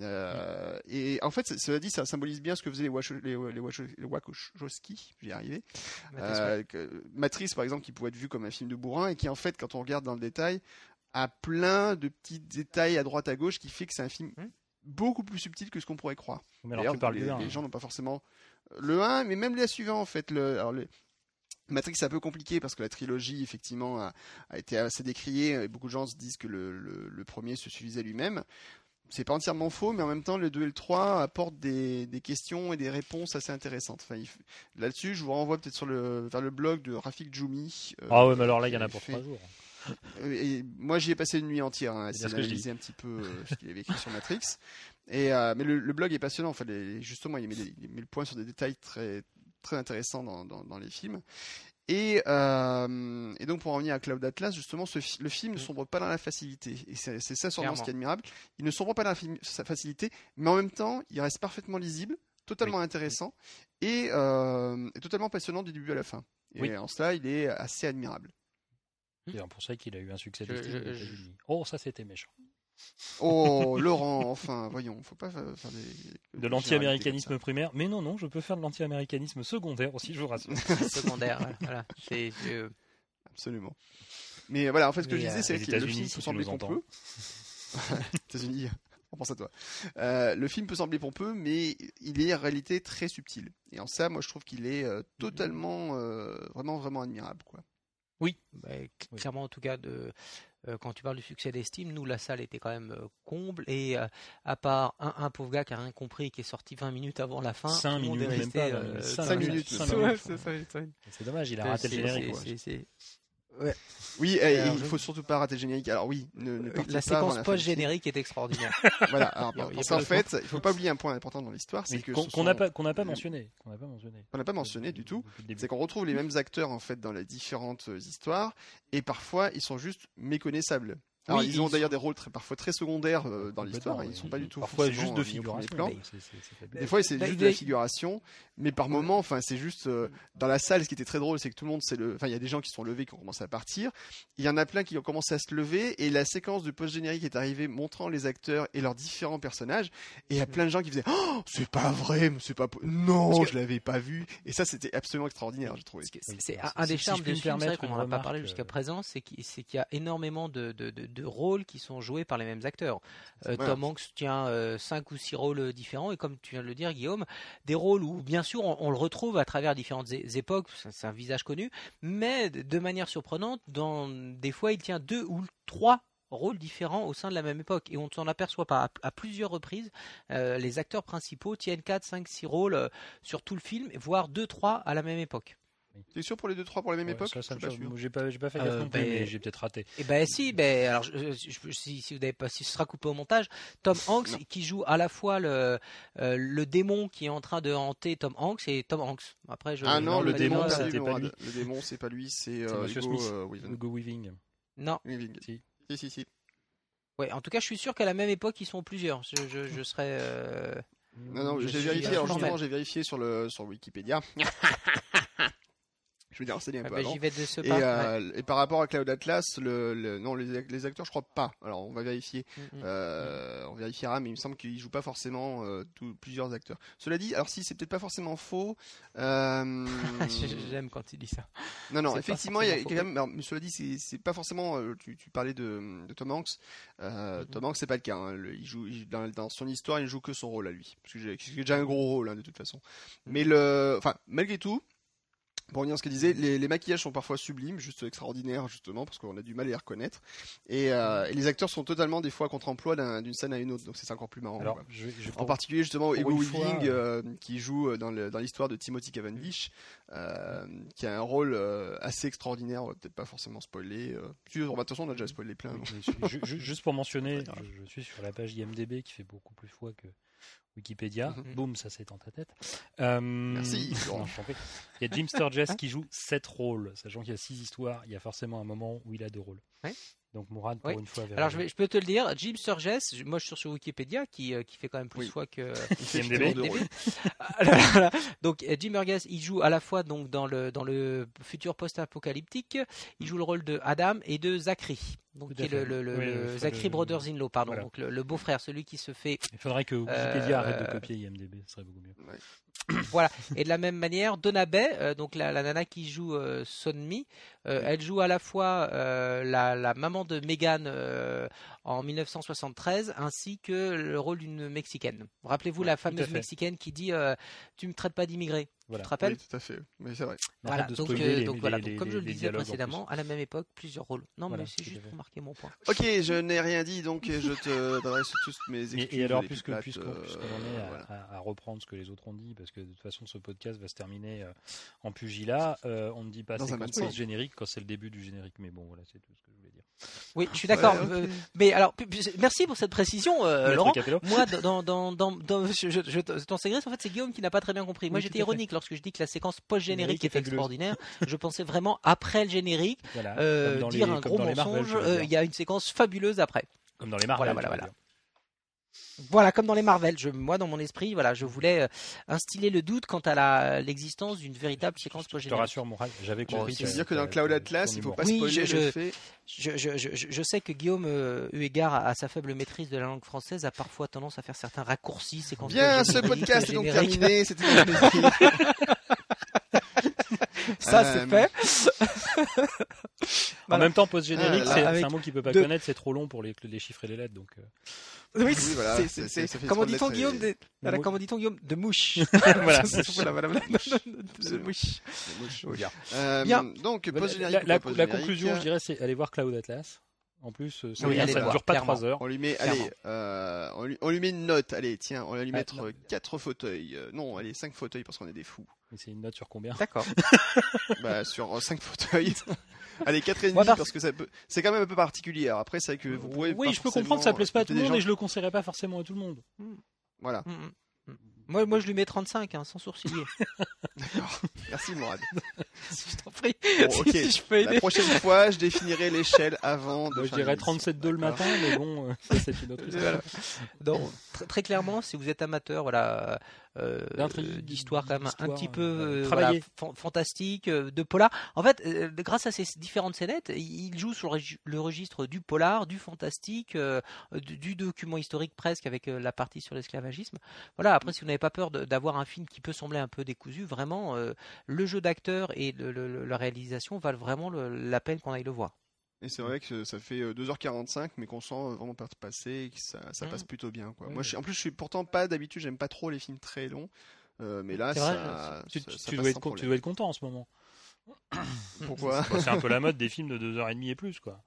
Euh, Et en fait, cela dit, ça symbolise bien ce que faisaient les, Wacho- les, les, Wacho- les Wachowski, j'y arrivé. Matrice, Euh, que- Matrice, par exemple, qui pourrait être vu comme un film de bourrin et qui, en fait, quand on regarde dans le détail, a plein de petits détails à droite à gauche qui fait que c'est un film Hmm. beaucoup plus subtil que ce qu'on pourrait croire. Mais alors tu parles les, 1. les gens n'ont pas forcément le 1, mais même les suivants en fait. Le, alors le- Matrix c'est un peu compliqué parce que la trilogie effectivement a, a été assez décriée et beaucoup de gens se disent que le, le- le premier se suffisait lui-même. C'est pas entièrement faux, mais en même temps le 2 et le 3 apportent des, des questions et des réponses assez intéressantes. Enfin, il f- Là-dessus, je vous renvoie peut-être sur le, vers le blog de Rafik Djoumi. euh, Ah ouais, mais alors là, il y en a pour fait- trois jours. euh, Et moi, j'y ai passé une nuit entière hein, à essayer ce que je d'analyser un petit peu euh, ce qu'il avait écrit sur Matrix. Et euh, mais le, le blog est passionnant. Enfin, les- justement, il met, des- il met le point sur des détails très très intéressants dans, dans, dans les films. Et, euh, et donc pour en revenir à Cloud Atlas, justement, ce fi- le film ne sombre pas dans la facilité. Et c'est c'est ça sûrement ce qui est admirable. Il ne sombre pas dans la fi- sa facilité, mais en même temps, il reste parfaitement lisible, totalement intéressant et, euh, et totalement passionnant du début à la fin. Et Oui. en cela, il est assez admirable. C'est pour ça qu'il a eu un succès Je- je- je-. Oh, ça c'était méchant. Oh, Laurent, enfin, voyons, faut pas fa- faire des. De l'anti-américanisme primaire. Mais non, non, je peux faire de l'anti-américanisme secondaire aussi, je vous rassure. secondaire. voilà. C'est, euh, Absolument. Mais voilà, en fait, ce que Mais, je disais, euh, c'est que le film peut sembler pompeux. États-Unis, on pense à toi. Euh, le film peut sembler pompeux, mais il est en réalité très subtil. Et en ça, moi, je trouve qu'il est euh, totalement, euh, vraiment, vraiment admirable, quoi. Oui, bah, clairement en tout cas de euh, quand tu parles du succès d'estime, nous la salle était quand même euh, comble et euh, à part un, un pauvre gars qui a rien compris et qui est sorti 20 minutes avant la fin, Cinq tout le monde minutes, est même resté, pas, euh, même cinq cinq minutes, minutes. c'est dommage, il a raté le générique. C'est- Oui, et, Alors, il je- faut surtout pas rater le générique. Alors oui, ne, ne partez La séquence film. post-générique est extraordinaire. Voilà. Alors, Il parce qu'en fait, il faut pas oublier un point important dans l'histoire, c'est Qu'on n'a sont- pas, qu'on n'a pas mentionné. Qu'on n'a pas mentionné. qu'on n'a pas mentionné du tout. C'est qu'on retrouve les mêmes acteurs en fait dans les différentes euh, histoires et parfois ils sont juste méconnaissables. Alors, Oui, ils ont d'ailleurs sont- des rôles très, parfois très secondaires euh, dans l'histoire. Ils oui. sont pas du tout Parfois juste de euh, figuration. Des fois, c'est Bah, juste il de la figuration, mais par moment, enfin, c'est juste euh, dans la salle. Ce qui était très drôle, c'est que tout le monde, c'est le, enfin, il y a des gens qui sont levés, qui ont commencé à partir. Il y en a plein qui ont commencé à se lever, et la séquence de post générique est arrivée, montrant les acteurs et leurs différents personnages. Et il y a plein de gens qui faisaient, oh, c'est pas vrai, mais c'est pas, non, Parce que- je l'avais pas vu. Et ça, c'était absolument extraordinaire, j'ai trouvé. C'est un, un si- des si charmes je ce me film, qu'on n'en a pas parlé jusqu'à présent, c'est qu'il y a énormément de, de- rôles qui sont joués par les mêmes acteurs. Euh. Tom Hanks tient euh, cinq ou six rôles euh, différents, et comme tu viens de le dire, Guillaume, des rôles où bien sûr on, on le retrouve à travers différentes époques, c'est- un visage connu, mais de manière surprenante, dans des fois il tient deux ou trois rôles différents au sein de la même époque et on ne s'en aperçoit pas à, à plusieurs reprises euh, les acteurs principaux tiennent 4, 5, 6 rôles sur tout le film voire 2, 3 à la même époque T'es sûr pour les deux trois pour la même Ouais, époque ça, ça me sûr. J'ai pas, fait Euh, gaffe non plus, ben- mais j'ai peut-être raté. Eh ben si, ben alors je- je- je- si, si vous n'avez pas, si ce sera coupé au montage, Tom Hanks Non. qui joue à la fois le euh, le démon qui est en train de hanter Tom Hanks et Tom Hanks. Après je Ah non, vais le démon, dire, euh, pas lui. Le démon, c'est pas lui, c'est euh, Hugo euh. Hugo Weaving. Non, Weaving. Si. Si, si, si. ouais. En tout cas, je suis sûr qu'à la même époque, ils sont plusieurs. Je, je, je serais. euh, Non, non, j'ai vérifié. Alors absolument justement, même. j'ai vérifié sur le sur Wikipédia. je vais dire renseigner un ah peu avant. J'y vais de ce Et, pas. euh, et par rapport à Cloud Atlas, le, le- non, les, les acteurs, je crois pas. Alors, on va vérifier. ouais. Mm, mm. Euh, on vérifiera, mais il me semble qu'ils jouent pas forcément euh, plusieurs acteurs. Cela dit, alors si c'est peut-être pas forcément faux. J'aime quand il dit ça. non, non, effectivement, il y a quand même. alors, cela dit, c'est pas forcément. tu, tu parlais de, de Tom Hanks. Euh. Tom Hanks, c'est pas le cas. hein. Le- il joue il- dans, dans son histoire, il joue que son rôle à lui, parce que j'ai déjà un gros rôle hein, de toute façon. Mais le, enfin, malgré tout. Pour revenir à ce que disait, les, les maquillages sont parfois sublimes, juste extraordinaires justement, parce qu'on a du mal à les reconnaître. Et, euh, et les acteurs sont totalement des fois contre-emploi d'un- d'une scène à une autre, donc c'est encore plus marrant. Alors, quoi. je, je- En particulier justement une Weaving fois, euh, qui joue euh, dans l'histoire de Timothy Cavendish, euh, qui a un rôle euh, assez extraordinaire, on va peut-être pas forcément spoiler. Euh. Si, de toute façon, on a déjà spoilé plein. juste pour mentionner, je suis sur la page IMDB qui fait beaucoup plus fois que Wikipédia. Mhm. Boum, ça c'est en ta tête. Euh, Merci, non. Il y a Jim Sturgess qui joue 7 rôles, sachant qu'il y a 6 histoires, il y a forcément un moment où il a deux rôles. Ouais. Donc Mourad, pour une fois, Alors je, vais, je peux te le dire, Jim Sturgess, je- moi je suis sur Wikipédia qui, euh, qui fait quand même plus Oui. fois que. IMDb. donc euh, Jim Burgess, il joue à la fois donc dans le dans le futur post-apocalyptique, il joue le rôle de Adam et de Zachary, donc qui est le, le- le- Oui, le il faut Zachary le- Brothers-in-law, pardon, Voilà. donc le, le beau-frère, celui qui se fait. Il faudrait que Wikipédia Euh, arrête de copier IMDB, ce serait beaucoup mieux. voilà. Et de la même manière, Donna Bay, euh, donc la, la nana qui joue euh, Sonmi, euh, elle joue à la fois euh, la, la maman de Megan euh, en 1973 ainsi que le rôle d'une mexicaine. Rappelez-vous la fameuse mexicaine qui dit euh, "Tu me traites pas d'immigré". Voilà. Tu te rappelles Oui, tout à fait. Mais c'est vrai. Voilà, donc, euh, les- voilà, les- donc comme je le disais précédemment, à la même époque, plusieurs rôles. Non, Voilà, mais c'est juste pour marquer mon point. Ok, je n'ai rien dit, donc je te t'adresse tous mes excuses. Et, et alors, puisqu'on, euh, en est à, voilà. à- à reprendre ce que les autres ont dit, parce que de toute façon, ce podcast va se terminer euh, en pugilat, euh, on ne dit pas Dans un séquence quand c'est le début du générique. Mais bon, voilà, c'est tout ce que je voulais dire. Oui, je suis d'accord. Ouais, euh, mais alors, merci pour cette précision, euh, Laurent. Moi, dans, dans, dans, dans, je, je, je t'en sais grâce, en fait, c'est Guillaume qui n'a pas très bien compris. Moi, Oui, j'étais ironique lorsque je dis que la séquence post-générique Générique est extraordinaire. je pensais vraiment après le générique, Voilà, euh, dire les, un gros mensonge. euh. Il y a une séquence fabuleuse après. Comme dans les Marvel. Voilà, voilà, dire. Voilà, comme dans les Marvel. Je, moi, dans mon esprit, voilà, je voulais euh, instiller le doute quant à la- l'existence d'une véritable séquence Je te rassure, Mourad, j'avais compris. tu veux dire que dans ta- Cloud ta- Atlas, il faut humour. pas Oui, spoiler je- le je- fait. Je, je, je, je- je sais que Guillaume, euh, eu égard à, à sa faible maîtrise de la langue française, a parfois tendance à faire certains raccourcis. séquences Bien, ce podcast est donc terminé. C'était. Ça, Euh, c'est fait. En même temps, post-générique, Ah, c'est un mot qu'il peut pas connaître, c'est trop long pour les, les chiffres et les lettres. Donc, euh, Oui, c'est- comment dit-on Guillaume comment dit-on Guillaume de mouche voilà. voilà, voilà, voilà. de mouche Mouche. Bien. Euh, Bien. Donc, La, post-générique conclusion, je dirais, c'est aller voir Cloud Atlas. En plus, euh, ça, Oui, ça allez ne dure pas. 3 heures. On lui met, allez, euh, on, lui, on lui met une note. Allez, tiens, on va lui Ah, mettre. 4 fauteuils. Euh, non, allez, 5 fauteuils parce qu'on est des fous. Mais c'est une note sur combien? D'accord. bah, sur 5 fauteuils. allez, 4 et demi parce que peut... c'est quand même un peu particulier. Alors après, c'est vrai que vous pouvez. Oui, je peux comprendre que ça forcément- plaise pas à tout le monde gens- et je le conseillerais pas forcément à tout le monde. Voilà. Mm, mm. Moi, moi, je lui mets 35, hein, sans sourciller. D'accord. Merci Morad. je t'en prie. Bon, Si- si je peux La aider. prochaine fois, je définirai l'échelle avant de. Moi, je dirais l'émission. 37,2 le matin, mais bon, euh, ça c'est une autre histoire. Voilà. Donc, tr- très clairement, si vous êtes amateur, voilà, euh, d'histoire quand même un petit peu euh, euh, voilà, fan- fantastique, euh, de polar. En fait, euh, grâce à ces différentes scénettes, il joue sur le, regi- le registre du polar, du fantastique, euh, du, document historique presque avec euh, la partie sur l'esclavagisme. Voilà. Après, si vous n'avez pas peur d'avoir un film qui peut sembler un peu décousu, vraiment, euh, le jeu d'acteur et le- le- le- la réalisation valent vraiment le- la peine qu'on aille le voir. Et c'est vrai que ça fait euh, 2h45, mais qu'on sent euh, vraiment pas passer et que ça, ça Mhm. passe plutôt bien. Quoi. Oui, Moi, je suis- en plus, je suis pourtant pas d'habitude, j'aime pas trop les films très longs. Euh, mais là, vrai, ça, Tu, ça- tu- ça tu passe dois être, tu dois être content en ce moment. Pourquoi? C'est un peu la mode des films de 2h30 et plus, quoi.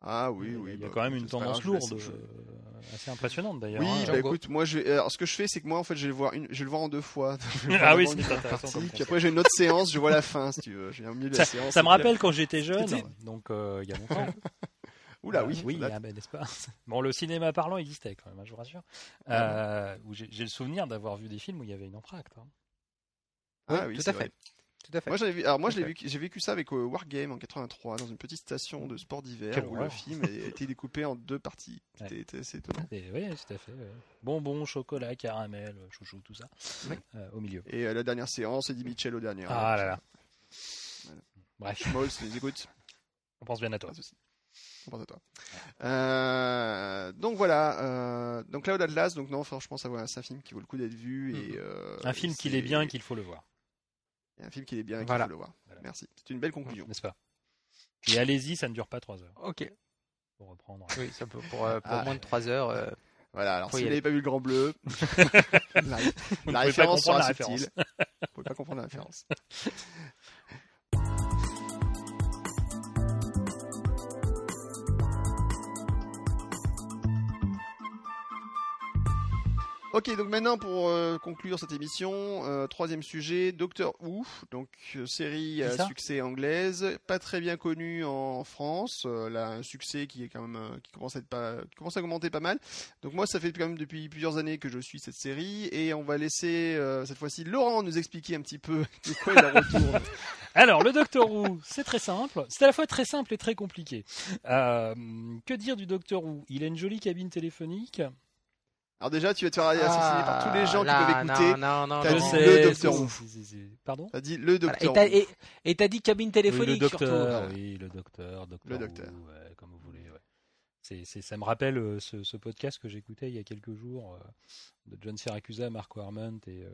Ah oui, oui. Il y a bah, quand même une tendance grave, lourde, euh, assez impressionnante d'ailleurs. Oui, hein. bah écoute, moi je vais. Alors ce que je fais, c'est que moi en fait, je vais le voir, une... je vais le voir en deux fois. Ah oui, c'est une première intéressant partie, comme Puis après, j'ai une autre séance, je vois la fin si tu veux. J'ai un milieu de la séance. Ça me rappelle quand j'étais jeune, donc euh, il y a longtemps. Oula, Euh, oui. oui, ça date. ah ben, n'est-ce pas? Bon, le cinéma parlant existait quand même, hein, je vous rassure. Euh, où j'ai le souvenir d'avoir vu des films où il y avait une entracte. hein. Ah oui, tout c'est à fait. Tout à fait. Moi, j'avais alors moi, j'ai vécu ça avec euh, Wargame en 83 dans une petite station de sport d'hiver où le film a été découpé en deux parties. C'était Ouais. était assez étonnant. Et oui, tout à fait. ouais. Bonbons, chocolat, caramel, chouchou, tout ça. Euh, au milieu. Et euh, la dernière séance, Eddie Mitchell au dernier. Ah là là. Bref, les écoutes. on pense bien à toi. De. On pense à toi. Euh, donc voilà. Euh, donc Cloud Atlas. Donc non, franchement, ça c'est un film qui vaut le coup d'être vu et euh, Un film qu'il c'est- est bien et qu'il faut le voir. Un film qui est bien et qu'il Voilà. faut le voir. Voilà. Merci. C'est une belle conclusion. N'est-ce pas? Et allez-y, ça ne dure pas 3 heures. Ok. Pour reprendre. Oui, ça peut pour, euh, pour Ah. moins de 3 heures. euh, Voilà. Alors si vous n'avez pas vu le Grand Bleu, la, la ne référence sera subtile. Vous pouvez pas comprendre la référence. Ok, donc maintenant pour euh, conclure cette émission, euh, troisième sujet, Doctor Who, donc euh, série à succès anglaise, pas très bien connue en France, a un succès qui est quand même qui commence à être pas, qui commence à augmenter pas mal. Donc moi ça fait quand même depuis plusieurs années que je suis cette série et on va laisser cette fois-ci Laurent nous expliquer un petit peu de quoi il retourne. Alors, le Docteur Who, c'est très simple. C'est à la fois très simple et très compliqué. Que dire du Docteur Who? Il a une jolie cabine téléphonique. Alors déjà tu vas te faire assassiner par tous les gens qui Ah, peuvent écouter. Non, non, T'as Je non. dit sais, le Docteur Who. Pardon T'as dit le. Docteur. Et t'as- t'as dit cabine Oui, téléphonique le docteur, oui, le docteur, docteur Le docteur. Who, ouais, comme vous voulez. ouais. C'est, c'est- ça me rappelle euh, ce, ce podcast que j'écoutais il y a quelques jours euh, de John Siracusa, Marco Arment et euh,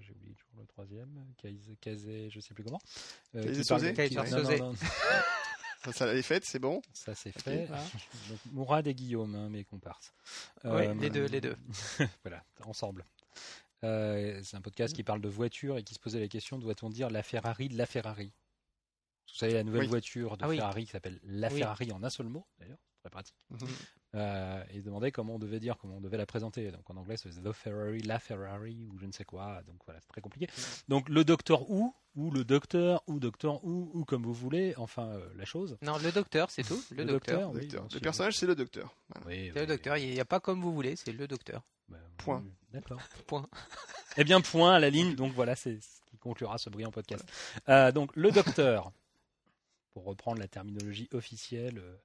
j'ai oublié toujours le troisième, Kazé, je sais plus comment. Euh, parle- Sosé Ça, ça l'avait fait, c'est bon. ça c'est fait. Donc, Mourad et Guillaume, hein, mes comparses. Oui, Euh, les deux, les deux. voilà, ensemble. Euh, c'est un podcast qui parle de voitures et qui se posait la question doit-on dire la Ferrari de la Ferrari? Vous savez, la nouvelle Oui. voiture de Ah oui. Ferrari qui s'appelle la Oui. Ferrari en un seul mot, d'ailleurs, très pratique. Mhm. Euh, et demandait comment on devait dire, comment on devait la présenter. Donc en anglais, c'est The Ferrari, la Ferrari ou je ne sais quoi. Donc voilà, c'est très compliqué. Donc le docteur ou, ou le docteur, ou docteur ou, ou comme vous voulez, enfin euh, la chose. Non, le docteur, c'est tout. Le, docteur. oui, Docteur. donc, Le personnage c'est le docteur. Voilà. Oui, C'est le docteur. Il n'y a pas comme vous voulez, c'est le docteur. bah, Point. oui, D'accord. Point. Eh bien, point à la ligne. Donc voilà, c'est ce qui conclura ce brillant podcast. Euh, donc le docteur, pour reprendre la terminologie officielle euh,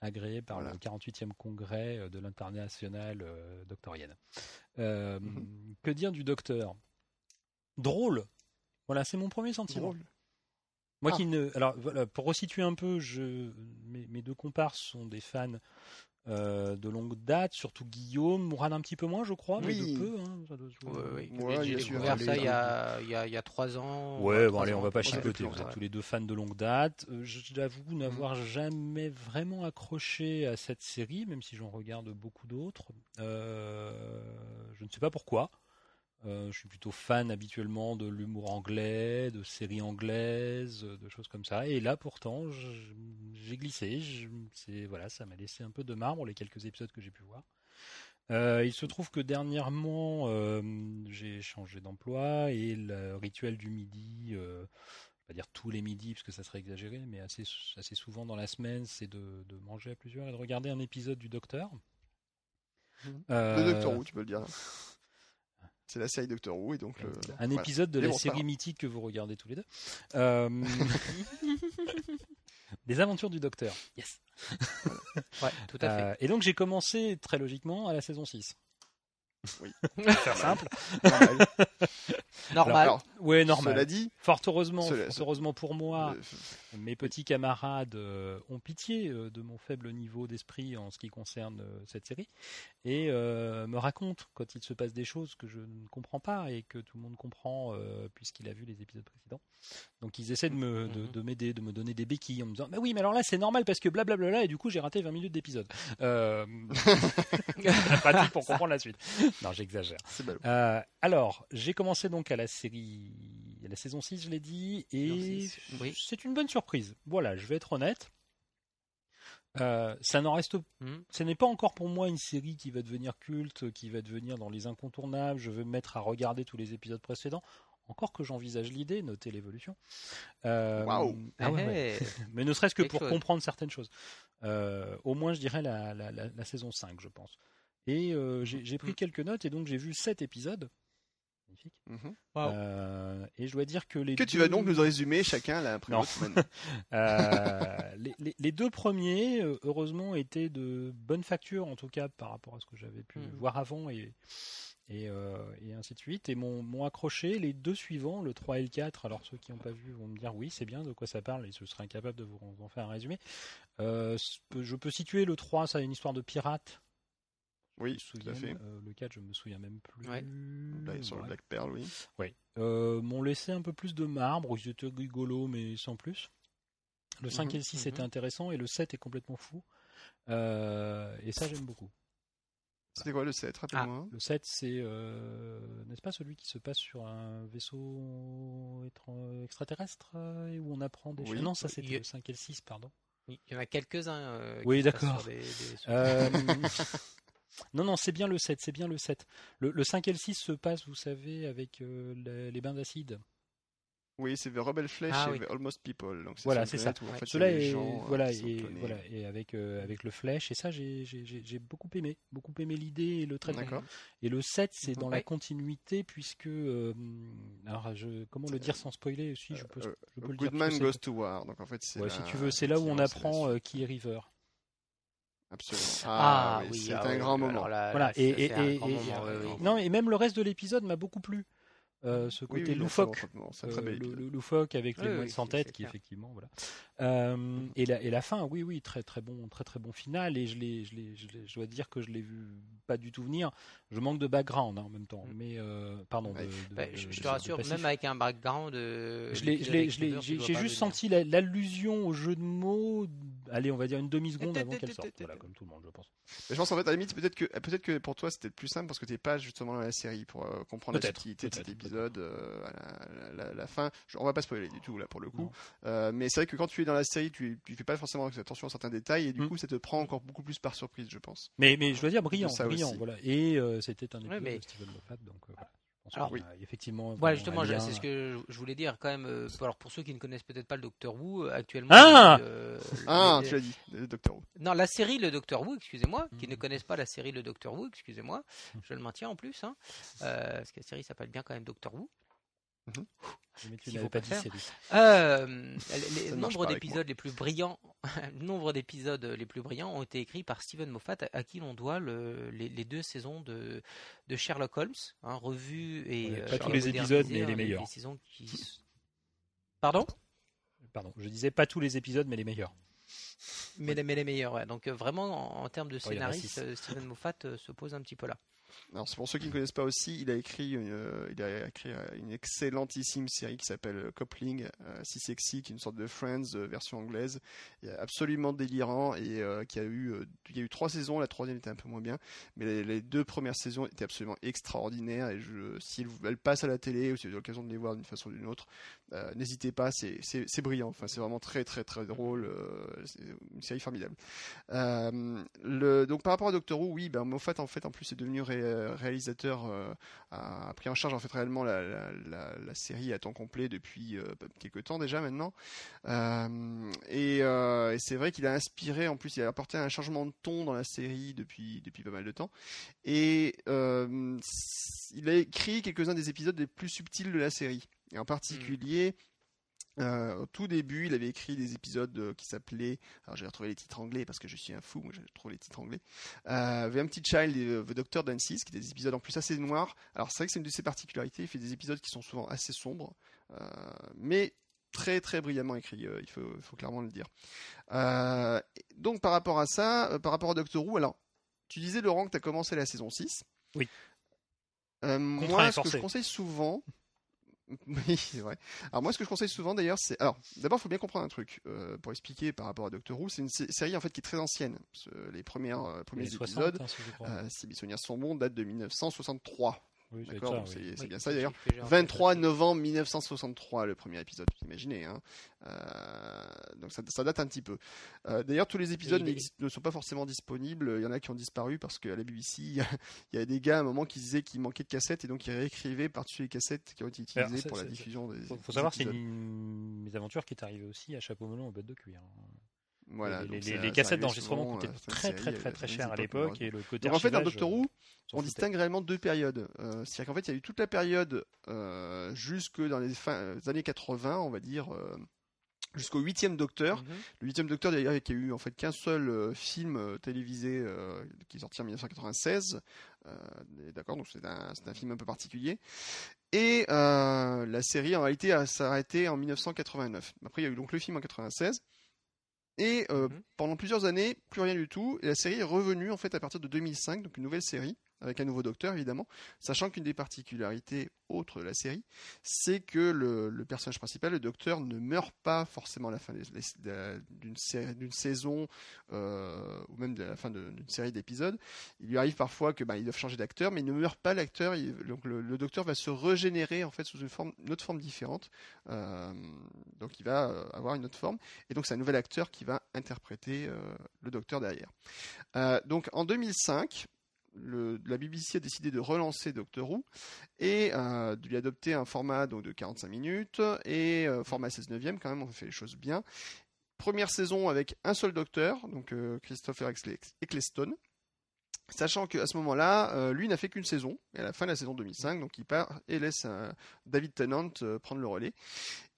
agréée par Voilà. le 48e congrès euh, de l'international euh, doctorienne. Mhm. Que dire du docteur? Drôle. Voilà, c'est mon premier sentiment. Drôle. Moi Ah. qui ne, alors voilà, pour resituer un peu, je, mes, mes deux comparses sont des fans euh, de longue date, surtout Guillaume, Mourad un petit peu moins, je crois, mais Oui. de peu. hein, ça doit. Ouais, J'ai découvert ça il y a, il y a, il y a trois ans. Ouais, bon allez, on va pas chipoter. Vous êtes tous les deux fans de longue date. Euh, J'avoue n'avoir jamais vraiment accroché à cette série, même si j'en regarde beaucoup d'autres. Euh, je ne sais pas pourquoi. Euh, je suis plutôt fan habituellement de l'humour anglais, de séries anglaises, de choses comme ça. Et là, pourtant, j'ai glissé. C'est voilà, ça m'a laissé un peu de marbre les quelques épisodes que j'ai pu voir. Euh, il se trouve que dernièrement, euh, j'ai changé d'emploi et le rituel du midi, euh, je vais pas dire tous les midis parce que ça serait exagéré, mais assez, assez souvent dans la semaine, c'est de, de manger à plusieurs et de regarder un épisode du Docteur. Euh, Le docteur Who, tu peux le dire. C'est la série Doctor Who et donc le, Un voilà. épisode de la série mythique que vous regardez tous les deux. Euh, Des aventures du Docteur. Yes. Ouais, tout à fait. Euh, et donc j'ai commencé très logiquement à la saison 6. Oui. Faire simple. Normal. Alors, Ouais, normal. Cela dit, Fort heureusement, Cela- fort heureusement pour moi, euh, mes petits camarades euh, ont pitié euh, de mon faible niveau d'esprit en ce qui concerne euh, cette série et euh, me racontent quand il se passe des choses que je ne comprends pas et que tout le monde comprend euh, puisqu'il a vu les épisodes précédents. Donc ils essaient de me de, Mhm. de m'aider, de me donner des béquilles en me disant bah oui mais alors là c'est normal parce que blablabla et du coup j'ai raté 20 minutes d'épisode. Euh... la pratique pour comprendre la suite. Non j'exagère. Euh, alors, j'ai commencé donc à la série, à la saison 6, je l'ai dit, et oui. c'est une bonne surprise. Voilà, je vais être honnête. Euh, ça n'en reste, ce n'est pas encore pour moi une série qui va devenir culte, qui va devenir dans les incontournables. Je vais me mettre à regarder tous les épisodes précédents. Encore que j'envisage l'idée, notez l'évolution. Euh, Waouh. ah ouais, ouais. Eh, Mais ne serait-ce que pour chose. comprendre certaines choses. Euh, au moins, je dirais la, la, la, la saison 5, je pense. Et euh, j'ai pris Mm. quelques notes et donc j'ai vu 7 épisodes. Magnifique. Mhm. Euh, et je dois dire que les Que tu deux- vas donc nous résumer chacun là après Non. l'autre maintenant. Euh, les, les- les deux premiers, euh, heureusement, étaient de bonne facture, en tout cas par rapport à ce que j'avais pu Mhm. voir avant et, et, euh, et ainsi de suite. Et m'ont accroché. Les deux suivants, le 3 et le 4, alors ceux qui n'ont pas vu vont me dire oui, c'est bien, de quoi ça parle, et je serai incapable de vous en- en faire un résumé. Euh, je peux situer le 3, ça a une histoire de pirate. Oui, Je me tout à souviens, fait. euh, le 4, je me souviens même plus. Ouais. Black- sur le Ouais. Black Pearl, oui. Oui. Euh, m'ont laissé un peu plus de marbre, ils étaient rigolos, mais sans plus. Le 5 Mhm, et le 6 mhm. étaient intéressants, et le 7 est complètement fou. Euh, et ça, j'aime beaucoup. C'était quoi le 7 Rappelle-moi. Le 7, c'est, euh, n'est-ce pas celui qui se passe sur un vaisseau extraterrestre, euh, et où on apprend des Oui. choses? Non, ça c'était Il le 5 et le 6, pardon. Il y en a quelques-uns. euh, Oui, d'accord. sur des- des- Euh, non, non, c'est bien le 7, c'est bien le 7. Le, le 5 et le 6 se passent, vous savez, avec euh, les, les bains d'acide. Oui, c'est The Rebel Flesh Ah et oui. The Almost People. Donc Voilà, c'est ça. où, en fait, Cela est, gens, euh, voilà, et, voilà, et avec, euh, avec le flèche, et ça j'ai j'ai- j'ai- j'ai beaucoup aimé, beaucoup aimé l'idée et le traitement. Et le 7, c'est dans la continuité, puisque. euh, alors, je, comment le dire sans spoiler Si, je peux, Euh, je peux le dire. Goodman Goes to War. Donc en fait, c'est Ouais, la- si tu veux, c'est là où on apprend qui est River. Absolument. Ah, oui, c'est ah un oui, grand moment. là- Voilà, et, c'est- et, un et- grand et- moment, oui, oui. non, et même le reste de l'épisode m'a beaucoup plu. Euh, ce côté loufoque. Euh, le, le loufoque avec les Oui, moines oui, sans tête qui clair. effectivement voilà Euh, et la et la fin oui oui très très bon très très bon final et je l'ai je l'ai je l'ai- je dois dire que je l'ai vu pas du tout venir je manque de background hein, en même temps Mm. mais euh, pardon de- Ouais. de- Bah, de- je, je de- te rassure, même avec un background. euh, je l'ai j'ai j'ai juste venir. senti la- l'allusion au jeu de mots allez on va dire une demi seconde avant qu'elle sorte voilà comme tout le monde je pense Mais je pense en fait à la limite peut-être que peut-être que pour toi c'était plus simple parce que t'es pas justement dans la série pour euh, comprendre la subtilité de cet épisode euh, à la, la- la- la fin. Je- on va pas spoiler du tout là pour le coup. Euh, mais c'est vrai que quand tu es dans la série, tu, tu fais pas forcément attention à certains détails et du Mm. coup ça te prend encore beaucoup plus par surprise, je pense. mais mais je dois dire brillant Ça brillant aussi. voilà et euh, c'était un épisode mais- de Steven Moffat donc euh, voilà. Alors, a effectivement Voilà, justement, lien. c'est ce que je- voulais dire quand même. euh, alors, pour ceux qui ne connaissent peut-être pas le Docteur Who, euh, actuellement. Ah euh, Ah, les- tu l'as dit, le Doctor Who. Non, la série Le Docteur Who, excusez-moi, qui Mhm. ne connaissent pas la série Le Docteur Who, excusez-moi, je le maintiens en plus, hein, euh, parce que la série s'appelle bien quand même Docteur Who. Mais tu faut pas dit. Euh, les nombre d'épisodes les plus brillants, le nombre d'épisodes les plus brillants ont été écrits par Steven Moffat, à, qui l'on doit le- les, les deux saisons de, de Sherlock Holmes, hein, revues et Ouais, euh, pas tous les épisodes, mais hein, les meilleurs. Les saisons qui... s- Pardon? Pardon, je disais pas tous les épisodes, mais les meilleurs. mais, les, mais les meilleurs, ouais. Donc euh, vraiment, en, en termes de Oh, scénariste, euh, Steven Moffat se pose un petit peu là. Alors pour ceux qui ne connaissent pas aussi, il a écrit, une, euh, il euh, excellentissime série qui s'appelle euh, Coupling, euh, Si Sexy, qui est une sorte de Friends euh, version anglaise, absolument délirant et qui a eu, il y a eu trois saisons, la troisième était un peu moins bien, mais les, deux premières saisons étaient absolument extraordinaires et je, si elles, elles passent à la télé ou si vous avez l'occasion de les voir d'une façon ou d'une autre, euh, n'hésitez pas, c'est, brillant, enfin c'est vraiment très très très drôle, euh, c'est une série formidable. Euh, le, donc par rapport à Doctor Who, oui, ben Moffat en fait en plus est devenu réalisateur réalisateur a, pris en charge en fait réellement la, la, série à temps complet depuis bah, quelques temps déjà maintenant. et, et c'est vrai qu'il a inspiré, en plus, il a apporté un changement de ton dans la série depuis depuis pas mal de temps. Et il a écrit quelques-uns des épisodes les plus subtils de la série. Et en particulier, euh, au tout début, il avait écrit des épisodes euh, qui s'appelaient. Alors, j'ai retrouvé les titres anglais parce que je suis un fou, moi j'ai trouvé les titres anglais. Euh, un petit Child et The Doctor Dances, qui étaient des épisodes en plus assez noirs. Alors, c'est vrai que c'est une de ses particularités. Il fait des épisodes qui sont souvent assez sombres, euh, mais très très brillamment écrits. il, faut, faut, clairement le dire. donc, par rapport à ça, par rapport à Doctor Who, alors, tu disais, Laurent, que tu as commencé la saison 6. Oui. moi, ce que je conseille souvent, Oui, c'est vrai. Alors moi, ce que je conseille souvent d'ailleurs, c'est alors d'abord, il faut bien comprendre un truc euh, pour expliquer par rapport à Doctor Who. C'est une série en fait qui est très ancienne. Les premières euh, premiers épisodes, hein, euh, si mes souvenirs sont bons, datent de 1963. Oui, D'accord, c'est bien ça d'ailleurs. 23 novembre 1963, le premier épisode, vous imaginez. Hein. Euh, donc ça, date un petit peu. Euh, d'ailleurs, tous les épisodes ne sont pas forcément disponibles. Il y en a qui ont disparu parce qu'à la BBC, il y, a, des gars à un moment qui disaient qu'il manquait de cassettes et donc ils réécrivaient par-dessus les cassettes qui ont été utilisées pour la diffusion des. Faut, faut savoir, c'est une mésaventure qui est arrivée aussi à Chapeau melon au bête de cuir. Hein. Voilà, les, cassettes d'enregistrement coûtaient très très très très cher à l'époque et le côté en fait dans Doctor Who on distingue réellement deux périodes euh, c'est-à-dire qu'en fait il y a eu toute la période euh, jusque dans les, années 80 on va dire euh, jusqu'au huitième Docteur. Mhm. Le huitième Docteur d'ailleurs qui a eu en fait qu'un seul film télévisé qui est sorti en 1996. D'accord, donc c'est un, un, film un peu particulier. Et la série en réalité a s'arrêté en 1989. Après il y a eu donc le film en 96. Et euh, mhm. pendant plusieurs années, plus rien du tout. Et la série est revenue en fait à partir de 2005, donc une nouvelle série avec un nouveau docteur évidemment, sachant qu'une des particularités autres de la série, c'est que le, personnage principal, le docteur, ne meurt pas forcément à la fin d'une saison euh, ou même à la fin d'une série d'épisodes. Il lui arrive parfois que bah, doivent changer d'acteur, mais il ne meurt pas l'acteur. Donc le, docteur va se régénérer en fait sous une autre forme différente. Euh, donc il va euh, avoir une autre forme, et donc c'est un nouvel acteur qui va interpréter le docteur derrière. donc en 2005 la BBC a décidé de relancer Doctor Who et euh, de lui adopter un format donc, de 45 minutes et euh, format 16 neuvième quand même, on fait les choses bien. Première saison avec un seul docteur, donc euh, Christopher Eccleston. Sachant qu'à ce moment-là, lui n'a fait qu'une saison, et à la fin de la saison 2005, donc il part et laisse David Tennant prendre le relais.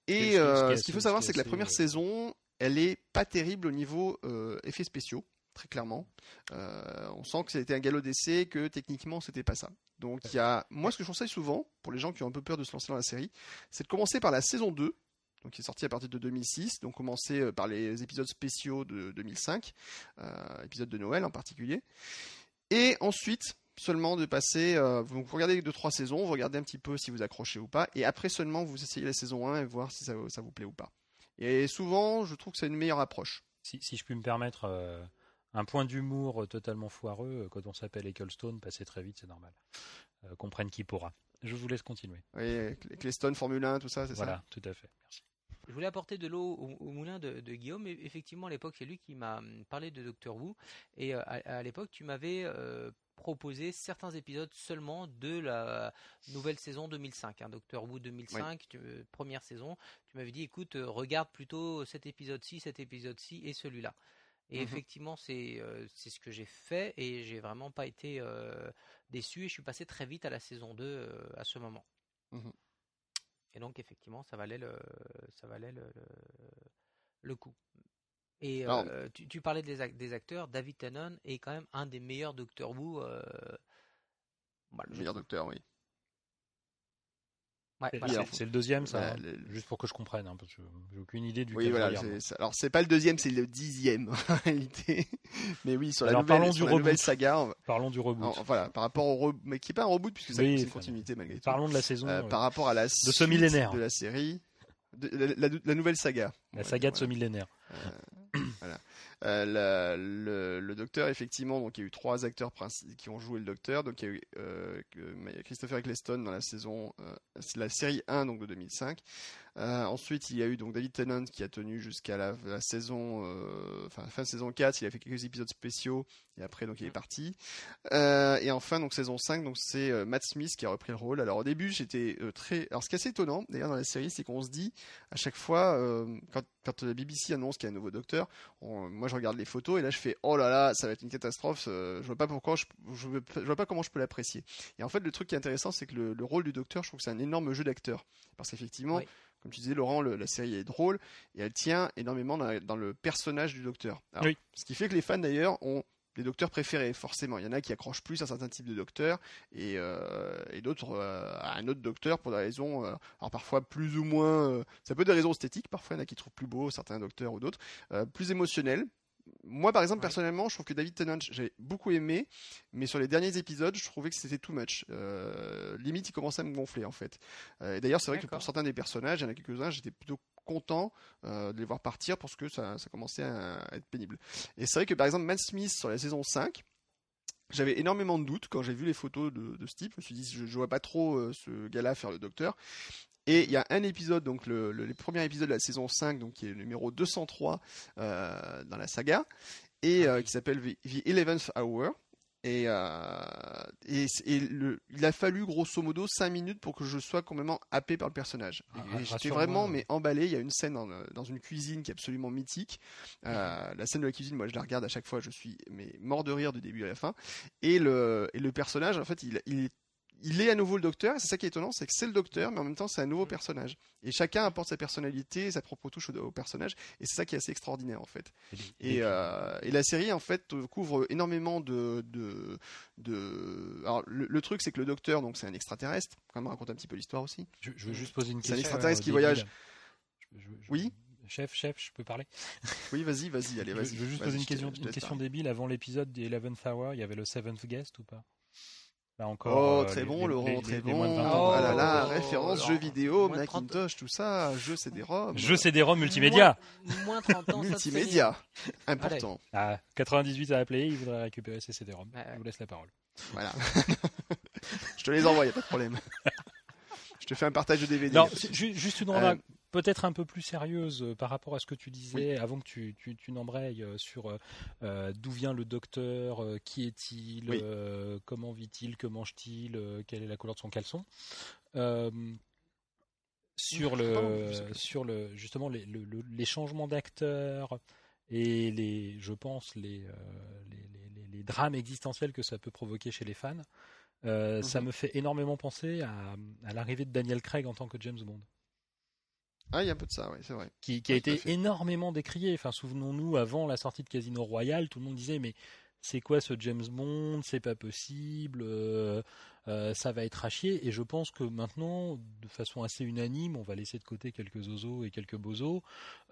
Et ce qu'il faut savoir, c'est que la première saison, elle est pas terrible au niveau effets spéciaux très clairement. Euh, on sent que c'était un galop d'essai, que techniquement c'était pas ça. Donc y a, moi ce que je conseille souvent, pour les gens qui ont un peu peur de se lancer dans la série, c'est de commencer par la saison 2, donc qui est sortie à partir de 2006, donc commencer euh, par les épisodes spéciaux de 2005, euh, épisodes de Noël en particulier, et ensuite seulement de passer, vous regardez deux trois saisons, vous regardez un petit peu si vous accrochez ou pas, et après seulement vous essayez la saison 1 et voir si ça, vous plaît ou pas. Et souvent, je trouve que c'est une meilleure approche. Si je puis me permettre, un point d'humour totalement foireux, euh, quand on s'appelle Ecclestone, passer très vite, c'est normal. Euh, comprenne qui pourra. Je vous laisse continuer. Oui, Ecclestone, Formule 1, tout ça, c'est ça Voilà, tout à fait. Merci. Je voulais apporter de l'eau au, moulin de, Guillaume. Et effectivement, à l'époque, c'est lui qui m'a hum, parlé de Doctor Who. Et euh, à, l'époque, tu m'avais proposé certains épisodes seulement de la nouvelle saison 2005. Hein, Doctor Who 2005, première saison. Tu m'avais dit, écoute, regarde plutôt cet épisode-ci, cet épisode-ci et celui-là. Et mmh effectivement, c'est c'est ce que j'ai fait et j'ai vraiment pas été déçu et je suis passé très vite à la saison 2 à ce moment. Mmh et donc effectivement, ça valait le ça valait le, le, coup. Et tu, tu, parlais des, des, acteurs, David Tennant est quand même un des meilleurs Doctor Who. Bah, le meilleur docteur, oui. C'est le deuxième, ça. Hein. Juste pour que je comprenne, hein, parce que j'ai aucune idée du. Oui, voilà. Alors c'est pas le deuxième, c'est le dixième en réalité. Mais oui, sur la, Alors, nouvelle, parlons sur du la nouvelle saga. Parlons du reboot. voilà, par rapport au reboot, mais qui est pas un reboot puisque c'est une continuité malgré tout. Parlons de la saison. Euh, par rapport à la de ce millénaire de la série, de, la, nouvelle saga. La saga de ce millénaire. Euh, voilà. Euh, le, docteur, effectivement, donc il y a eu trois acteurs qui ont joué le docteur. Donc il y a eu euh, Christopher Eccleston dans la saison, euh, la série 1 donc de 2005. Euh, ensuite, il y a eu donc David Tennant qui a tenu jusqu'à la, saison, euh, fin de saison 4. Il a fait quelques épisodes spéciaux et après donc il est parti. Euh, et enfin donc saison 5, donc c'est Matt Smith qui a repris le rôle. Alors au début, j'étais très, alors ce qui est assez étonnant d'ailleurs dans la série, c'est qu'on se dit à chaque fois quand, la BBC annonce qu'il y a un nouveau docteur, moi je regarde les photos et là je fais oh là là, ça va être une catastrophe. je vois pas pourquoi, je, vois pas comment je peux l'apprécier. Et en fait, le truc qui est intéressant, c'est que le, le rôle du docteur, je trouve que c'est un énorme jeu d'acteur parce qu'effectivement. Comme tu disais, Laurent, le- la série est drôle et elle tient énormément dans, le personnage du docteur. Alors, Oui. Ce qui fait que les fans d'ailleurs ont des docteurs préférés, forcément. Il y en a qui accrochent plus à certains types de docteurs et, euh, et d'autres euh, à un autre docteur pour des raisons, euh, alors parfois plus ou moins, ça peut être des raisons esthétiques, parfois il y en a qui trouvent plus beau certains docteurs ou d'autres, plus émotionnels. Moi, par exemple, Ouais. personnellement, je trouve que David Tennant, j'ai beaucoup aimé, mais sur les derniers épisodes, je trouvais que c'était too much. Euh, limite, il commençait à me gonfler, en fait. Euh, et d'ailleurs, c'est vrai que pour certains des personnages, il y en a quelques-uns, j'étais plutôt content euh, de les voir partir parce que ça, ça commençait à être pénible. Et c'est vrai que, par exemple, Matt Smith sur la saison 5, j'avais énormément de doutes quand j'ai vu les photos de, de Steve. Je me suis dit, je, je vois pas trop euh, ce gars-là faire le docteur. Et il y a un épisode, donc le, le, les premiers épisodes de la saison 5, donc qui est le numéro 203 euh, dans la saga, et Ah euh, qui s'appelle The The 11th Hour. Et, euh, et, et le, il a fallu grosso modo 5 minutes pour que je sois complètement happé par le personnage. Ah, J'étais vraiment mais emballé. Il y a une scène dans, le- dans une cuisine qui est absolument mythique. Euh, la scène de la cuisine, moi je la regarde à chaque fois, je suis mais mort de rire du début à la fin. Et le, et le personnage, en fait, il, il est il est à nouveau le docteur, et c'est ça qui est étonnant, c'est que c'est le docteur, mais en même temps c'est un nouveau personnage. Et chacun apporte sa personnalité, sa propre touche au, au personnage, et c'est ça qui est assez extraordinaire en fait. Et, euh, et la série en fait euh, couvre énormément de, de, de... Alors le, le truc c'est que le docteur, donc c'est un extraterrestre, quand même raconte un petit peu l'histoire aussi. Je, je veux juste poser une C'est un question. extraterrestre euh, qui voyage. Je- je- je- Oui Chef, chef, je peux parler? Oui, vas-y, vas-y, allez, vas-y. je veux juste poser une question, une question débile. Avant l'épisode des 11th Hour, il y avait le Seventh Guest ou pas? Là encore. Oh, euh, très bon, les- Laurent, les- très les bon. moins de 20 ans. Oh là là, Oh, référence jeux vidéo, Moins de 30. Macintosh, tout ça, jeux CD-ROM. Jeux CD-ROM multimédia. Moins, moins 30 ans. ça, Multimédia. Important. Ah, 98 à appeler, il voudrait récupérer ses CD-ROM. Ouais. Je vous laisse la parole. Voilà. je te les envoie, y a pas de problème. je te fais un partage de DVD. Non, juste une Euh, remarque peut-être un peu plus sérieuse euh, par rapport à ce que tu disais avant que tu, tu, tu n'embrayes euh, sur euh, d'où vient le docteur, euh, qui est-il, Oui. euh, comment vit-il, que mange-t-il, quelle est la couleur de son caleçon. Sur le, sur le, justement les, le- le- les changements d'acteurs et les, je pense les, les, les- les- les drames existentiels que ça peut provoquer chez les fans, ça Mhm. me fait énormément penser à, à l'arrivée de Daniel Craig en tant que James Bond Ah, il y a un peu de ça, oui, c'est vrai. qui, qui a Ouais, été énormément décrié. Enfin, souvenons-nous, avant la sortie de Casino Royale, tout le monde disait mais c'est quoi ce James Bond? C'est pas possible, euh, euh, ça va être à chier. Et je pense que maintenant, de façon assez unanime, on va laisser de côté quelques ozos et quelques bozos.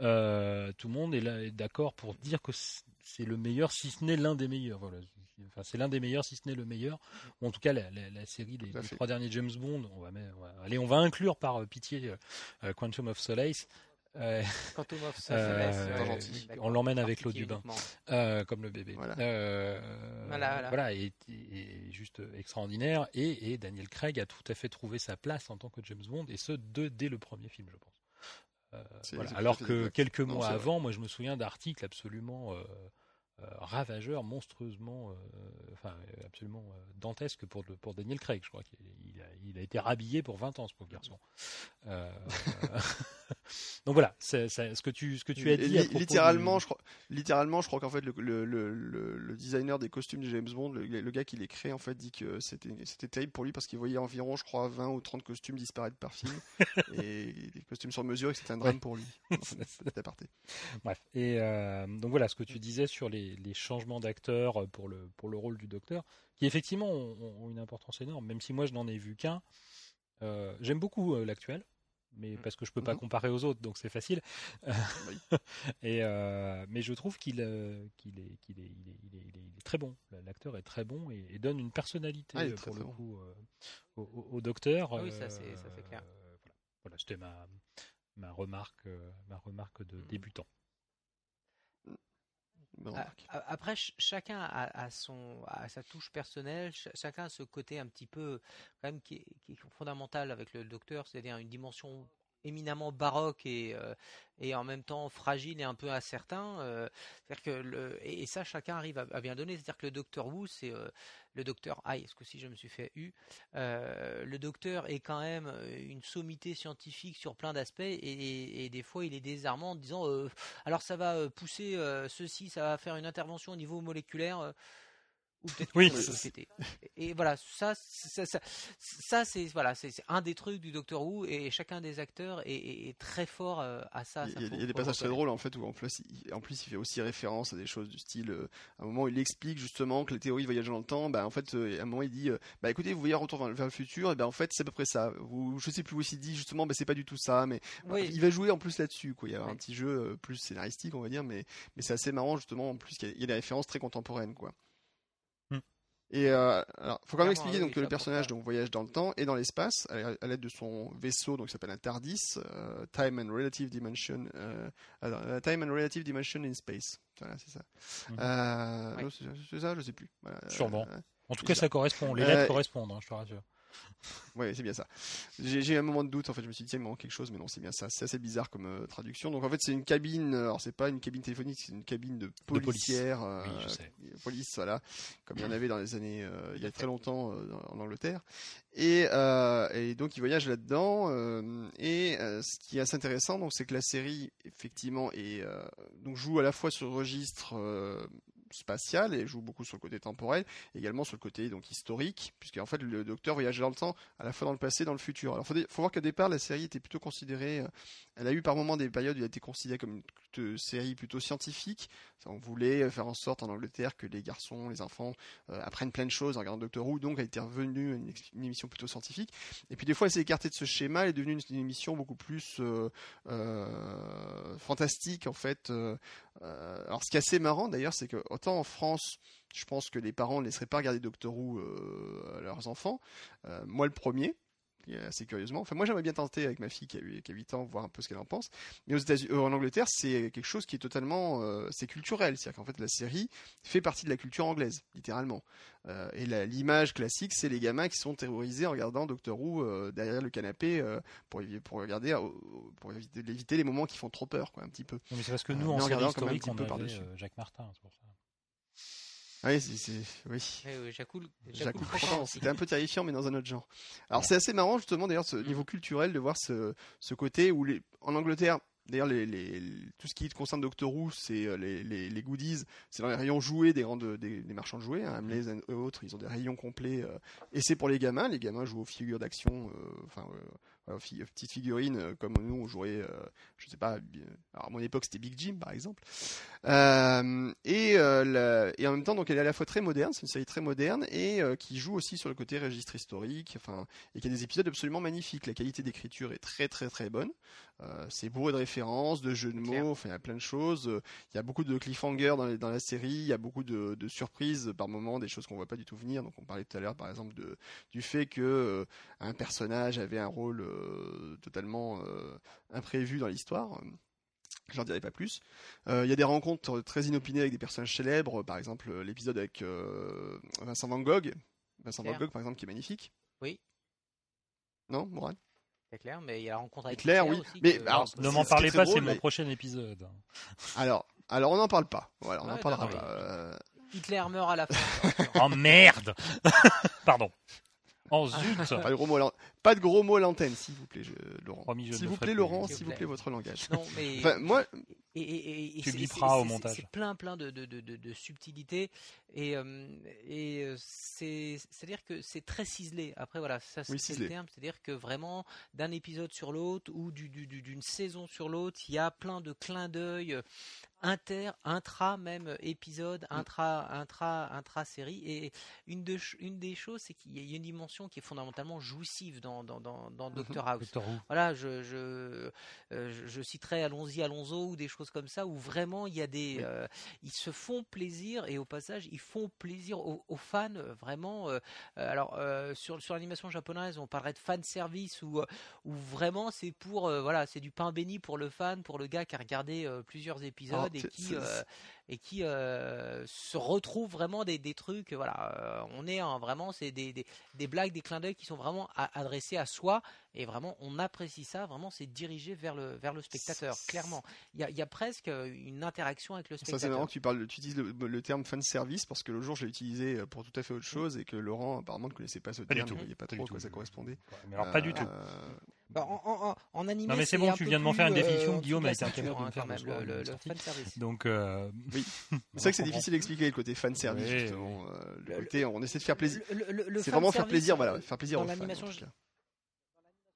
euh, tout le monde est est d'accord pour dire que c'est le meilleur, si ce n'est l'un des meilleurs. Voilà. Enfin, c'est l'un des meilleurs, si ce n'est le meilleur. En tout cas, la, la- la série des, trois derniers James Bond, on va, mettre- on va- allez, on va inclure par euh, pitié euh, euh, Quantum of Solace. Euh, Quantum of Solace, euh, ouais, on l'emmène avec l'eau du bain. euh, comme le bébé. Voilà. Euh, Voilà, voilà. et, et- et juste extraordinaire. Et, et Daniel Craig a tout à fait trouvé sa place en tant que James Bond, et ce de- dès le premier film, je pense. Euh, voilà. Alors que quelques Non, mois vrai. avant, moi je me souviens d'articles absolument euh, euh, ravageurs, monstrueusement, euh, enfin euh, absolument dantesques pour, pour Daniel Craig. Je crois qu'il il a, a été rhabillé pour 20 ans, ce pauvre garçon. Euh, Donc voilà, c'est- c'est- ce que tu, ce que tu as dit. Li- littéralement, je crois, littéralement, je crois qu'en fait le, le, le, le- le designer des costumes de James Bond, le, gars qui les crée, en fait, dit que c'était c'était terrible pour lui parce qu'il voyait environ, je crois, 20 ou 30 costumes disparaître par film et des costumes sur mesure et que c'était un drame pour lui. C'était aparté. Bref. Et euh, donc voilà ce que tu disais sur les, les changements d'acteurs pour le, pour le rôle du docteur, qui effectivement ont, ont une importance énorme, même si moi je n'en ai vu qu'un. Euh, J'aime beaucoup euh, l'actuel, mais parce que je peux pas Mhm. comparer aux autres, donc c'est facile. Et euh, mais je trouve qu'il qu'il est, qu'il est, il est, il est, il est- il est très bon. L'acteur est très bon et, et donne une personnalité Ah, euh, pour le bon. coup euh, au, au- au docteur. Ah oui, ça, c'est- clair. Voilà, voilà c'était ma, ma remarque, ma remarque de Mhm. débutant. Après, chacun a, son, a sa touche personnelle, chacun a ce côté un petit peu, quand même, qui est, qui est fondamental avec le docteur, c'est-à-dire une dimension éminemment baroque et, euh, et en même temps fragile et un peu incertain. Euh, que le, et, ça, chacun arrive à, bien donner. C'est-à-dire que le docteur Wu, c'est euh, le docteur Aïe, est-ce que si je me suis fait U, le docteur est quand même une sommité scientifique sur plein d'aspects et, et, des fois il est désarmant en disant alors ça va pousser ceci, ça va faire une intervention au niveau moléculaire ou peut-être oui, Et, voilà, ça, ça, ça, ça c'est voilà, c'est un des trucs du Docteur Who et chacun des acteurs est, très fort euh, à ça. Il y, a, des passages très drôles en fait où en plus, il, en plus il fait aussi référence à des choses du style. Euh, à un moment, il explique justement que les théories de voyage dans le temps, bah en fait, euh, à un moment il dit, bah écoutez, vous voyez un retour vers le futur, et ben en fait c'est à peu près ça. Vous, je sais plus où il dit justement, bah c'est pas du tout ça, mais il va jouer en plus là-dessus. Quoi. Il y a un petit jeu plus scénaristique, on va dire, mais mais c'est assez marrant justement en plus qu'il y, a des références très contemporaines, quoi. Et euh, alors, faut quand même expliquer donc que le personnage donc voyage dans le temps et dans l'espace à, l'aide de son vaisseau donc qui s'appelle un TARDIS, euh, Time and Relative Dimension, euh, euh, Time and Relative Dimension in Space. Voilà, c'est ça. Mhm. Euh, C'est ça, je sais plus. Voilà, Sûrement. en tout cas, ça. correspond. Les lettres correspondent, hein, je te rassure. Oui, c'est bien ça. J'ai eu un moment de doute, en fait, je me suis dit, tiens, il manque quelque chose, mais non, c'est bien ça. C'est assez bizarre comme euh, traduction. Donc, en fait, c'est une cabine, euh, alors c'est pas une cabine téléphonique, c'est une cabine de policière. Euh, police. voilà. Comme il y en avait dans les années, il y a très longtemps en Angleterre. Et, et, donc, il voyage là-dedans. et ce qui est assez intéressant, donc, c'est que la série, effectivement, est, donc, joue à la fois sur le registre spatial et joue beaucoup sur le côté temporel, également sur le côté donc historique, puisque en fait le docteur voyage dans le temps, à la fois dans le passé et dans le futur. Alors faut, voir qu'au départ la série était plutôt considérée, euh, elle a eu par moments des périodes où elle a été considérée comme une série plutôt scientifique. On voulait faire en sorte en Angleterre que les garçons, les enfants euh, apprennent plein de choses en regardant Doctor Who, donc elle était revenue une, une émission plutôt scientifique. Et puis des fois elle s'est écartée de ce schéma, elle est devenue une, émission beaucoup plus euh, fantastique en fait. Alors ce qui est assez marrant d'ailleurs, c'est que autant en France, je pense que les parents ne laisseraient pas regarder Doctor Who euh, à leurs enfants. Euh, moi, le premier, assez curieusement. Enfin, moi, j'aimerais bien tenter avec ma fille qui a, qui a 8 ans, voir un peu ce qu'elle en pense. Mais aux États-Unis, euh, en Angleterre, c'est quelque chose qui est totalement, c'est culturel. C'est-à-dire qu'en fait, la série fait partie de la culture anglaise, littéralement. et l'image classique, c'est les gamins qui sont terrorisés en regardant Doctor Who derrière le canapé pour, pour regarder, pour éviter, les moments qui font trop peur, quoi, un petit peu. mais c'est parce que nous, en, série historique, on avait Jacques Martin, c'est pour ça. Oui, c'est, oui. Eh c'était un peu terrifiant, mais dans un autre genre. Alors c'est assez marrant justement d'ailleurs ce niveau culturel de voir ce, ce côté où les, en Angleterre, D'ailleurs, les, les, tout ce qui concerne Doctor Who, c'est euh, les, les, goodies, c'est dans les rayons jouets des, des, des, marchands de jouets, hein, et autres, ils ont des rayons complets. Euh, et c'est pour les gamins, les gamins jouent aux figures d'action, euh, enfin, petites figurines comme nous on jouait, je sais pas, alors à mon époque c'était Big Jim par exemple. et, et en même temps, donc elle est à la fois très moderne, c'est une série très moderne et qui joue aussi sur le côté registre historique, enfin, et qui a des épisodes absolument magnifiques. La qualité d'écriture est très très très bonne. c'est bourré de références de jeux de mots, enfin il y a plein de choses. Il y a beaucoup de cliffhangers dans, dans la série, il y a beaucoup de, surprises par moments, des choses qu'on voit pas du tout venir. Donc on parlait tout à l'heure par exemple de, du fait que euh, un personnage avait un rôle euh, totalement euh, imprévu dans l'histoire. J'en dirai pas plus. Il y a des rencontres très inopinées avec des personnages célèbres, par exemple l'épisode avec Vincent Van Gogh. Vincent Van Gogh par exemple qui est magnifique. Oui. Non, Moral c'est clair, mais il y a la rencontre avec Claire, oui. Mais ne m'en parlez pas, c'est mon prochain épisode. Alors, alors on n'en parle pas. Voilà, on n'en parlera pas. Euh. Hitler meurt à la fin. oh merde Pardon. Oh zut Pas de gros mots à, pas de gros mots à l'antenne, s'il vous plaît, Laurent. S'il vous plaît, Laurent, s'il vous plaît, votre langage. Non, mais... enfin, moi... Et, et, tu biperas au montage. C'est plein, plein de, de, de, de subtilités. Et, euh, et euh, c'est-à-dire que c'est très ciselé. Après, voilà, ça c'est le terme. C'est-à-dire que vraiment, d'un épisode sur l'autre ou d'une du, saison sur l'autre, il y a plein de clins d'œil inter, intra même épisode, mm. intra, intra, intra série. Et une, de, une des choses, c'est qu'il y a une dimension qui est fondamentalement jouissive dans, dans, dans, dans Doctor House. voilà, je, je, euh, je, citerai Allons-y, Alonso ou des choses comme ça où vraiment il y a des, euh, ils se font plaisir et au passage ils font plaisir aux, fans euh, vraiment. alors sur sur l'animation japonaise, on parlerait de fan service où où vraiment c'est pour voilà, c'est du pain béni pour le fan, pour le gars qui a regardé plusieurs épisodes et qui et qui euh, se retrouvent vraiment des, des trucs. Voilà, euh, on est en, vraiment, c'est des, des, des blagues, des clins d'œil qui sont vraiment a- adressés à soi et vraiment on apprécie ça. Vraiment, c'est dirigé vers le vers le spectateur. Clairement, il y a, il y a presque une interaction avec le Ça spectateur. c'est marrant que tu parles, tu utilises le, le terme fan service parce que le jour je l'ai utilisé pour tout à fait autre chose et que Laurent apparemment ne connaissait pas ce Pas du terme, tout. il voyait pas Pas trop à du quoi tout. ça correspondait. Mais alors, pas du tout. Euh, Bah, en, en, en- animé, Non, mais c'est bon, un tu viens de m'en faire une euh, définition, Guillaume de la a été ceinture, incapable de hein, me faire quand le même, fan service. Donc, C'est vrai que c'est difficile d'expliquer le côté fan service Oui, justement. euh, le Le- côté, on essaie de faire plaisir. C'est vraiment faire plaisir, voilà, faire plaisir dans aux fans. en l'animation.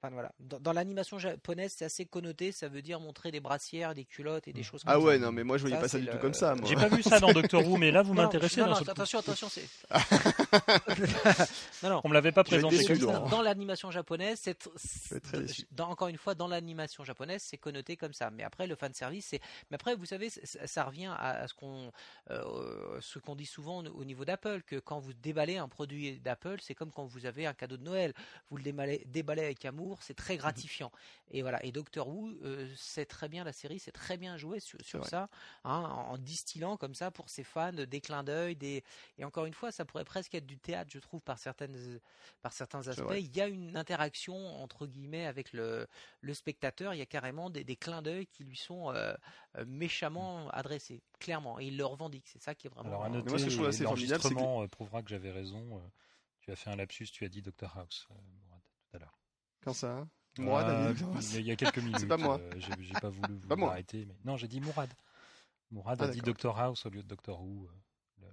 Enfin, voilà. Dans, dans l'animation japonaise, c'est assez connoté. Ça veut dire montrer des brassières, des culottes et des choses comme Ah ça. ouais, non, mais moi je voyais Ça, pas ça du tout comme ça. J'ai pas vu ça dans Doctor Who, mais là vous m'intéressez. Non, non, attention, attention, c'est. non, non. On me l'avait pas présenté déçu, comme ça. Dans l'animation japonaise, c'est dans, encore une fois dans l'animation japonaise, c'est connoté comme ça. Mais après le fan service, c'est mais après vous savez, ça, revient à, ce qu'on euh, ce qu'on dit souvent au au niveau d'Apple que quand vous déballez un produit d'Apple, c'est comme quand vous avez un cadeau de Noël, vous le déballez, déballez avec amour, c'est très gratifiant. Et voilà. Et Doctor Who, euh, c'est très bien la série, c'est très bien joué sur, ça, hein, en, en distillant comme ça pour ses fans des clins d'œil, des et encore une fois, ça pourrait presque être du théâtre, je trouve, par certaines par certains aspects. Il y a une interaction entre guillemets avec le, le spectateur. Il y a carrément des, des clins d'œil qui lui sont euh, euh, méchamment adressés, clairement, et il le revendique. C'est ça qui est vraiment. Alors à moi, noter, ce que je trouve assez formidable, c'est que- l'enregistrement euh, prouvera que j'avais raison. Tu as fait un lapsus, tu as dit Doctor House, euh, Mourad, tout à l'heure. Quand ça hein Mourad a Euh, dit- il y a- il y a quelques minutes. pas moi. euh, j'ai j'ai pas voulu vous Pas moi. arrêter, mais non, j'ai dit Mourad. Mourad Ah, a dit d'accord. Doctor House au lieu de Doctor Who.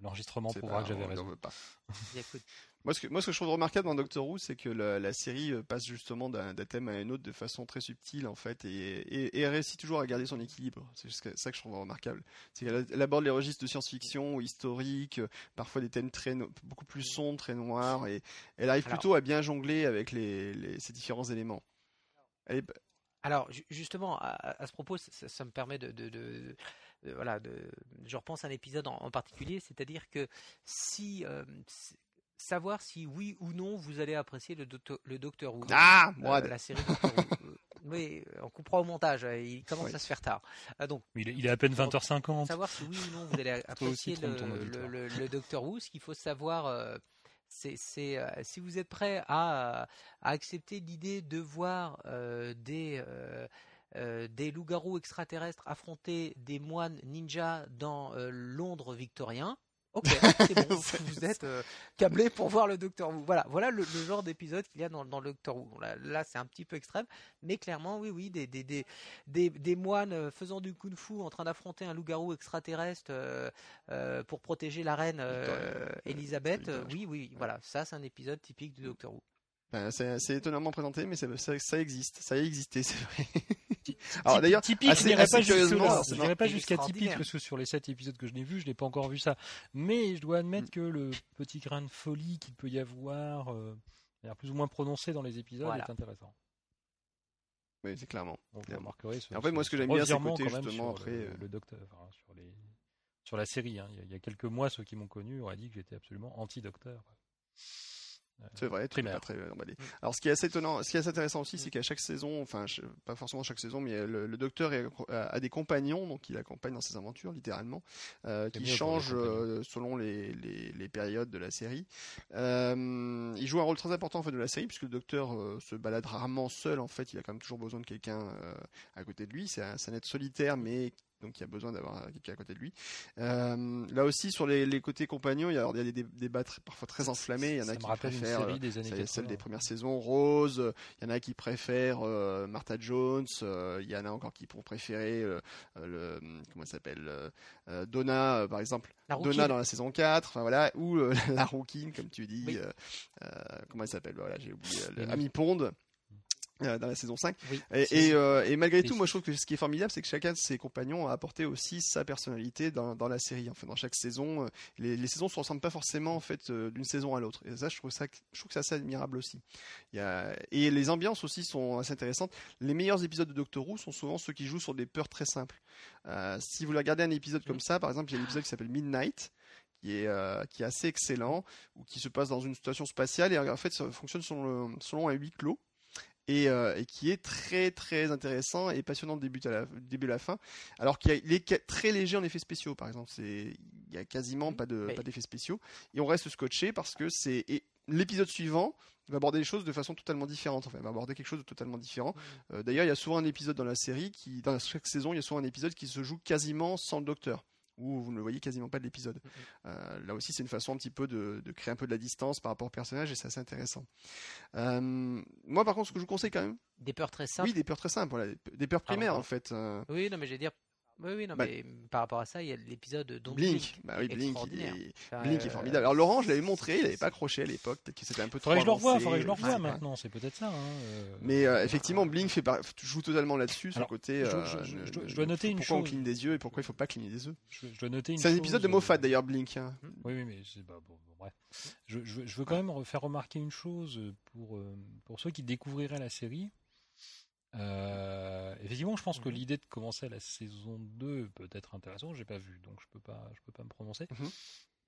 L'enregistrement prouvera pas- que j'avais on- raison. veut pas. Moi ce, que, moi, ce que je trouve remarquable dans Doctor Who, c'est que la, la série euh, passe justement d'un thème à un autre de façon très subtile, en fait, et, et, et elle réussit toujours à garder son équilibre. C'est ça que je trouve remarquable. C'est qu'elle elle aborde les registres de science-fiction, ou historiques, euh, parfois des thèmes très no- beaucoup plus sombres, très noirs, et elle arrive Alors- plutôt à bien jongler avec les, les- ces différents éléments. Elle est- Alors ju- justement, à, à ce propos, ça, ça me permet de, de- de- de- voilà, de, je repense à un épisode en, en particulier, c'est-à-dire que si euh, s- savoir si oui ou non vous allez apprécier le, docteur- le Docteur Who. Ah, Euh, Mourad la série Doctor Who. Euh, Oui, on coupera au montage, euh, il commence Oui. à se faire tard. Euh, donc, Il est, il est à peine 20h50. savoir si oui ou non vous allez apprécier le, le, le- le Doctor Who, ce qu'il faut savoir, euh, c'est c'est, euh, si vous êtes prêt à, à accepter l'idée de voir euh, des, euh, des loups-garous extraterrestres affronter des moines ninjas dans euh, Londres victorien. Ok, c'est bon, vous êtes euh, câblé pour voir le Docteur Who. Voilà, voilà le, le genre d'épisode qu'il y a dans, dans le Docteur Who. Là, là, c'est un petit peu extrême, mais clairement, oui, oui, des, des, des, des, des moines euh, faisant du kung-fu en train d'affronter un loup-garou extraterrestre euh, euh, pour protéger la reine euh, Elisabeth. Oui, oui, voilà, ça, c'est un épisode typique du Docteur Who. Ben, c'est c'est étonnamment présenté, mais c'est- ça, ça existe, ça a existé, c'est vrai. Alors, d'ailleurs, typique, assez- je n'irai pas jusqu'à typique parce que sur les 7 épisodes que je n'ai vus, je n'ai pas encore vu ça. Mais je dois admettre Mm. que le petit grain de folie qu'il peut y avoir, euh, plus ou moins prononcé dans les épisodes, Voilà. est intéressant. Oui, c'est clairement. Donc vous Clairement. Et en fait, moi, ce que j'aime bien, c'est côté, justement, sur après, le, euh, le docteur, enfin, sur, les, sur la série. hein. Il, y a, il y a quelques mois, ceux qui m'ont connu auraient dit que j'étais absolument anti-docteur. Euh, C'est vrai, primaire. très emballé. Alors, ce qui est assez étonnant, ce qui est assez intéressant aussi, c'est qu'à chaque saison, enfin, pas forcément chaque saison, mais le, le docteur est- a, a des compagnons, donc il accompagne dans ses aventures, littéralement, euh, qui changent euh, selon les, les, les périodes de la série. Euh, il joue un rôle très important en fait de la série, puisque le docteur se balade rarement seul. En fait, il a quand même toujours besoin de quelqu'un à côté de lui. C'est un, c'est un être solitaire, mais donc il y a besoin d'avoir quelqu'un à côté de lui. Euh, là aussi, sur les, les côtés compagnons, il y a, alors, il y a des dé- débats parfois très enflammés. Il y en a me qui préfèrent série des années c'est 80. celle des premières saisons, Rose. euh, Il y en a qui préfèrent euh, Martha Jones. euh, Il y en a encore qui pourront préférer euh, euh, le comment ça s'appelle euh, euh, Donna, euh, par exemple. Donna dans la saison 4, enfin voilà, ou euh, la rouquine, comme tu dis. Oui. euh, euh, comment elle s'appelle? Voilà, j'ai oublié. euh. Amy Pond. Euh, dans la saison 5. Oui. Et, C'est- et, euh, et malgré tout, moi je trouve que ce qui est formidable, c'est que chacun de ses compagnons a apporté aussi sa personnalité dans, dans la série. En fait, dans chaque saison, euh, les, les saisons se ressemblent pas forcément en fait d'une saison à l'autre. Et ça, je trouve ça, je trouve que c'est assez admirable aussi. Il y a... Et les ambiances aussi sont assez intéressantes. Les meilleurs épisodes de Doctor Who sont souvent ceux qui jouent sur des peurs très simples. Euh, si vous regardez un épisode comme ça, par exemple, il y a un épisode qui s'appelle Midnight. Qui est, euh, qui est assez excellent, ou qui se passe dans une station spatiale, et en fait, ça fonctionne selon, le- selon un huis clos. Et, euh, et qui est très très intéressant et passionnant du début à la, début à la fin. Alors qu'il est très léger en effets spéciaux, par exemple. Il y a quasiment pas de Mais- pas d'effets spéciaux et on reste scotché parce que c'est l'épisode suivant va aborder les choses de façon totalement différente. Enfin, va aborder quelque chose de totalement différent. Euh, D'ailleurs, il y a souvent un épisode dans la série qui, dans chaque saison, il y a souvent un épisode qui se joue quasiment sans le docteur où vous ne le voyez quasiment pas de l'épisode. Euh, là aussi, c'est une façon un petit peu de, de créer un peu de la distance par rapport au personnage et c'est assez intéressant. Euh, moi, par contre, ce que je vous conseille quand même, Des peurs très simples. oui, des peurs très simples, voilà, des, peurs primaires en fait. Euh, Oui, non, mais je vais dire. Oui, oui, non, Bah- mais par rapport à ça, il y a l'épisode Don't Blink, Blink. bah oui, Blink, il extraordinaire. est, Enfin, Blink est euh, formidable. Alors Laurent, je l'avais montré, il n'avait pas accroché à l'époque, peut-être que c'était un peu trop Faudrait que je le revoie, avancé, faudrait que je le revoie maintenant, c'est peut-être ça. hein, euh. Mais euh, effectivement, Blink fait par- joue totalement là-dessus, sur le côté. je- euh, je- je- ne- je dois- ne- noter une pourquoi on chose. cligne des yeux et pourquoi il faut pas cligner des yeux. Je, je dois noter une C'est un chose, épisode de euh, Moffat d'ailleurs, Blink. hein. Oui, oui, mais c'est bah, bon, bon, bref. Je, je, je veux quand même re- faire remarquer une chose pour, pour ceux qui découvriraient la série. Euh, effectivement, je pense que Mhm. l'idée de commencer à la saison 2 peut être intéressante. J'ai pas vu, donc je peux pas, je peux pas me prononcer. Mhm.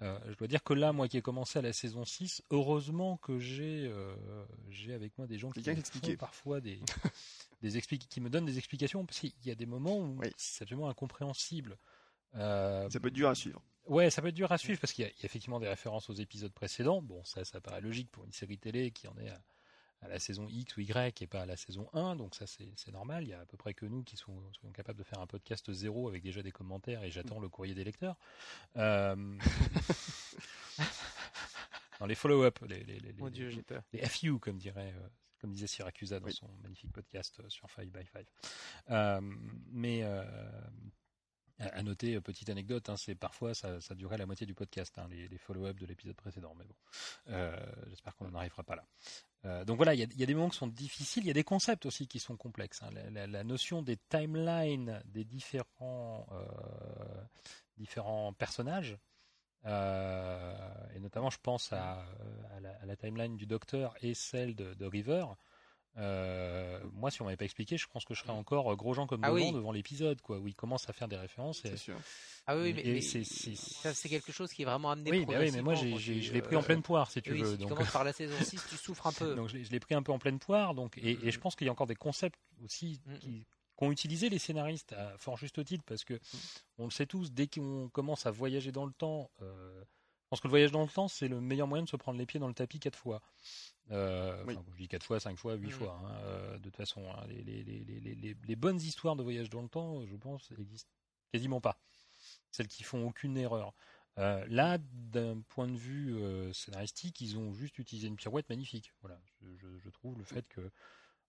Euh, je dois dire que là, moi qui ai commencé à la saison 6, heureusement que j'ai euh, j'ai avec moi des gens qui me font parfois des, des qui me donnent des explications parce qu'il y a des moments où Oui. c'est absolument incompréhensible. Euh, Ça peut être dur à suivre. Ouais, ça peut être dur à suivre parce qu'il y, y a effectivement des références aux épisodes précédents. Bon, ça, ça paraît logique pour une série télé qui en est à, à la saison X ou Y et pas à la saison 1, donc ça c'est normal. Il y a à peu près que nous qui sont, capables de faire un podcast zéro avec déjà des commentaires et j'attends le courrier des lecteurs. Euh... dans les follow-up, les, les, les, Mon les- Dieu, j'ai peur. les FU, comme dirait, euh, comme disait Syracusa dans Oui. son magnifique podcast sur 5 by 5. Euh, mais euh, à noter, euh, petite anecdote, hein, c'est parfois ça, ça durait la moitié du podcast, hein, les, follow-up de l'épisode précédent. Mais bon, euh, j'espère qu'on n'en arrivera pas là. Euh, donc voilà, il y a, des moments qui sont difficiles, il y a des concepts aussi qui sont complexes. hein. La, notion des timelines des différents différents personnages. et notamment, je pense à, la, timeline du Docteur et celle de River. Euh, moi, si on m'avait pas expliqué, je pense que je serais encore gros Jean comme Ah devant oui. devant l'épisode, quoi, où il commence à faire des références. Et... C'est sûr. Ah oui, mais, mais c'est- c'est- ça c'est quelque chose qui est vraiment amené Oui, bah oui, mais moi, tu, je l'ai pris en euh, pleine poire, si tu oui, veux. si tu donc, commences par la saison 6, tu souffres un peu. donc je l'ai- pris un peu en pleine poire. Donc, et, et je pense qu'il y a encore des concepts aussi Mm, qui qu'ont utilisé les scénaristes à fort juste titre, parce que on le sait tous, dès qu'on commence à voyager dans le temps, euh, pense que le voyage dans le temps, c'est le meilleur moyen de se prendre les pieds dans le tapis quatre fois. Euh, Oui. je dis quatre fois, cinq fois, huit Mhm. fois. hein, euh, de toute façon, hein, les, les, les, les, les, les bonnes histoires de voyage dans le temps, je pense, existent quasiment pas. Celles qui font aucune erreur. Euh, là, d'un point de vue euh, scénaristique, ils ont juste utilisé une pirouette magnifique. Voilà, je, je- je trouve le fait que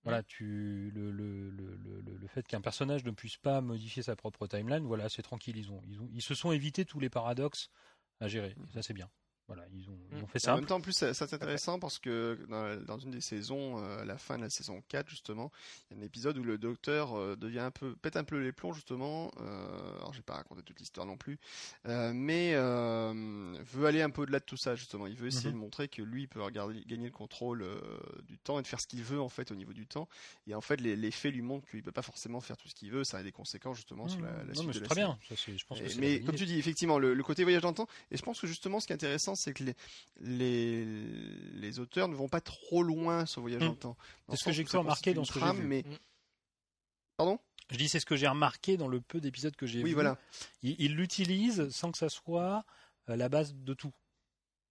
voilà, tu le, le, le, le, le fait qu'un personnage ne puisse pas modifier sa propre timeline, voilà, c'est tranquille. Ils ont, ils ont, ils se sont évités tous les paradoxes à gérer. Ça, c'est bien. Voilà, ils ont, ils ont fait En même temps, en plus, ça, ça, c'est intéressant parce que dans, dans une des saisons, euh, à la fin de la saison 4, justement, il y a un épisode où le docteur euh, devient un peu, pète un peu les plombs, justement. Euh, alors, j'ai pas raconté toute l'histoire non plus, euh, mais euh, veut aller un peu au-delà de tout ça, justement. Il veut essayer Mhm. de montrer que lui, il peut regarder, gagner le contrôle euh, du temps et de faire ce qu'il veut, en fait, au niveau du temps. Et en fait, les, les faits lui montrent qu'il peut pas forcément faire tout ce qu'il veut. Ça a des conséquences, justement, sur la, la non, suite mais de la très série. bien. Ça, je pense que Et- c'est la mais comme idée. tu dis, effectivement, le, le côté voyage dans le temps, et je pense que justement, ce qui est intéressant, c'est que les, les, les auteurs ne vont pas trop loin sur le voyage Hmm. dans le temps. C'est ce que j'ai cru remarquer constitue dans ce que j'ai trame, vu. mais Hmm. pardon? Je dis, c'est ce que j'ai remarqué dans le peu d'épisodes que j'ai Oui, vus. voilà. Ils l'utilisent sans que ça soit euh, la base de tout.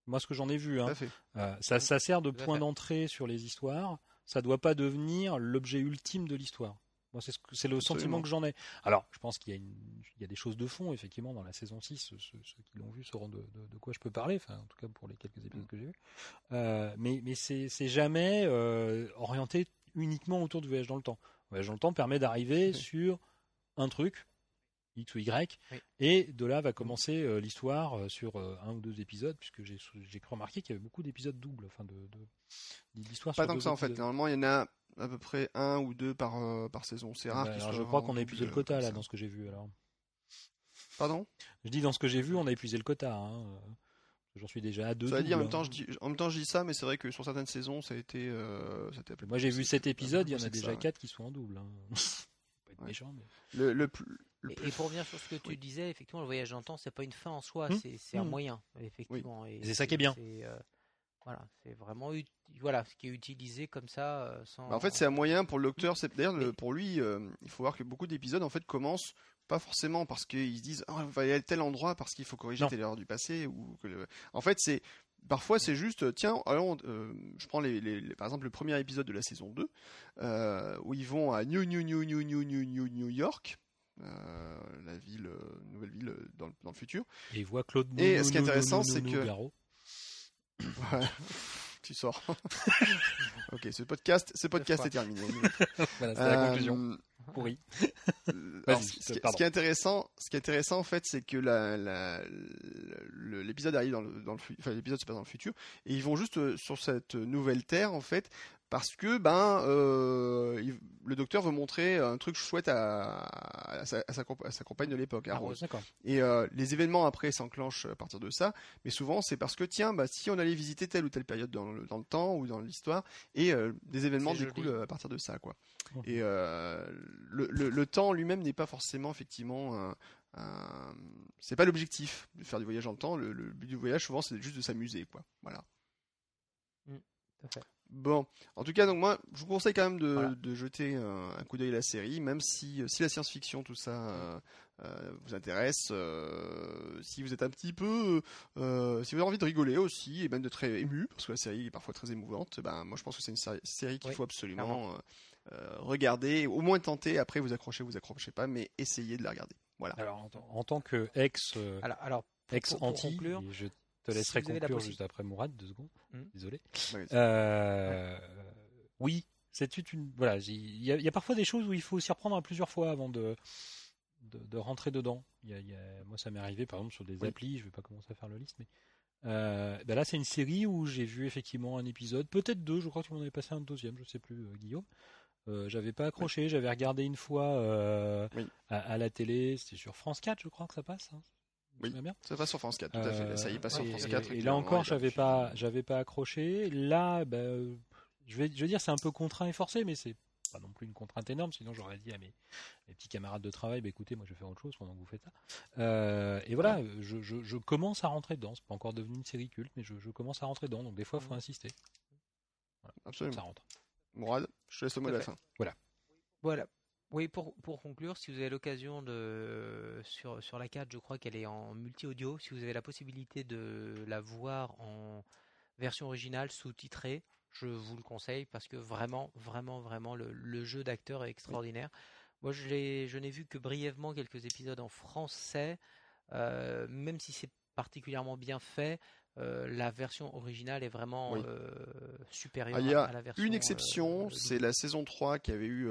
Moi, ce que j'en ai vu, hein, euh, ça, ça sert de point d'entrée sur les histoires. Ça doit pas devenir l'objet ultime de l'histoire. Moi, c'est ce le Absolument. sentiment que j'en ai. Alors, je pense qu'il y, a une- il y a des choses de fond, effectivement, dans la saison 6. Ceux, qui l'ont vu sauront de, de- de quoi je peux parler, enfin, en tout cas pour les quelques Mm. épisodes que j'ai vus. Euh, mais mais c'est c'est jamais euh, orienté uniquement autour du voyage dans le temps. Le voyage dans le temps permet d'arriver Oui. sur un truc, X ou Y, Oui. et de là va commencer euh, l'histoire euh, sur euh, un ou deux épisodes, puisque j'ai remarquer qu'il y avait beaucoup d'épisodes doubles, enfin de, Pas sur tant que ça, en fait. Normalement, il y en a à peu près un ou deux par, euh, par saison. C'est rare Bah, qu'ils alors, soient je crois qu'on a épuisé le quota là dans ce que j'ai vu. Alors, Pardon? Je dis dans ce que j'ai vu, on a épuisé le quota. Hein. J'en suis déjà à deux. Ça veut dire, en même, temps, hein. je dis, en même temps, je dis ça, mais c'est vrai que sur certaines saisons, ça a été. Euh, ça a été Moi, j'ai vu sept épisodes, il y en a déjà ouais. quatre qui sont en double. Hein. Pas être Ouais. méchant, mais... Le, le plus. Et, pour revenir sur ce que tu disais, effectivement, le voyage dans le temps, c'est pas une fin en soi, hmm. c'est un hmm. moyen, effectivement. C'est ça qui est bien. Euh, voilà, c'est vraiment voilà ce qui est utilisé comme ça. Euh, sans... Bah, en fait, c'est un moyen pour le docteur. C'est d'ailleurs pour lui, euh, il faut voir que beaucoup d'épisodes en fait commencent pas forcément parce qu'ils se disent oh, on va aller à tel endroit parce qu'il faut corriger non. telle erreur du passé ou en fait c'est Parfois, c'est juste, tiens, allons, je prends les, par exemple le premier épisode de la saison 2, où ils vont à New, New, New, New, New, New, New York, euh, la ville euh, nouvelle ville euh, dans le, dans le futur Et il voit Claude Et ce qui est intéressant, c'est que-. Ouais. tu sors ok ce podcast ce podcast est terminé Voilà, c'est la Euh, conclusion. Pourri. Alors, ce, ce ce qui est intéressant, ce qui est intéressant en fait, c'est que la- la- l'épisode arrive dans le, dans le enfin l'épisode se passe dans le futur et ils vont juste euh, sur cette nouvelle terre en fait parce que ben euh, il- le docteur veut montrer un truc chouette à, à sa, à sa compa- à sa compagne de l'époque, à Ah, Rose. Et euh, les événements après s'enclenchent à partir de ça, mais souvent c'est parce que tiens, bah, si on allait visiter telle ou telle période dans le, dans le temps ou dans l'histoire, et euh, des événements découlent à partir de ça, quoi. Et le, le, le temps lui-même n'est pas forcément effectivement un, un- c'est pas l'objectif de faire du voyage dans le temps. Le, but du voyage souvent c'est juste de s'amuser, quoi. Voilà. Tout à fait. Bon, en tout cas, donc moi, je vous conseille quand même de, Voilà. de jeter un, un coup d'œil à la série, même si, euh, si la science-fiction, tout ça, euh, euh, vous intéresse, euh, si vous êtes un petit peu, euh, si vous avez envie de rigoler aussi, et même de très ému, parce que la série est parfois très émouvante, ben moi je pense que c'est une série, qu'il Oui, faut absolument regarder, au moins tenter, après vous accrochez, vous accrochez pas, mais essayez de la regarder. Voilà. Alors, en, tant- en tant que ex, euh, Alors, ex pour- pour anti, conclure, je te laisserai si la conclure juste après Mourad, deux secondes. Hmm. Désolé. Euh, Oui, c'est une. Voilà, il y, a, il y a parfois des choses où il faut s'y reprendre à plusieurs fois avant de, de, de rentrer dedans. Il y a- il y a- moi, ça m'est arrivé par exemple sur des Oui. applis, je vais pas commencer à faire le liste, mais. euh, ben là, c'est une série où j'ai vu effectivement un épisode, peut-être deux, je crois que tu m'en avais passé un deuxième, je sais plus, euh, Guillaume. Euh, j'avais pas accroché, j'avais regardé une fois euh, Oui. à, à la télé, c'était sur France 4, je crois que ça passe. hein. Oui. bien. Ça passe sur France 4, tout à fait. Ça y est, passe sur et, France 4. et- et là encore, j'avais pas, j'avais pas accroché. Là, ben, euh, je vais, je vais dire, c'est un peu contraint et forcé, mais c'est pas non plus une contrainte énorme. Sinon, j'aurais dit à mes, mes petits camarades de travail, bah, écoutez, moi, je vais faire autre chose pendant que vous faites ça. Euh, et voilà, je, je, je commence à rentrer dedans. C'est pas encore devenu une série culte, mais je, je commence à rentrer dedans. Donc des fois, il faut insister. Ça Absolument. rentre. Mourad, je te laisse le mot à la fin. Voilà. Oui, pour, pour conclure, si vous avez l'occasion de sur, sur la carte, je crois qu'elle est en multi-audio. Si vous avez la possibilité de la voir en version originale sous-titrée, je vous le conseille parce que vraiment, vraiment, vraiment, le, jeu d'acteur est extraordinaire. Moi, je je n'ai vu que brièvement quelques épisodes en français, euh, même si c'est particulièrement bien fait. Euh, la version originale est vraiment Oui. euh, supérieure Ah, il y a à la version. Une euh, exception, euh, c'est la saison 3 qui avait eu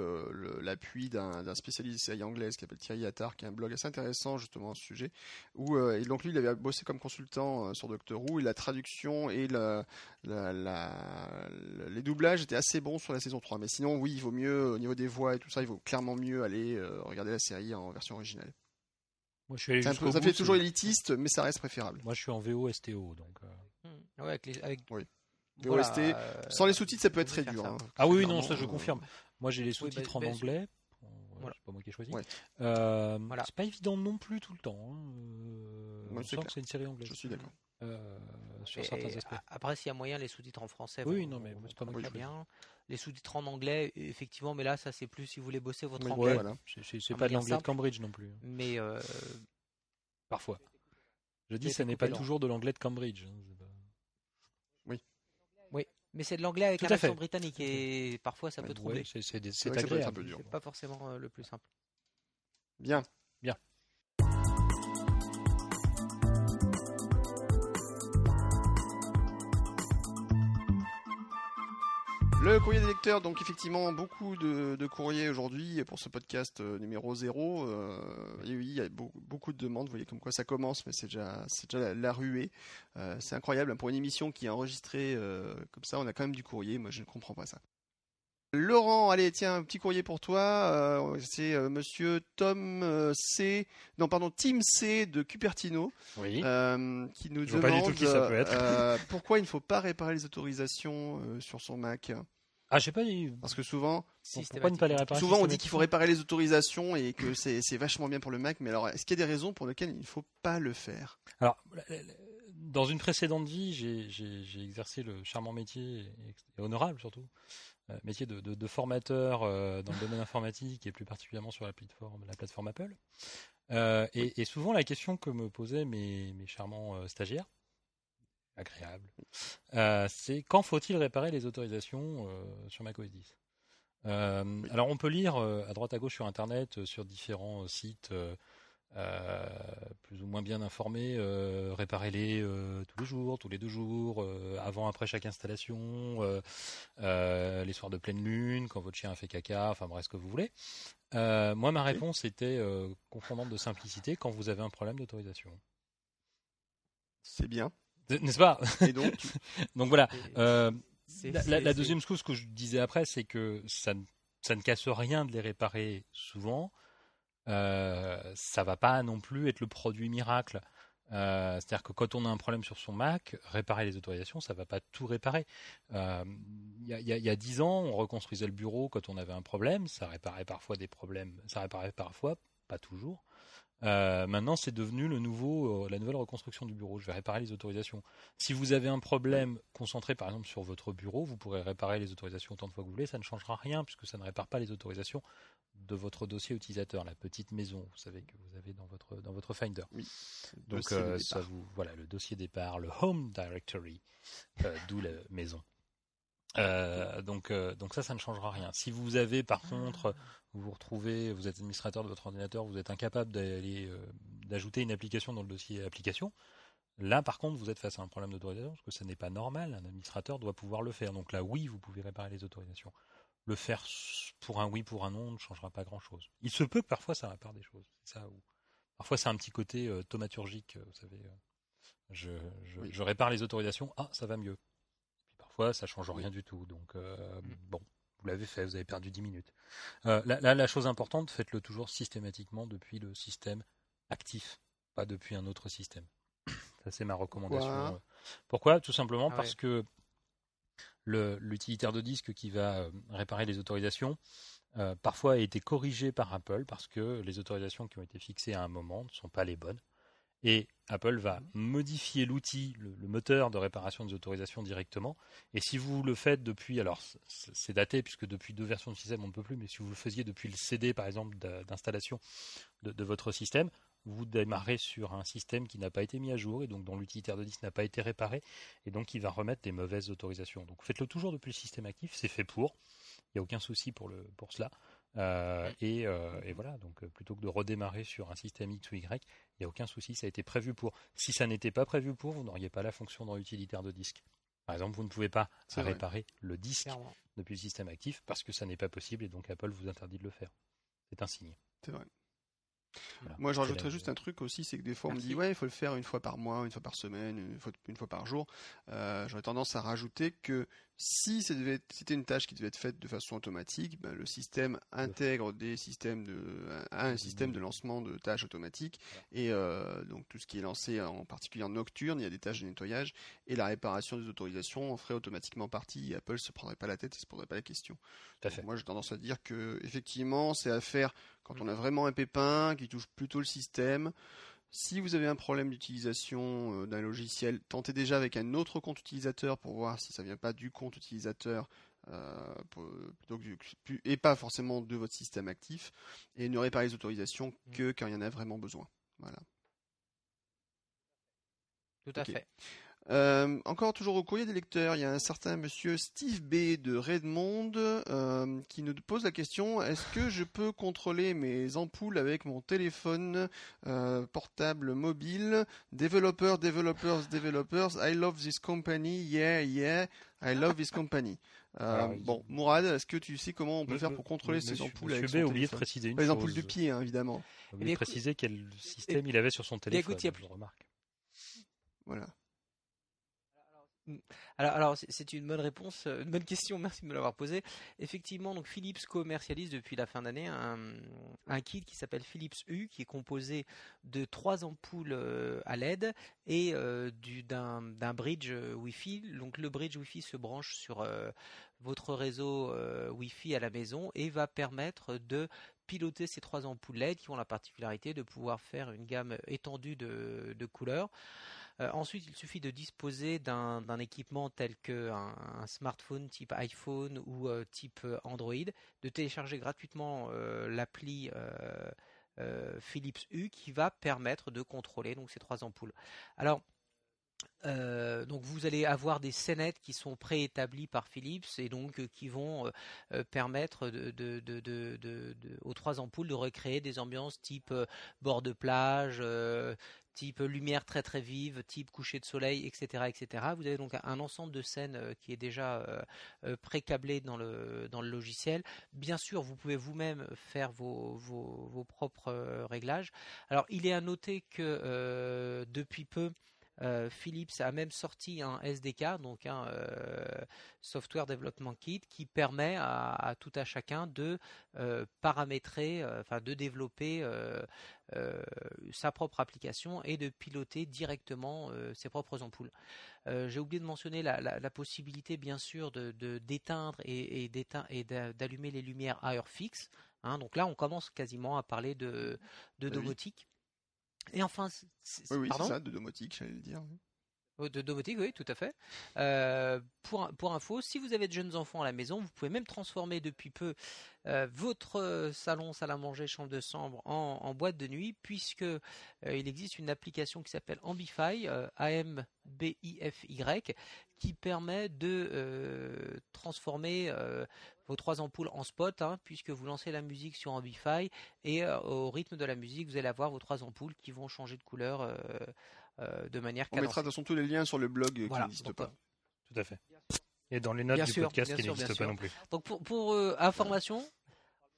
l'appui d'un spécialiste de série anglaise qui s'appelle Thierry Attard, qui a un blog assez intéressant justement à ce sujet. Où, et donc lui, il avait bossé comme consultant sur Doctor Who et la traduction et la, la- la- la- les doublages étaient assez bons sur la saison 3. Mais sinon, oui, il vaut mieux, au niveau des voix et tout ça, il vaut clairement mieux aller regarder la série en version originale. Moi, je suis allé C'est un jusqu'au peu- ça bout, fait toujours élitiste, mais ça reste préférable. Moi, je suis en VO STO, donc. euh, Hmm. Ouais, avec les, avec, Oui. voilà, VOST, euh, Sans les sous-titres, ça peut être très dur. hein. Ah oui, non, ça je euh, confirme. Moi, j'ai les Oui, sous-titres bah, en bah, anglais. Voilà. C'est pas moi qui ai choisi. Ouais. Euh, Voilà. C'est pas évident non plus tout le temps. hein. Euh, Ouais, on c'est sent clair. que c'est une série anglaise. Je suis d'accord. Euh, sur et- certains et aspects. Après, s'il y a moyen, les sous-titres en français. Oui, vont- non, mais c'est pas moi qui bien. Les sous-titres en anglais, effectivement, mais là, ça c'est plus si vous voulez bosser votre Oui, anglais. voilà. C'est- pas de l'anglais de. Cambridge non plus. Mais euh, Parfois. Je dis, Mais ça n'est pas toujours de l'anglais de Cambridge. hein, pas- oui, mais c'est de l'anglais avec Tout un à accent fait. britannique et parfois ça peut Ouais, troubler. Ouais, c'est- peut agréable. peu dur. C'est pas forcément euh, le plus simple. Bien. Bien. Le courrier des lecteurs, donc effectivement beaucoup de, courriers aujourd'hui pour ce podcast euh, numéro 0. Euh, oui, il y a beaucoup, de demandes, vous voyez comme quoi ça commence, mais c'est déjà, la, ruée. Euh, c'est incroyable, hein, pour une émission qui est enregistrée comme ça, on a quand même du courrier, moi je ne comprends pas ça. Laurent, allez, tiens, un petit courrier pour toi. Euh, c'est euh, monsieur Tom euh, C. Non, pardon, Tim C. de Cupertino. Oui. Euh, qui nous Je vois pas du demande tout qui ça peut être. euh, pourquoi il ne faut pas réparer les autorisations euh, sur son Mac. Ah, je sais pas. il- Parce que souvent, Pourquoi ne pas les réparer souvent on dit qu'il faut réparer les autorisations et que c'est c'est vachement bien pour le Mac. Mais alors, est-ce qu'il y a des raisons pour lesquelles il ne faut pas le faire? Alors, la- la- la- dans une précédente vie, j'ai exercé le charmant métier, et, honorable surtout, euh, métier de, de, de formateur euh, dans le domaine informatique et plus particulièrement sur la plateforme, la plateforme Apple. Euh, et, et, souvent la question que me posaient mes, mes charmants stagiaires, agréables, c'est quand faut-il réparer les autorisations sur macOS 10 Alors on peut lire à droite à gauche sur Internet, sur différents sites euh, plus ou moins bien informés, euh, réparez-les euh, tous les jours, tous les deux jours, avant, après chaque installation, les soirs de pleine lune, quand votre chien a fait caca, enfin bref, ce que vous voulez. moi, ma réponse était confondante de simplicité quand vous avez un problème d'autorisation. C'est bien. N'est-ce pas? Et donc, donc voilà. la, la, deuxième chose que je disais après, c'est que ça, ça ne casse rien de les réparer souvent euh, ça va pas non plus être le produit miracle. Euh, C'est-à-dire que quand on a un problème sur son Mac, réparer les autorisations, ça va pas tout réparer. Euh, il y, a, y, a, 10 ans, on reconstruisait le bureau quand on avait un problème, ça réparait parfois des problèmes, ça réparait parfois, pas toujours. Euh, maintenant, c'est devenu le nouveau, euh, la nouvelle reconstruction du bureau. Je vais réparer les autorisations. Si vous avez un problème concentré, par exemple, sur votre bureau, vous pourrez réparer les autorisations autant de fois que vous voulez. Ça ne changera rien puisque ça ne répare pas les autorisations de votre dossier utilisateur, la petite maison, vous savez que vous avez dans votre dans votre Finder. Oui. Donc euh, ça vous voilà le dossier départ, le Home Directory, euh, d'où la maison. Euh, donc, donc ça, ça ne changera rien. Si vous avez, par contre, vous vous retrouvez, vous êtes administrateur de votre ordinateur, vous êtes incapable d'aller d'ajouter une application dans le dossier application. Là, par contre, vous êtes face à un problème d'autorisation parce que ça n'est pas normal. Un administrateur doit pouvoir le faire. Donc là, oui, vous pouvez réparer les autorisations. Le faire pour un oui, pour un non, ne changera pas grand-chose. Il se peut que parfois ça répare des choses. Ça, ou parfois c'est un petit côté euh, thaumaturgique. Vous savez, je, je, oui. je répare les autorisations. Ah, ça va mieux fois, ça change rien du tout. Donc, euh, mm. bon, vous l'avez fait, vous avez perdu 10 minutes. Euh, là, la chose importante, faites-le toujours systématiquement depuis le système actif, pas depuis un autre système. Ça, c'est ma recommandation. Pourquoi, Pourquoi? Tout simplement ah parce ouais. que l'utilitaire de disque qui va euh, réparer les autorisations, euh, parfois a été corrigé par Apple parce que les autorisations qui ont été fixées à un moment ne sont pas les bonnes et Apple va modifier l'outil, le, moteur de réparation des autorisations directement. Et si vous le faites depuis, alors c'est daté puisque depuis deux versions de système on ne peut plus, mais si vous le faisiez depuis le CD par exemple d'installation de, votre système, vous démarrez sur un système qui n'a pas été mis à jour et donc dont l'utilitaire de disque n'a pas été réparé et donc il va remettre des mauvaises autorisations. Donc faites-le toujours depuis le système actif, c'est fait pour. Il n'y a aucun souci pour, le, pour cela. Euh, et, euh, et, voilà, donc plutôt que de redémarrer sur un système X ou Y, il n'y a aucun souci, ça a été prévu pour. Si ça n'était pas prévu pour, vous n'auriez pas la fonction dans l'utilitaire de disque. Par exemple, vous ne pouvez pas réparer vrai. le disque Clairement. depuis le système actif parce que ça n'est pas possible et donc Apple vous interdit de le faire. C'est un signe. C'est vrai. Voilà. Moi, je rajouterais juste un truc aussi, c'est que des fois, on me dit, ouais, il faut le faire une fois par mois, une fois par semaine, une fois, une fois par jour. Euh, J'aurais tendance à rajouter que si c'était une tâche qui devait être faite de façon automatique, ben, le système intègre des systèmes de, un système de lancement de tâches automatiques et euh, donc tout ce qui est lancé en particulier en nocturne, il y a des tâches de nettoyage et la réparation des autorisations en ferait automatiquement partie. Apple se prendrait pas la tête et se poserait pas la question. Donc, moi, j'ai tendance à dire que effectivement, c'est à faire quand on a vraiment un pépin qui touche plutôt le système. Si vous avez un problème d'utilisation euh, d'un logiciel, tentez déjà avec un autre compte utilisateur pour voir si ça vient pas du compte utilisateur euh, pour, et pas forcément de votre système actif. Et ne réparez les autorisations que quand il y en a vraiment besoin. Voilà. Tout à okay. fait. Euh, encore toujours au courrier des lecteurs, il y a un certain monsieur Steve B de Redmond euh, qui nous pose la question est-ce que je peux contrôler mes ampoules avec mon téléphone euh, portable mobile? Developers, developers, developers, I love this company, yeah, yeah, I love this company. Euh, bon, Mourad, est-ce que tu sais comment on peut faire pour contrôler monsieur, ces ampoules avec B a oublié de préciser une Les chose. ampoules du pied, hein, évidemment. Il a oublié de préciser quel système il avait sur son téléphone. Écoute, je remarque. Voilà. Alors, alors c'est une bonne réponse, une bonne question. Merci de me l'avoir posée. Effectivement, Philips commercialise depuis la fin d'année un, kit qui s'appelle Philips U, qui est composé de trois ampoules à LED et euh, d'un bridge Wi-Fi. Donc le bridge Wi-Fi se branche sur euh, votre réseau euh, Wi-Fi à la maison et va permettre de piloter ces trois ampoules LED qui ont la particularité de pouvoir faire une gamme étendue de couleurs. Euh, ensuite, il suffit de disposer d'un équipement tel que un, smartphone type iPhone ou euh, type euh, Android, de télécharger gratuitement l'appli Philips Hue qui va permettre de contrôler donc ces trois ampoules. Alors donc vous allez avoir des scénettes qui sont préétablies par Philips et donc qui vont permettre de, aux trois ampoules de recréer des ambiances type bord de plage, type lumière très très vive, type coucher de soleil, etc.. Vous avez donc un ensemble de scènes euh, qui est déjà euh, euh, précablé dans le dans le logiciel. Bien sûr, vous pouvez vous-même faire vos, vos, propres réglages. Alors, il est à noter que depuis peu euh, Philips a même sorti un SDK, donc un euh, Software Development Kit, qui permet à, à tout à chacun de euh, paramétrer, enfin de développer sa propre application et de piloter directement ses propres ampoules. J'ai oublié de mentionner la, la- la possibilité, bien sûr, de de- d'éteindre et, d'allumer les lumières à heure fixe. hein. donc là, on commence quasiment à parler de, de oui. domotique. Et enfin, Oui, oui, c'est ça, de domotique, j'allais le dire. oui. Oh, De domotique, oui, tout à fait. Euh, pour, pour info, si vous avez de jeunes enfants à la maison, vous pouvez même transformer depuis peu euh, votre euh, salon, salle à manger, chambre de chambre en, boîte de nuit, puisque il existe une application qui s'appelle Ambify, A-M-B-I-F-Y, qui permet de transformer vos trois ampoules en spot, hein, puisque vous lancez la musique sur Ambify et au rythme de la musique, vous allez avoir vos trois ampoules qui vont changer de couleur de manière On cadencée. mettra de toute façon tous les liens sur le blog euh, Voilà, qui n'existe pas. euh, Tout à fait. Et dans les notes Bien du sûr, podcast qui n'existe pas non plus. Donc pour, pour euh, information,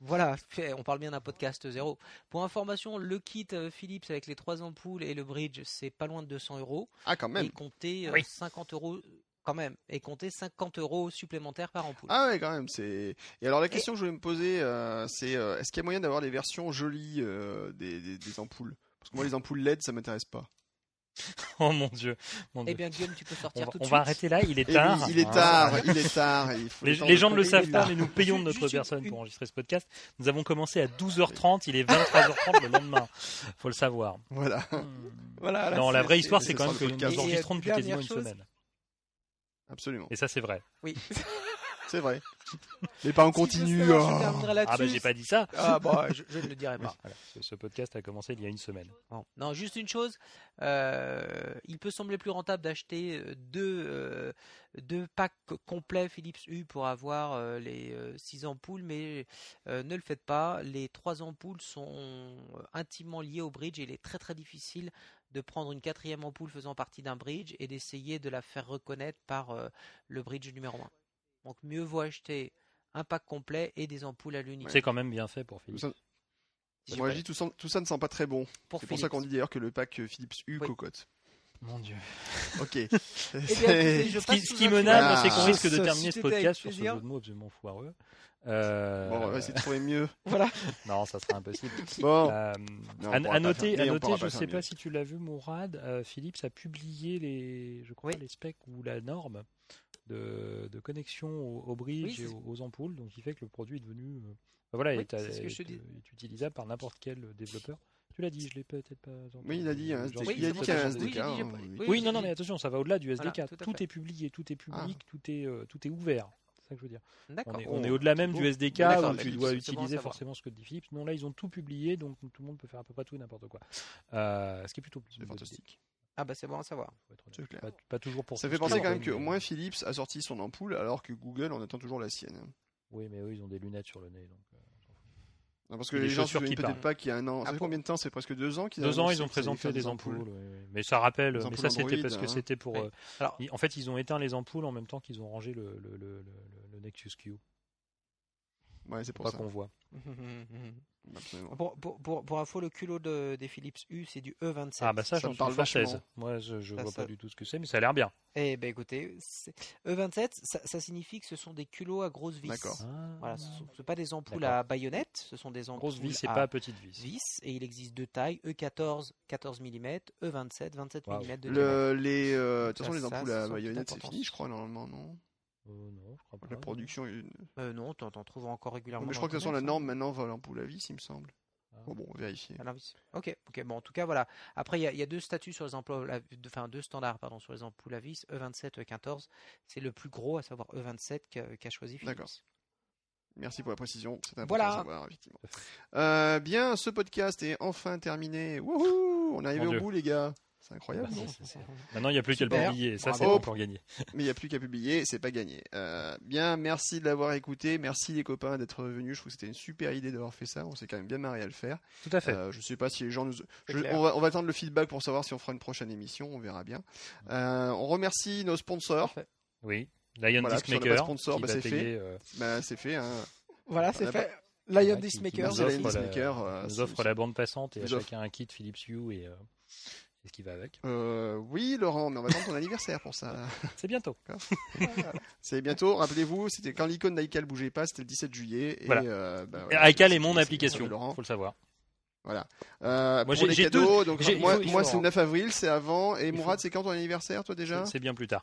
voilà, on parle bien d'un podcast zéro. Pour information, le kit euh, Philips avec les trois ampoules et le bridge, c'est pas loin de 200 euros. Ah, quand même. Et compter euh, Oui. 50 euros quand même, et compter 50 euros supplémentaires par ampoule. Ah ouais, quand même. C'est. Et alors la question que je voulais me poser, euh, c'est euh, est-ce qu'il y a moyen d'avoir des versions jolies euh, des, des- des ampoules? Parce que moi, les ampoules LED, ça m'intéresse pas. Oh mon dieu. Mon Eh bien Guillaume, tu peux On, sortir va, tout de on suite. va arrêter là, il est Eh tard. il est Hein. tard, il est tard. Il faut Les, le gens ne le savent pas, mais nous payons de notre personne une- pour enregistrer ce podcast. Nous avons commencé à 12h30, il est 23h30 le lendemain. Faut le savoir. Voilà. Voilà, là, non, la vraie histoire, c'est quand même que nous enregistrons euh, depuis quasiment une semaine. Absolument. Et ça, c'est vrai. Oui. C'est vrai. Mais pas en Si je continu. peux faire, je oh. Ah bah j'ai pas dit ça. Ah bah, je, je ne le dirai Oui, pas. voilà. Ce, ce podcast a commencé il y a une semaine. Bon. Non, juste une chose, euh, il peut sembler plus rentable d'acheter euh, deux, euh, deux packs complets Philips Hue pour avoir euh, les euh, six ampoules, mais euh, ne le faites pas. Les trois ampoules sont intimement liées au bridge et il est très très difficile de prendre une quatrième ampoule faisant partie d'un bridge et d'essayer de la faire reconnaître par euh, le bridge numéro 1. Donc mieux vaut acheter un pack complet et des ampoules à l'unité. C'est quand même bien fait pour Tout Philippe. ça, Si moi, je dis tout ça, tout ça ne sent pas très bon. pour C'est pour ça Philips. qu'on dit d'ailleurs que le pack euh, Philips U Oui. cocotte. Mon dieu. Ok. Eh bien, écoutez, je Ce qui, ce qui me Ah. c'est qu'on risque de terminer ce podcast sur ce jeu de mots absolument foireux. Euh, Bon, on va essayer de trouver mieux. Voilà. Non, ça sera impossible. Bon. Euh, Non, à, noter, faire- à noter, je pas sais pas mieux. si tu l'as vu, Mourad, euh, Philips a publié les, je crois, Oui. les specs ou la norme de, de connexion au, au bridge Oui, et aux, aux ampoules, donc il fait que le produit est devenu, euh, ben voilà, Oui, est, te est- utilisable par n'importe quel développeur. Tu l'as dit, je l'ai peut-être pas. entendu. Oui, il a dit un SDK. suis il a dit qu'il y a un SDK. hein, oui. oui. Oui, non, non, mais attention, ça va au-delà du Voilà, SDK. tout est publié, tout est Ah. public, tout est, euh, tout est ouvert. C'est ça que je veux dire. On est, Oh, on est au-delà même du. SDK où tu dois utiliser forcément ce que dit Philips. Non, là, ils ont tout publié, donc tout le monde peut faire à peu près tout et n'importe quoi. Euh, ce qui est plutôt C'est fantastique. Ah bah c'est bon à savoir. clair. Pas, pas toujours pour Ça tout fait penser quand même qu'au moins Philips a sorti son ampoule alors que Google on attend toujours la sienne. Oui, mais eux, ils ont des lunettes sur le nez. Donc, euh, Non, parce que les les gens qui peut-être pas qu'il y a un an. Ça Ah fait bon combien de temps? C'est presque deux ans qu'ils Deux ans, ils ont présenté des ampoules. oui, oui. Mais ça rappelle. Mais ça, c'était parce que hein. c'était pour. Oui. euh, Alors- en fait, ils ont éteint les ampoules en même temps qu'ils ont rangé le, le, le, le, le Nexus Q. Ouais, c'est Pour pour pas ça. qu'on voit. Absolument. Pour, pour, pour, pour info, le culot de, des Philips U, c'est du E27. Ah, bah ça, Ça j'en parle pas 16. vachement. Moi, je, je Ça, vois ça- pas du tout ce que c'est, mais ça a l'air bien. Eh ben écoutez, c'est- E27, ça, ça signifie que ce sont des culots à grosse vis. D'accord. Voilà, ce sont c'est pas des ampoules à baïonnette, ce sont des ampoules Grosse vis et à pas petite vis. vis. Et il existe deux tailles, E14, 14 mm, E27, 27 Waouh. mm de diamètre. Le, les, euh, de toute Ça, façon, les ampoules ça à baïonnette, c'est fini, je crois, normalement, non? Euh, non, je crois pas. La production est une... Euh, non, t'en t'en trouves encore Non, régulièrement. mais je crois que de toute façon, la norme maintenant va à l'ampoule à vis, il me semble. Ah, Bon, bon, vérifier. à l'investi- Ok, ok. Bon, en tout cas, voilà. Après, il y, a- il y a deux statuts sur les emplois, la- de- enfin deux standards, pardon, sur les ampoules à vis, E27, E14. C'est le plus gros, à savoir E27 qu'a qu'a choisi Philips. D'accord. Merci pour la précision, c'est important Voilà. à savoir, effectivement. Euh, bien, ce podcast est enfin terminé. Wouhou On est arrivé Mon au Dieu. bout, les gars. C'est incroyable, Bah, non Maintenant, il n'y a plus qu'à le publier. Ça, c'est pas encore gagné. Mais il n'y a plus qu'à publier, c'est pas gagné. Euh, bien, merci de l'avoir écouté. Merci les copains d'être venus. Je trouve que c'était une super idée d'avoir fait ça. On s'est quand même bien marré à le faire. Tout à fait. Euh, je sais pas si les gens nous. Je- on, va, on va attendre le feedback pour savoir si on fera une prochaine émission. On verra bien. Euh, on remercie nos sponsors. Parfait. Oui. Lion Voilà, Disc si on n'a pas de Maker. sponsor, bah, va c'est fait. euh, Bah, c'est fait. Hein. Voilà, c'est fait. Ouais, Lion Dismaker. nous offre la- euh, nous offre la bande passante et à chacun un kit Philips Hue et, euh, et ce qui va avec? Euh, oui, Laurent, mais on va attendre ton anniversaire pour ça. C'est bientôt. C'est bientôt. Rappelez-vous, c'était quand l'icône d'Ical bougeait pas, c'était le 17 juillet. Et, Voilà. euh, bah, Et voilà, iCal c'est- est mon c'est- c'est application, Laurent. faut le savoir. Voilà. Euh, Moi, pour j'ai- les cadeaux, donc il moi, il c'est le 9 avril, c'est avant. Et Il Mourad, c'est quand ton anniversaire, toi déjà? C'est- C'est bien plus tard.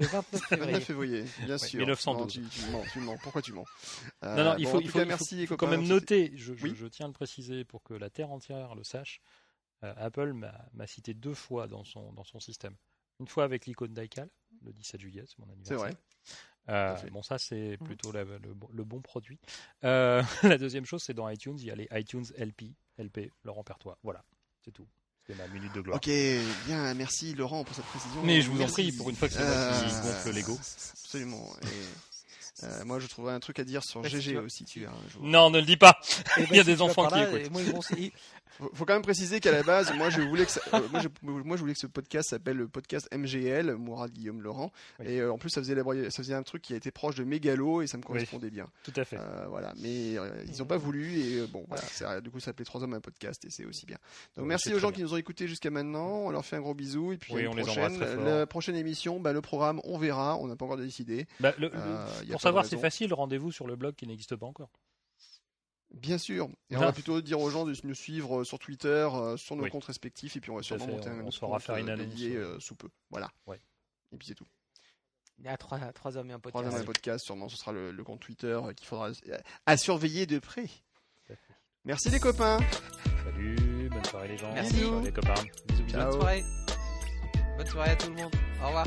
Le 29 Le février. 29 février, bien Ouais, sûr. 1912. Non, tu, tu mens, tu mens. Pourquoi tu mens? Euh, Non, non, il bon, faut, en il tout faut, cas, il merci les faut copains. quand même noter, je, je- Oui. je tiens à le préciser pour que la Terre entière le sache, euh, Apple m'a cité deux fois dans son, dans son système. Une fois avec l'icône d'iCal, le 17 juillet, c'est mon C'est anniversaire. vrai. Euh, bon, ça c'est Mhm. plutôt la- le, bon- le bon produit. Euh, la deuxième chose, c'est dans iTunes, il y a les iTunes LP, LP, Laurent Pertois. Voilà, c'est tout. C'est ma minute de gloire. Ok, bien, merci Laurent pour cette précision. Mais je vous en prie, pour une fois que c'est moi qui Euh, gonfle l'ego. Absolument. Et, euh, moi, je trouverais un truc à dire sur GG aussi, tu verras un jour. Non, ne le dis pas. Eh ben, Il y a si des enfants qui là, écoutent. et Moi, ils vont se- Faut, faut quand même préciser qu'à la base, moi je voulais que ça, euh, moi, je, moi je voulais que ce podcast s'appelle le podcast MGL, Mourad Guillaume Laurent, Oui. et euh, en plus ça faisait, la- ça faisait un truc qui a été proche de Mégalo et ça me correspondait bien. Tout à fait. Euh, voilà, mais ils n'ont pas voulu et bon, voilà, c'est- du coup ça s'appelait Trois hommes un podcast et c'est aussi bien. Donc merci aux gens bien. qui nous ont écoutés jusqu'à maintenant, on leur fait un gros bisou et puis on les prochaine. La prochaine émission, bah, le programme, on verra, on n'a pas encore décidé. Bah, le- le- pour savoir, c'est facile, rendez-vous sur le blog qui n'existe pas encore. Bien sûr. Et on va plutôt dire aux gens de nous suivre euh, sur Twitter, euh, sur nos Oui. comptes respectifs, et puis on va sûrement monter on- un on compte, faire une euh, annonce, dédié, euh, sous peu. Voilà. Ouais. Et puis c'est tout. Il y a trois, trois hommes et un podcast. podcast, sûrement, ce sera le, le compte Twitter qu'il faudra à surveiller de près. Merci les copains. Salut, bonne soirée les gens. Merci. Bonne soirée les copains. Bisous, bisous. Bonne soirée. Bonne soirée à tout le monde. Au revoir.